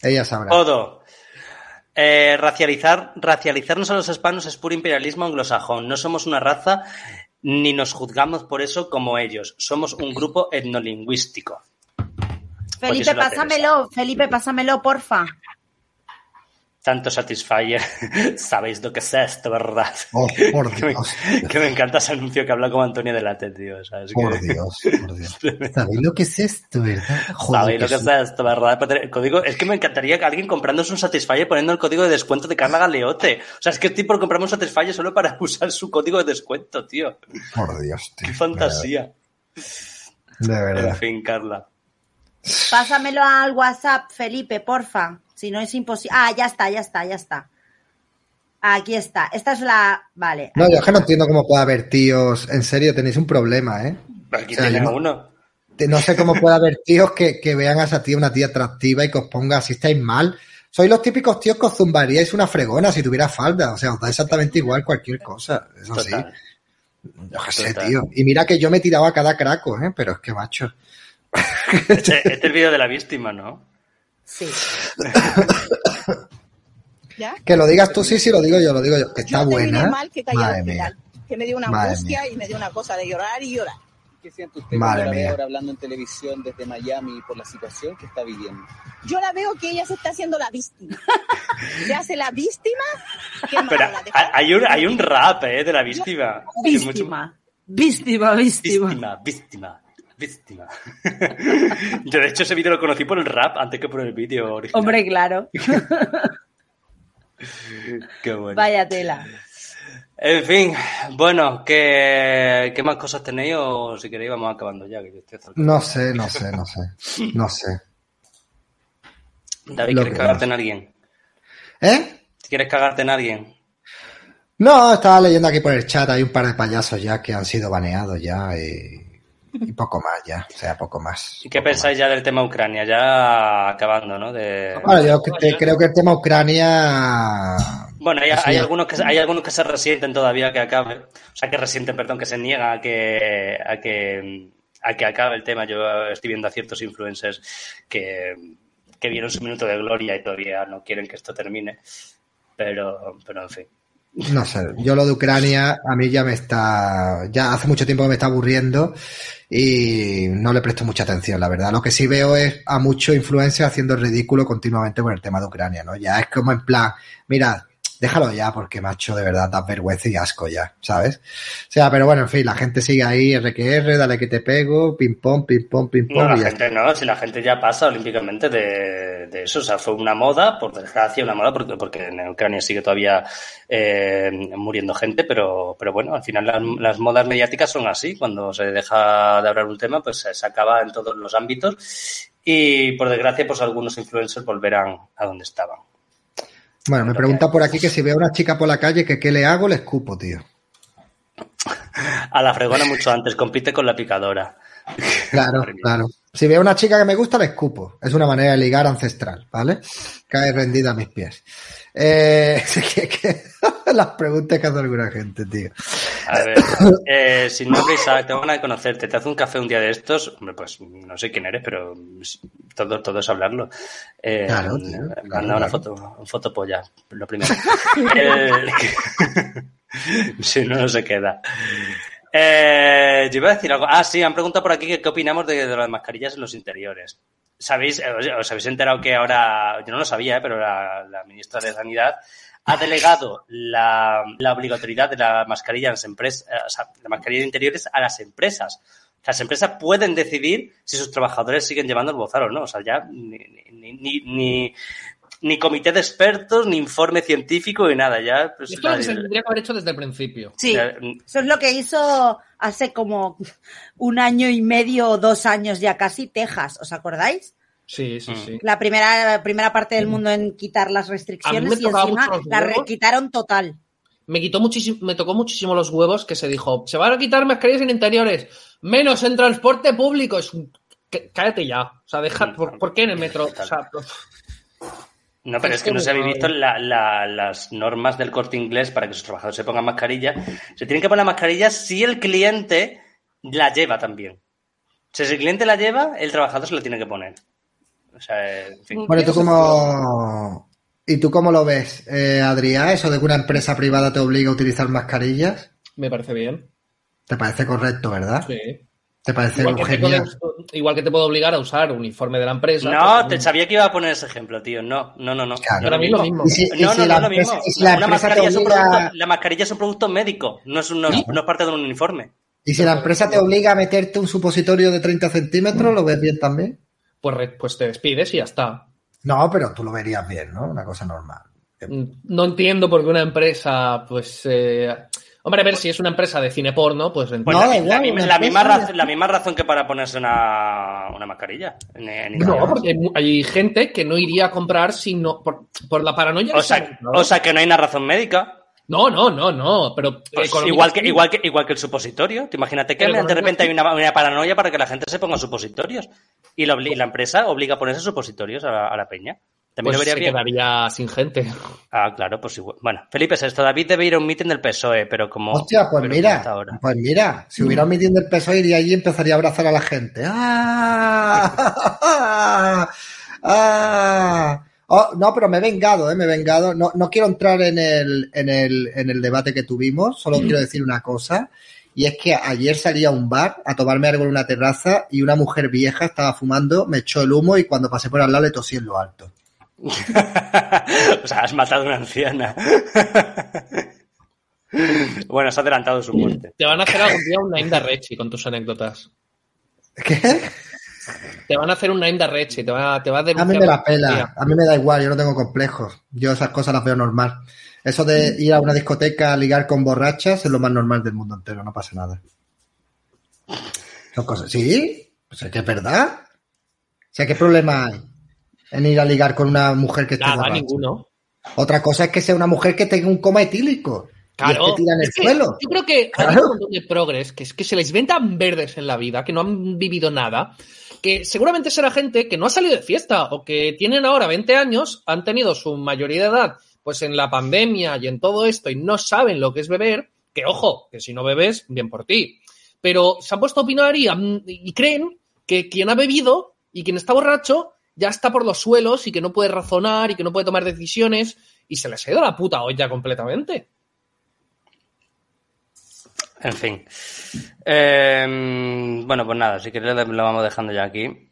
Ella sabrá. Todo. Eh, racializar, racializarnos a los hispanos es puro imperialismo anglosajón. No somos una raza ni nos juzgamos por eso como ellos. Somos un grupo etnolingüístico. Felipe, pásamelo. Felipe, pásamelo, porfa. Tanto Satisfyer. Sabéis lo que es esto, ¿verdad? Oh, por que, me, Dios. que me encanta ese anuncio que habla como Antonio de Late, tío. ¿sabes? Por Que- Dios, por Dios. ¿Sabéis lo que es esto, verdad? Sabéis lo que es esto, ¿verdad? El código, es que me encantaría que alguien comprándose un Satisfyer poniendo el código de descuento de Carla Galeote. O sea, es que estoy por comprarme un Satisfyer solo para usar su código de descuento, tío. Por Dios, tío. Qué fantasía. De En verdad. fin, Carla. Pásamelo al WhatsApp, Felipe, porfa. Si no es imposible. Ah, ya está, ya está, ya está. Aquí está. Esta es la. Vale. No, yo es que no entiendo cómo puede haber tíos. En serio, tenéis un problema, ¿eh? Aquí O sea, no- uno. No sé cómo puede haber tíos que, que vean a esa tía una tía atractiva y que os ponga si estáis mal. Sois los típicos tíos que os zumbaríais una fregona si tuviera falda. O sea, os da exactamente igual cualquier cosa. Eso sí. Total. Yo qué sé, tío. Y mira que yo me tiraba a cada craco, ¿eh? Pero es que, macho. Este, este es el vídeo de la víctima, ¿no? Sí. ¿Ya? Que lo digas tú, sí, sí, lo digo yo, lo digo yo. Que está Yo buena. mal que Madre mía. que me dio una Madre angustia y me dio una cosa de llorar y llorar. ¿Qué siente usted Madre cuando la ve mía. ahora hablando en televisión desde Miami por la situación que está viviendo? Yo la veo que ella se está haciendo la víctima. Se hace la víctima. Pero hay un, hay un rap, ¿eh? De la víctima. Víctima. Víctima, víctima. Víctima, víctima, víctima. Yo, de hecho, ese vídeo lo conocí por el rap antes que por el vídeo original. Hombre, claro. Qué bueno. Vaya tela. En fin, bueno, ¿qué, qué más cosas tenéis? O si queréis, vamos acabando ya. Que yo estoy No sé, no sé, no sé. No sé. David, ¿quieres que cagarte no. en alguien? ¿Eh? ¿Quieres cagarte en alguien? No, estaba leyendo aquí por el chat, hay un par de payasos ya que han sido baneados ya y, y poco más ya, o sea, poco más. ¿Y qué pensáis ya del tema Ucrania? Ya acabando, ¿no? De... Bueno, yo cre- creo que el tema Ucrania... Bueno, hay, ya. algunos que, hay algunos que se resienten todavía que acabe. O sea, que resienten, perdón, que se niegan a que, a que, a que acabe el tema. Yo estoy viendo a ciertos influencers que, que vieron su minuto de gloria y todavía no quieren que esto termine. Pero, pero en fin. No sé, yo lo de Ucrania a mí ya me está, ya hace mucho tiempo que me está aburriendo y no le presto mucha atención, la verdad. Lo que sí veo es a muchos influencers haciendo el ridículo continuamente con el tema de Ucrania, ¿no? Ya es como en plan, mira, déjalo ya porque macho, de verdad, da vergüenza y asco ya, ¿sabes? O sea, pero bueno, en fin, la gente sigue ahí, RQR, dale que te pego, ping pong, ping pong, ping No, pong la y ya gente no, si la gente ya pasa olímpicamente de, de eso, o sea, fue una moda, por desgracia, una moda, porque, porque en Ucrania sigue todavía eh, muriendo gente, pero, pero bueno, al final las, las modas mediáticas son así, cuando se deja de hablar un tema, pues se, se acaba en todos los ámbitos y por desgracia, pues algunos influencers volverán a donde estaban. Bueno, me pregunta por aquí que si veo a una chica por la calle, que qué le hago, le escupo, tío. A la fregona mucho antes, compite con la picadora. Claro, claro. Si veo a una chica que me gusta, le escupo. Es una manera de ligar ancestral, ¿vale? Cae rendida a mis pies. Eh, que- que- las preguntas que hace alguna gente, tío. A ver, eh, sin nombre Isaac, tengo ganas de conocerte. ¿Te hace un café un día de estos? Hombre, pues no sé quién eres, pero todo, todo es hablarlo. Eh, Claro, tío, manda claro, una claro. foto, polla, lo primero. El- si no, no se queda. Eh, yo iba a decir algo. Ah, sí, han preguntado por aquí que qué opinamos de, de las mascarillas en los interiores. ¿Sabéis, eh, os, os habéis enterado que ahora, yo no lo sabía, eh, pero la, la ministra de Sanidad ha delegado la, la obligatoriedad de la mascarilla en las empresas, eh, o sea, la mascarilla de interiores a las empresas. Las empresas pueden decidir si sus trabajadores siguen llevando el bozal o no. O sea, ya ni, ni, ni, ni, ni comité de expertos, ni informe científico, ni nada. Ya, pues, Esto es lo que se tendría que haber hecho desde el principio. Sí, Ya, eso es lo que hizo hace como un año y medio o dos años ya casi Texas, ¿os acordáis? Sí, sí, sí. La primera, la primera parte del mundo en quitar las restricciones y encima la quitaron total. Me quitó muchísimo, me tocó muchísimo los huevos que se dijo, se van a quitar mascarillas en interiores, menos en transporte público. Es un- c- cállate ya. O sea, deja, ¿por, por qué en el metro? O sea, No, pero es que no se habéis visto la- la- las normas del corte inglés para que sus trabajadores se pongan mascarilla. Se tienen que poner la mascarilla si el cliente la lleva también. O sea, si el cliente la lleva, el trabajador se la tiene que poner. O sea, en fin. Bueno, ¿y tú cómo, ¿y tú cómo lo ves, eh, Adrián? Eso de que una empresa privada te obliga a utilizar mascarillas. me parece bien. ¿Te parece correcto, verdad? Sí. ¿Te parece Igual que, te genial? puedo, igual que te puedo obligar a usar uniforme de la empresa. No, pues, te sabía que iba a poner ese ejemplo, tío. No, no, no, no. Claro. No Para mí lo mismo. Si- No, si no, la no, lo empresa- mismo. si la mascarilla es un obliga- producto- la mascarilla es un producto médico, no es, un- no es parte de un uniforme. Y si la empresa te obliga a meterte un supositorio de 30 centímetros, ¿lo ves bien también? Pues, re- pues te despides y ya está. No, pero tú lo verías bien, ¿no? Una cosa normal. Mm, No entiendo por qué una empresa, pues... eh, Hombre, a ver, si es una empresa de cine porno, pues Pues entiendo. la, misma, la razón, la misma razón que para ponerse una, una mascarilla. No, porque hay mu- hay gente que no iría a comprar si no, por, por la paranoia. o, sea, ¿no? o sea que no hay una razón médica. No, no, no, no, pero Pues igual, que, igual, que, igual que el supositorio. Te imagínate que de repente hay una, una paranoia para que la gente se ponga supositorios. Y la, empresa obliga a ponerse supositorios a la, a la peña. También Pues lo vería se bien. quedaría sin gente. Ah, claro, pues igual. Bueno, Felipe es esto. David debe ir a un meeting del PSOE, pero como. Hostia, pues mira, ahora. pues mira, si hubiera un meeting del PSOE iría allí y empezaría a abrazar a la gente. ¡Ah! ¡Ah! Oh, no, pero me he vengado, ¿eh? Me he vengado. No, no quiero entrar en el, en, el, en el debate que tuvimos, solo quiero decir una cosa. Y es que ayer salí a un bar a tomarme algo en una terraza y una mujer vieja estaba fumando, me echó el humo y cuando pasé por al lado le tosí en lo alto. o sea, has matado a una anciana. bueno, has adelantado su muerte. Te van a hacer algún día un Name de Rechi con tus anécdotas. ¿Qué? Te van a hacer un Name de Rechi, te va, te va a A mí denunciar me la la pela, a mí me da igual, yo no tengo complejos. Yo esas cosas las veo normal. Eso de ir a una discoteca a ligar con borrachas es lo más normal del mundo entero, no pasa nada. Son cosas, ¿sí? Pues es que es verdad. O sea, ¿qué problema hay en ir a ligar con una mujer que esté Nada, borracha? ninguno. Otra cosa es que sea una mujer que tenga un coma etílico Claro. y esté tirada en el Es que suelo. Yo creo que hay Claro. un montón de progres que es que se les ven tan verdes en la vida, que no han vivido nada, que seguramente será gente que no ha salido de fiesta o que tienen ahora 20 años, han tenido su mayoría de edad pues en la pandemia y en todo esto y no saben lo que es beber, que ojo, que si no bebes, bien por ti. Pero se han puesto a opinar y, y creen que quien ha bebido y quien está borracho ya está por los suelos y que no puede razonar y que no puede tomar decisiones y se les ha ido la puta olla completamente. En fin. Eh, bueno, pues nada, si queréis lo vamos dejando ya aquí.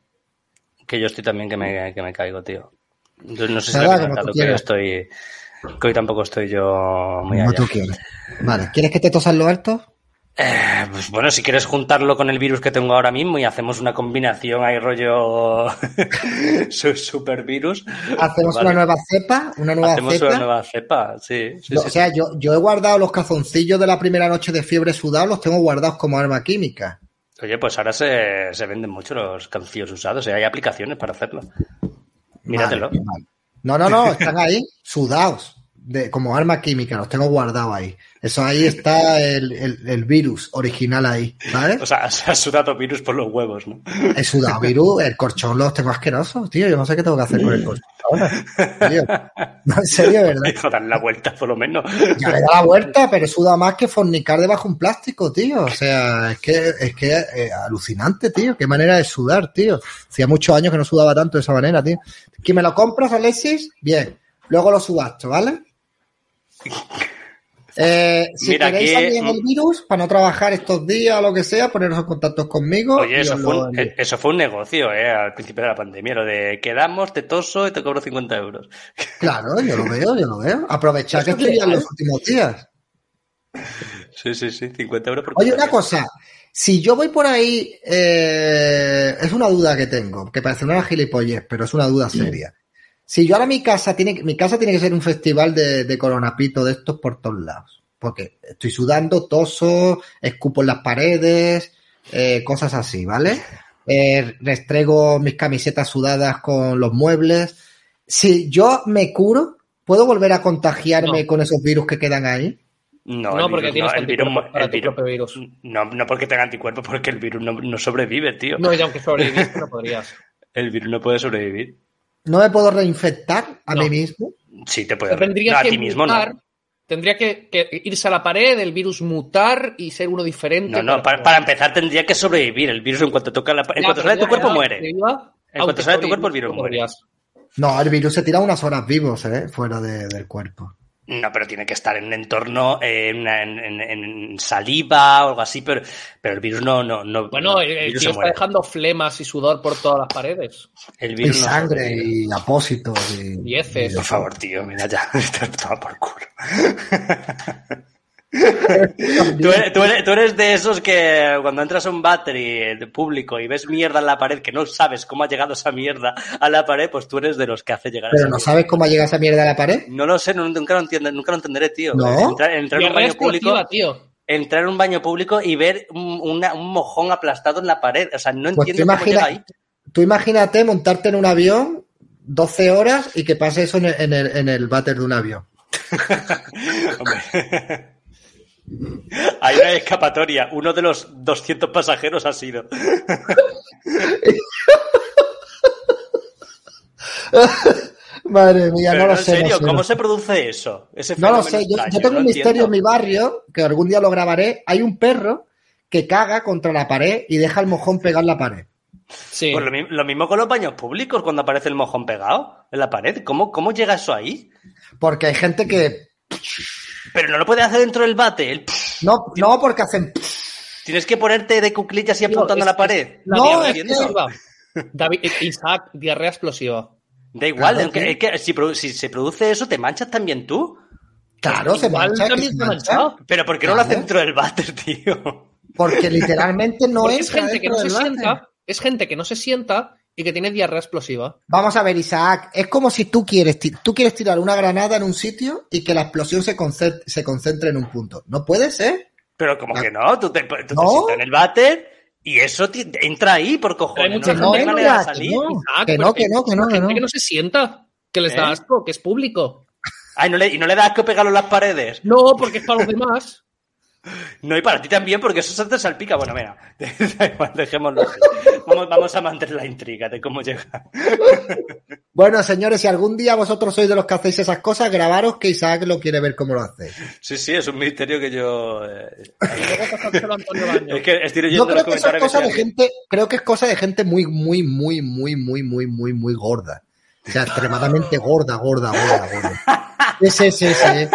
Que yo estoy también que me, que me caigo, tío. Entonces no sé si lo he comentado, que estoy. Que hoy tampoco estoy yo muy Como allá. tú quieras. Vale, ¿quieres que te tosan lo alto? Eh, pues bueno, si quieres juntarlo con el virus que tengo ahora mismo y hacemos una combinación ahí rollo su- super virus. Hacemos vale. una nueva cepa, una nueva Hacemos cepa. una nueva cepa, sí. sí, Yo- sí, o sea, yo, yo he guardado los cazoncillos de la primera noche de fiebre sudados, los tengo guardados como arma química. Oye, pues ahora se, se venden mucho los cancillos usados, y hay aplicaciones para hacerlo. Míratelo. No, no, no, están ahí, sudados, de, como arma química, los tengo guardados ahí. Eso ahí está el, el- el virus original ahí, ¿sabes? O sea, se ha sudado virus por los huevos, ¿no? He sudado virus, el corchón los tengo asquerosos, tío. Yo no sé qué tengo que hacer con el corchón ahora. Tío. No, en serio, ¿verdad? Hijo, dan la vuelta por lo menos. Ya le da la vuelta, pero suda más que fornicar debajo un plástico, tío. O sea, es que es que eh, alucinante, tío. Qué manera de sudar, tío. Hacía muchos años que no sudaba tanto de esa manera, tío. ¿Que me lo compras, Alexis? Bien. Luego lo subasto, ¿vale? Eh, si Mira, queréis aquí- alguien el virus, para no trabajar estos días o lo que sea, poneros en contacto conmigo. Oye, eso fue, un, eh, eso fue un negocio, ¿eh? Al principio de la pandemia, lo de quedamos, te toso y te cobro 50 euros. Claro, yo lo veo, yo lo veo. Aprovechad que estoy legal. los últimos días. Sí, sí, sí, 50 euros por Oye, una cosa. Si yo voy por ahí, eh, es una duda que tengo, que parece una gilipollez, pero es una duda seria. Si yo ahora mi casa tiene, mi casa tiene que ser un festival de, de coronapito de estos por todos lados. Porque estoy sudando, toso, escupo en las paredes, eh, cosas así, ¿vale? Eh, restrego mis camisetas sudadas con los muebles. Si yo me curo, ¿puedo volver a contagiarme con esos virus que quedan ahí? No, No, porque virus tienes el virus, anticuerpos para el tu virus- propio virus. No, no porque tenga anticuerpos, porque el virus no, no sobrevive, tío. No, y aunque sobreviviste, no podrías. El virus no puede sobrevivir. ¿No me puedo reinfectar a No. mí mismo? Sí, te puede. Tendría no, a que ti mismo mutar, no. tendría que, que irse a la pared, el virus mutar y ser uno diferente. No, no, para, para empezar tendría que sobrevivir. El virus en cuanto toca la, en Ya, cuanto sale de tu cuerpo muere. En cuanto sale de tu cuerpo el virus no muere. No, el virus se tira unas horas vivos, ¿eh? Fuera de- del cuerpo. No, pero tiene que estar en un entorno, eh, en, saliva o algo así, pero, pero el virus no, no, no. Bueno, no, el, el virus tío está muere. dejando flemas y sudor por todas las paredes. El Y virus no sangre y apósitos y... Y heces. Por favor, tío, mira ya. Toma por culo. tú, eres, tú eres- tú eres de esos que cuando entras a un battery de público y ves mierda en la pared, que no sabes cómo ha llegado esa mierda a la pared, pues tú eres de los que hace llegar a Pero esa no mierda. sabes cómo llega esa mierda a la pared. No lo sé, no- nunca, lo entiendo, nunca lo entenderé, tío. ¿No? Entrar, entrar en un baño público. tío. Entrar en un baño público y ver un, una- un mojón aplastado en la pared. O sea, no Pues tú, entiendo cómo llega imagina, ahí. tú imagínate montarte en un avión 12 horas y que pase eso en el, en el, en el váter de un avión. Hombre. Hay una escapatoria. Uno de los 200 pasajeros ha sido. Madre mía, Pero no lo en sé. no serio, sé, ¿cómo no se produce eso? Ese No lo sé, yo, tengo no un misterio entiendo. en mi barrio, que algún día lo grabaré. Hay un perro que caga contra la pared y deja el mojón pegado en la pared. Sí. Pues lo, lo mismo con los baños públicos cuando aparece el mojón pegado en la pared. ¿Cómo, cómo llega eso ahí? Porque hay gente que... Pero no lo puede hacer dentro del bate. el- No, no porque hacen... Tienes que ponerte de cuclillas y apuntando es- a la pared. La No, es que-. David, eh, Isaac, diarrea explosiva. Da igual, Claro, aunque- sí. es que si, se produce eso, ¿te manchas también tú? Claro, se mancha, también se mancha. Pero ¿por qué no lo hace dentro del váter, tío? Porque literalmente no Porque es gente que no se sienta, es gente que no se sienta y que tiene diarrea explosiva. Vamos a ver, Isaac, es como si tú quieres, tú quieres tirar una granada en un sitio y que la explosión se, conce- se concentre en un punto. No puede ser. Pero como que no, tú te, tú te ¿No? sientas en el váter y eso entra ahí por Hay cojones. mucha No, no hay gente manera de que no, salir. que no. Isaac, Que no, que no, que no, hay que gente no. que no se sienta, que les da ¿Eh? asco, que es público. Ay, no le, y no le das que pegarlo en las paredes. No, porque es para los demás. No, y para ti también, porque eso se te salpica. Bueno, mira, da igual, dejémoslo. Vamos, vamos a mantener la intriga de cómo llega. Bueno, señores, si algún día vosotros sois de los que hacéis esas cosas, grabaros que Isaac lo quiere ver cómo lo hacéis. Sí, sí, es un misterio que yo. eh, es que estoy leyendo Yo los creo que eso es cosa que de gente, creo que es cosa de gente muy, muy, muy, muy, muy, muy, muy, muy gorda. O sea, extremadamente gorda, gorda, gorda, gorda. Sí, sí, sí, sí.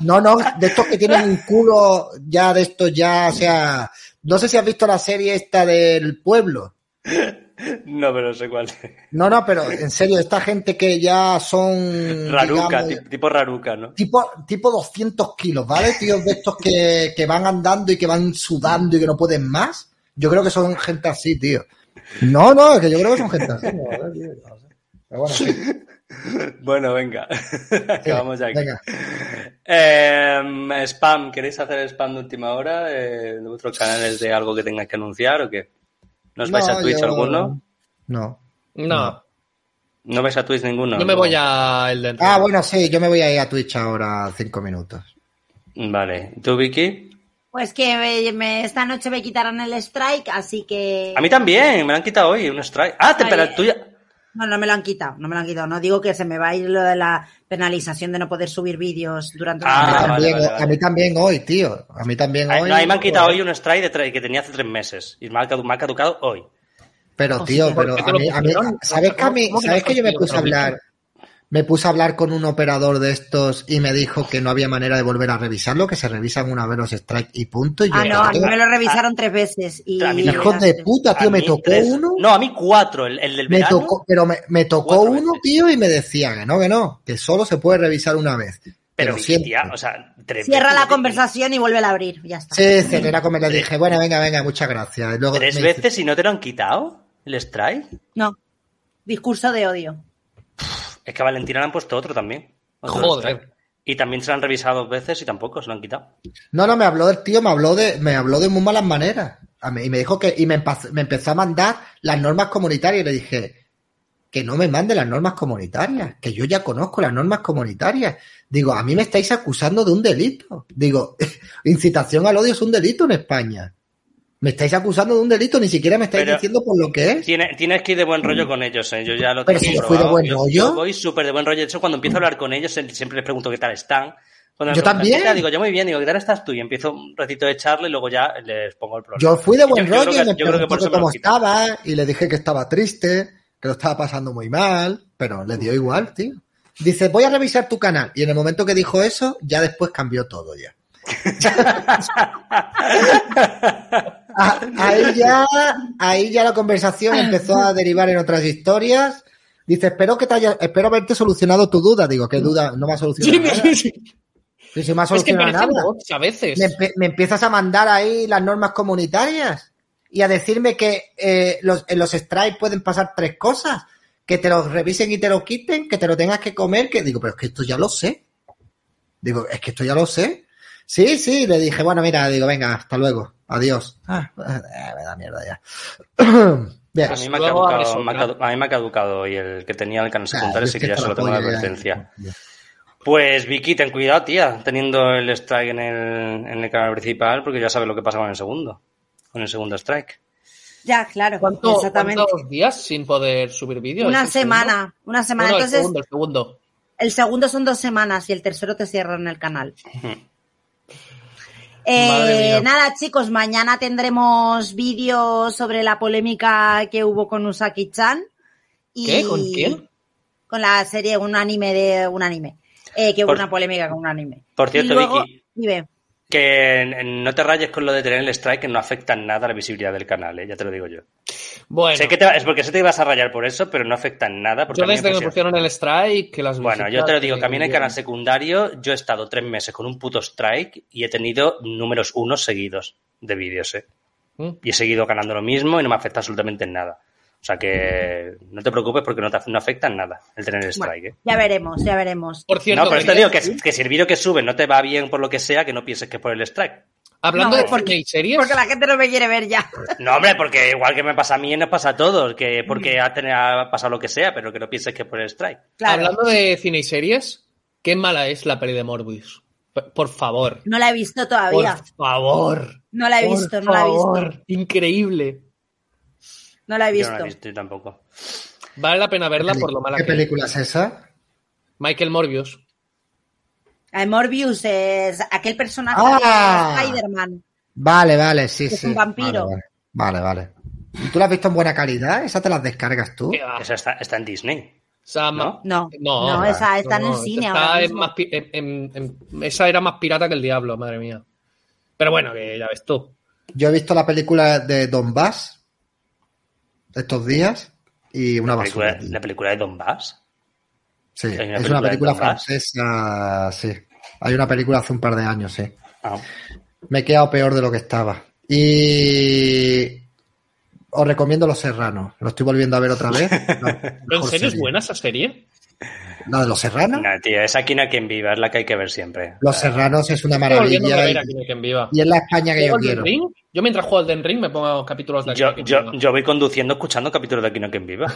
No, no, de estos que tienen un culo ya de estos ya, o sea, no sé si has visto la serie esta del pueblo. No, pero no sé cuál. No, no, pero en serio, esta gente que ya son Raruca, digamos, tipo Raruca, ¿no? tipo, tipo 200 kilos, ¿vale? Tíos de estos que, que van andando y que van sudando y que no pueden más. Yo creo que son gente así, tío. No, no, que yo creo que son gente así. no, no, tío, no sé. Pero bueno, sí. Bueno, venga. Acabamos ya aquí. venga. Eh, spam, ¿queréis hacer spam de última hora eh, de vuestros canales de algo que tengáis que anunciar o qué? ¿No os vais No, a Twitch yo- alguno? No. No, ¿No vais a Twitch ninguno? yo me voy a el de Ah, bueno, sí, yo me voy a ir a Twitch ahora cinco minutos. Vale. ¿Tú, Vicky? Pues que me- me- esta noche me quitaron el strike, así que... A mí también, me lo han quitado hoy, un strike. Ah, te, pero eh. tuya. No, no me lo han quitado, no me lo han quitado. No digo que se me va a ir lo de la penalización de no poder subir vídeos durante Ah, a, mí vale, también, vale, vale. a mí también hoy, tío. A mí también hoy. no, a mí me han quitado hoy un strike de que tenía hace tres meses y me ha, cadu- me ha caducado hoy. Pero, tío, ¿por pero a mí, a mí-? ¿sabes que a mí, ¿Cómo que sabes que yo me puse a hablar? Me puse a hablar con un operador de estos y me dijo que no había manera de volver a revisarlo, que se revisan una vez los strikes y punto. Y yo, Ah, no, a mí me lo revisaron tres veces. Y A mí hijos de puta, tío, me tocó tres- uno. No, a mí cuatro. El, el del Me verano. tocó, pero me, me tocó uno, veces. tío, y me decía que no, que no, que solo se puede revisar una vez. pero Pero siempre. tía, o sea, tres Cierra veces. la conversación y vuelve a abrir. Ya está. Sí, Celera como le dije, bueno, venga, venga, muchas gracias. Luego ¿Tres dice, veces y no te lo han quitado? ¿El strike? No. Discurso de odio. Es que a Valentina le han puesto otro también. Otro Joder. Y también se lo han revisado dos veces y tampoco se lo han quitado. No, no, me habló del tío, me habló de, me habló de muy malas maneras. A mí- y me dijo que, y me, me empezó a mandar las normas comunitarias y le dije que no me mande las normas comunitarias, que yo ya conozco las normas comunitarias. Digo, a mí me estáis acusando de un delito. Digo, incitación al odio es un delito en España. Me estáis acusando de un delito, ni siquiera me estáis Pero- diciendo por lo que es. Tiene- tienes que ir de buen rollo con ellos, ¿eh? Yo ya lo Pero tengo si yo fui de buen rollo. Yo voy súper de buen rollo. De hecho, cuando empiezo a hablar con ellos, siempre les pregunto qué tal están. Cuando Yo también. Digo, yo muy bien, digo, ¿qué tal estás tú? Y empiezo un ratito de charla y luego ya les pongo el problema. Yo fui de buen rollo creo y yo creo que por eso cómo estaba y le dije que estaba triste, que lo estaba pasando muy mal, pero le dio igual, tío. Dice, voy a revisar tu canal. Y en el momento que dijo eso, ya después cambió todo ya. Ah, ahí ya, ahí ya la conversación empezó a derivar en otras historias. Dice, espero que te haya, espero haberte solucionado tu duda. Digo, ¿qué duda? No me ha solucionado nada. Sí, sí, me ha Es que solucionado nada bots a veces. me, me empiezas a mandar ahí las normas comunitarias y a decirme que eh, los, en los strikes pueden pasar tres cosas. Que te los revisen y te lo quiten, que te lo tengas que comer, que digo, pero es que esto ya lo sé. Digo, es que esto ya lo sé. Sí, sí, le dije, bueno, mira, digo, venga, hasta luego, adiós. Ah, eh, me da mierda ya. Bien. A mí, me ha caducado, abres me ha otra. cadu- a mí me ha caducado hoy el que tenía el canal secundario, Ah, así es que ya solo lo tengo de advertencia. Pues Vicky, ten cuidado, tía, teniendo el strike en el, en el canal principal, porque ya sabes lo que pasa con el segundo, con el segundo strike. Ya, claro. ¿Cuánto- exactamente. ¿Cuántos días sin poder subir vídeos? Una semana. Una semana. No, no, Entonces, el segundo, el segundo. el segundo son dos semanas y el tercero te cierran el canal. Eh, nada, chicos, mañana tendremos vídeo sobre la polémica que hubo con Usaki-chan. ¿Qué? ¿Con quién? Con la serie, un anime de un anime. Eh, que hubo una polémica con un anime. Por cierto, Y luego- Vicky, que no te rayes con lo de tener el strike, que no afecta en nada a la visibilidad del canal, ¿eh? ya te lo digo yo. Bueno, Sé que te, es porque sé que te ibas a rayar por eso, pero no afecta en nada. Porque yo desde que me pusieron- el strike, que las Bueno, yo te lo digo, que a mí en el canal secundario yo he estado tres meses con un puto strike y he tenido números unos seguidos de vídeos, ¿eh? ¿Mm? Y he seguido ganando lo mismo y no me afecta absolutamente en nada. O sea que no te preocupes porque no, te, no afecta en nada el tener el strike, ¿eh? Ya veremos, ya veremos. Por cierto, no, pero te digo que, que si el vídeo que sube no te va bien por lo que sea, que no pienses que es por el strike. Hablando No, de porque- cine y series, Porque la gente no me quiere ver ya. No, hombre, porque igual que me pasa a mí, nos pasa a todos, que porque ha, tenido- ha pasado lo que sea, pero que no pienses que es por el strike. Claro. hablando de cine y series, qué mala es la peli de Morbius. Por favor. No la he visto todavía. Por favor. No la he Por visto, no la he visto. favor. Increíble. No la he Yo visto. no la he visto yo tampoco. Vale la pena verla por lo mala ¿Qué que es. película es esa? Michael Morbius. Eh, Morbius es aquel personaje Ah. de Spider-Man. Vale, vale, sí, Es sí. un vampiro. Vale, vale. vale, vale. ¿Y tú la has visto en buena calidad? ¿Esa te las descargas tú? ¿Qué va? Esa está, está en Disney. ¿No? No, no, no, esa está en el cine está ahora en mismo. más pi- en- en- en- esa era más pirata que el diablo, madre mía. Pero bueno, que ya ves tú. Yo he visto la película de Donbass estos días y una ¿La película, basura. la película de Don Bass? Sí, ¿Hay una es una película francesa, sí. Hay una película hace un par de años, sí. Ah. Me he quedado peor de lo que estaba. Y os recomiendo Los Serranos. Lo estoy volviendo a ver otra vez. La ¿Pero en serio es buena esa serie? ¿La de Los Serranos? No, tío, es aquí no hay quien viva, es la que hay que ver siempre. Los Serranos es una maravilla. ver aquí en Quien Viva. Y es la España que yo ¿Juego Elden quiero. Ring? Yo mientras juego Elden Ring me pongo capítulos de aquí. Yo, yo, Viva. yo voy conduciendo escuchando capítulos de Aquí no hay quien viva.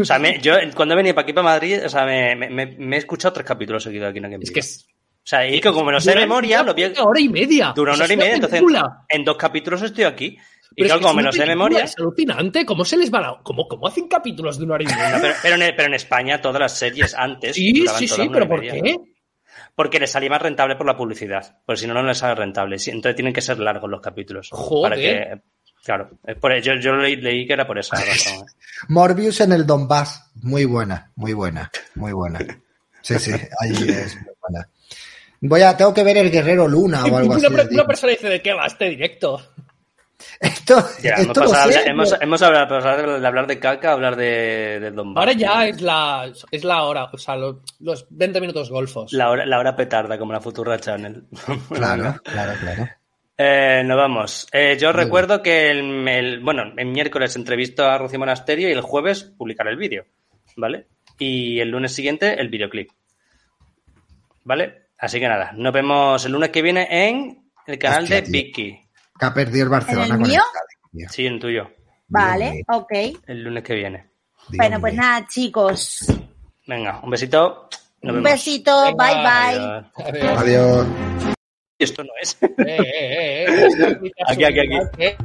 O sea, me- yo cuando he venido para aquí, para Madrid, o sea, me, me- me- me he escuchado tres capítulos seguidos de Aquí no hay quien viva. Es que es- O sea, y que como me lo sé de memoria, una lo vi... puta hora y media. Dura una hora y una media, entonces en dos capítulos estoy aquí. Y Pero que como es me una lo sé de memoria... Es alucinante. ¿Cómo se les va la... ¿Cómo, cómo hacen capítulos de una hora y media? No, pero, pero en, pero en España todas las series antes Sí, sí, sí, pero ¿por media. qué? Porque les salía más rentable por la publicidad. Porque si no, no les sale rentable. Entonces tienen que ser largos los capítulos. Joder. Para que, claro, es por- yo, yo leí, leí que era por esa razón. ¿eh? Morbius en el Donbass. Muy buena, muy buena, muy buena. Sí, sí, ahí es muy buena. Voy a, tengo que ver el Guerrero Luna o algo así. una, de una persona dice de qué va este directo. Esto, Ya, hemos, esto pasado, sé, hemos, hablado pasado de hablar de caca a hablar de, de Don Ahora ya es la, es la hora, o sea, lo- los 20 minutos golfos. La hora, la hora petarda, como la Futura Channel. Claro, claro, claro. Eh, nos vamos. Eh, yo Muy recuerdo que el, el- bueno, el miércoles entrevisto a Rocío Monasterio y el jueves publicar el vídeo, ¿vale? Y el lunes siguiente el videoclip, ¿vale? Así que nada, nos vemos el lunes que viene en el canal Hostia, de tío. Vicky. Que ha perdido el Barcelona ¿En el con mío? Sí, en el tuyo, Vale, ok. el lunes que viene. Bueno, pues nada, chicos. Venga, un besito. Nos Un vemos. besito, Venga, bye bye. Adiós. Adiós. Esto no es. Eh, eh, eh, Aquí, aquí, aquí.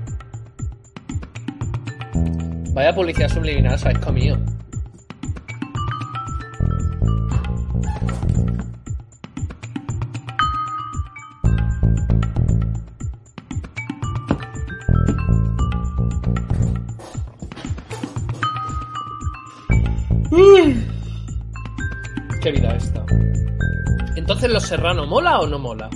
Vaya publicidad subliminal, se habéis Qué vida esta. Entonces, ¿Los Serrano mola o no mola?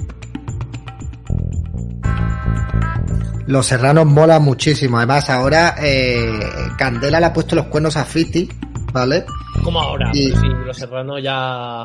Los Serranos mola muchísimo. Además, ahora eh, Candela le ha puesto los cuernos a Fiti, ¿vale? Como ahora. Y- Pues sí, Los Serrano ya.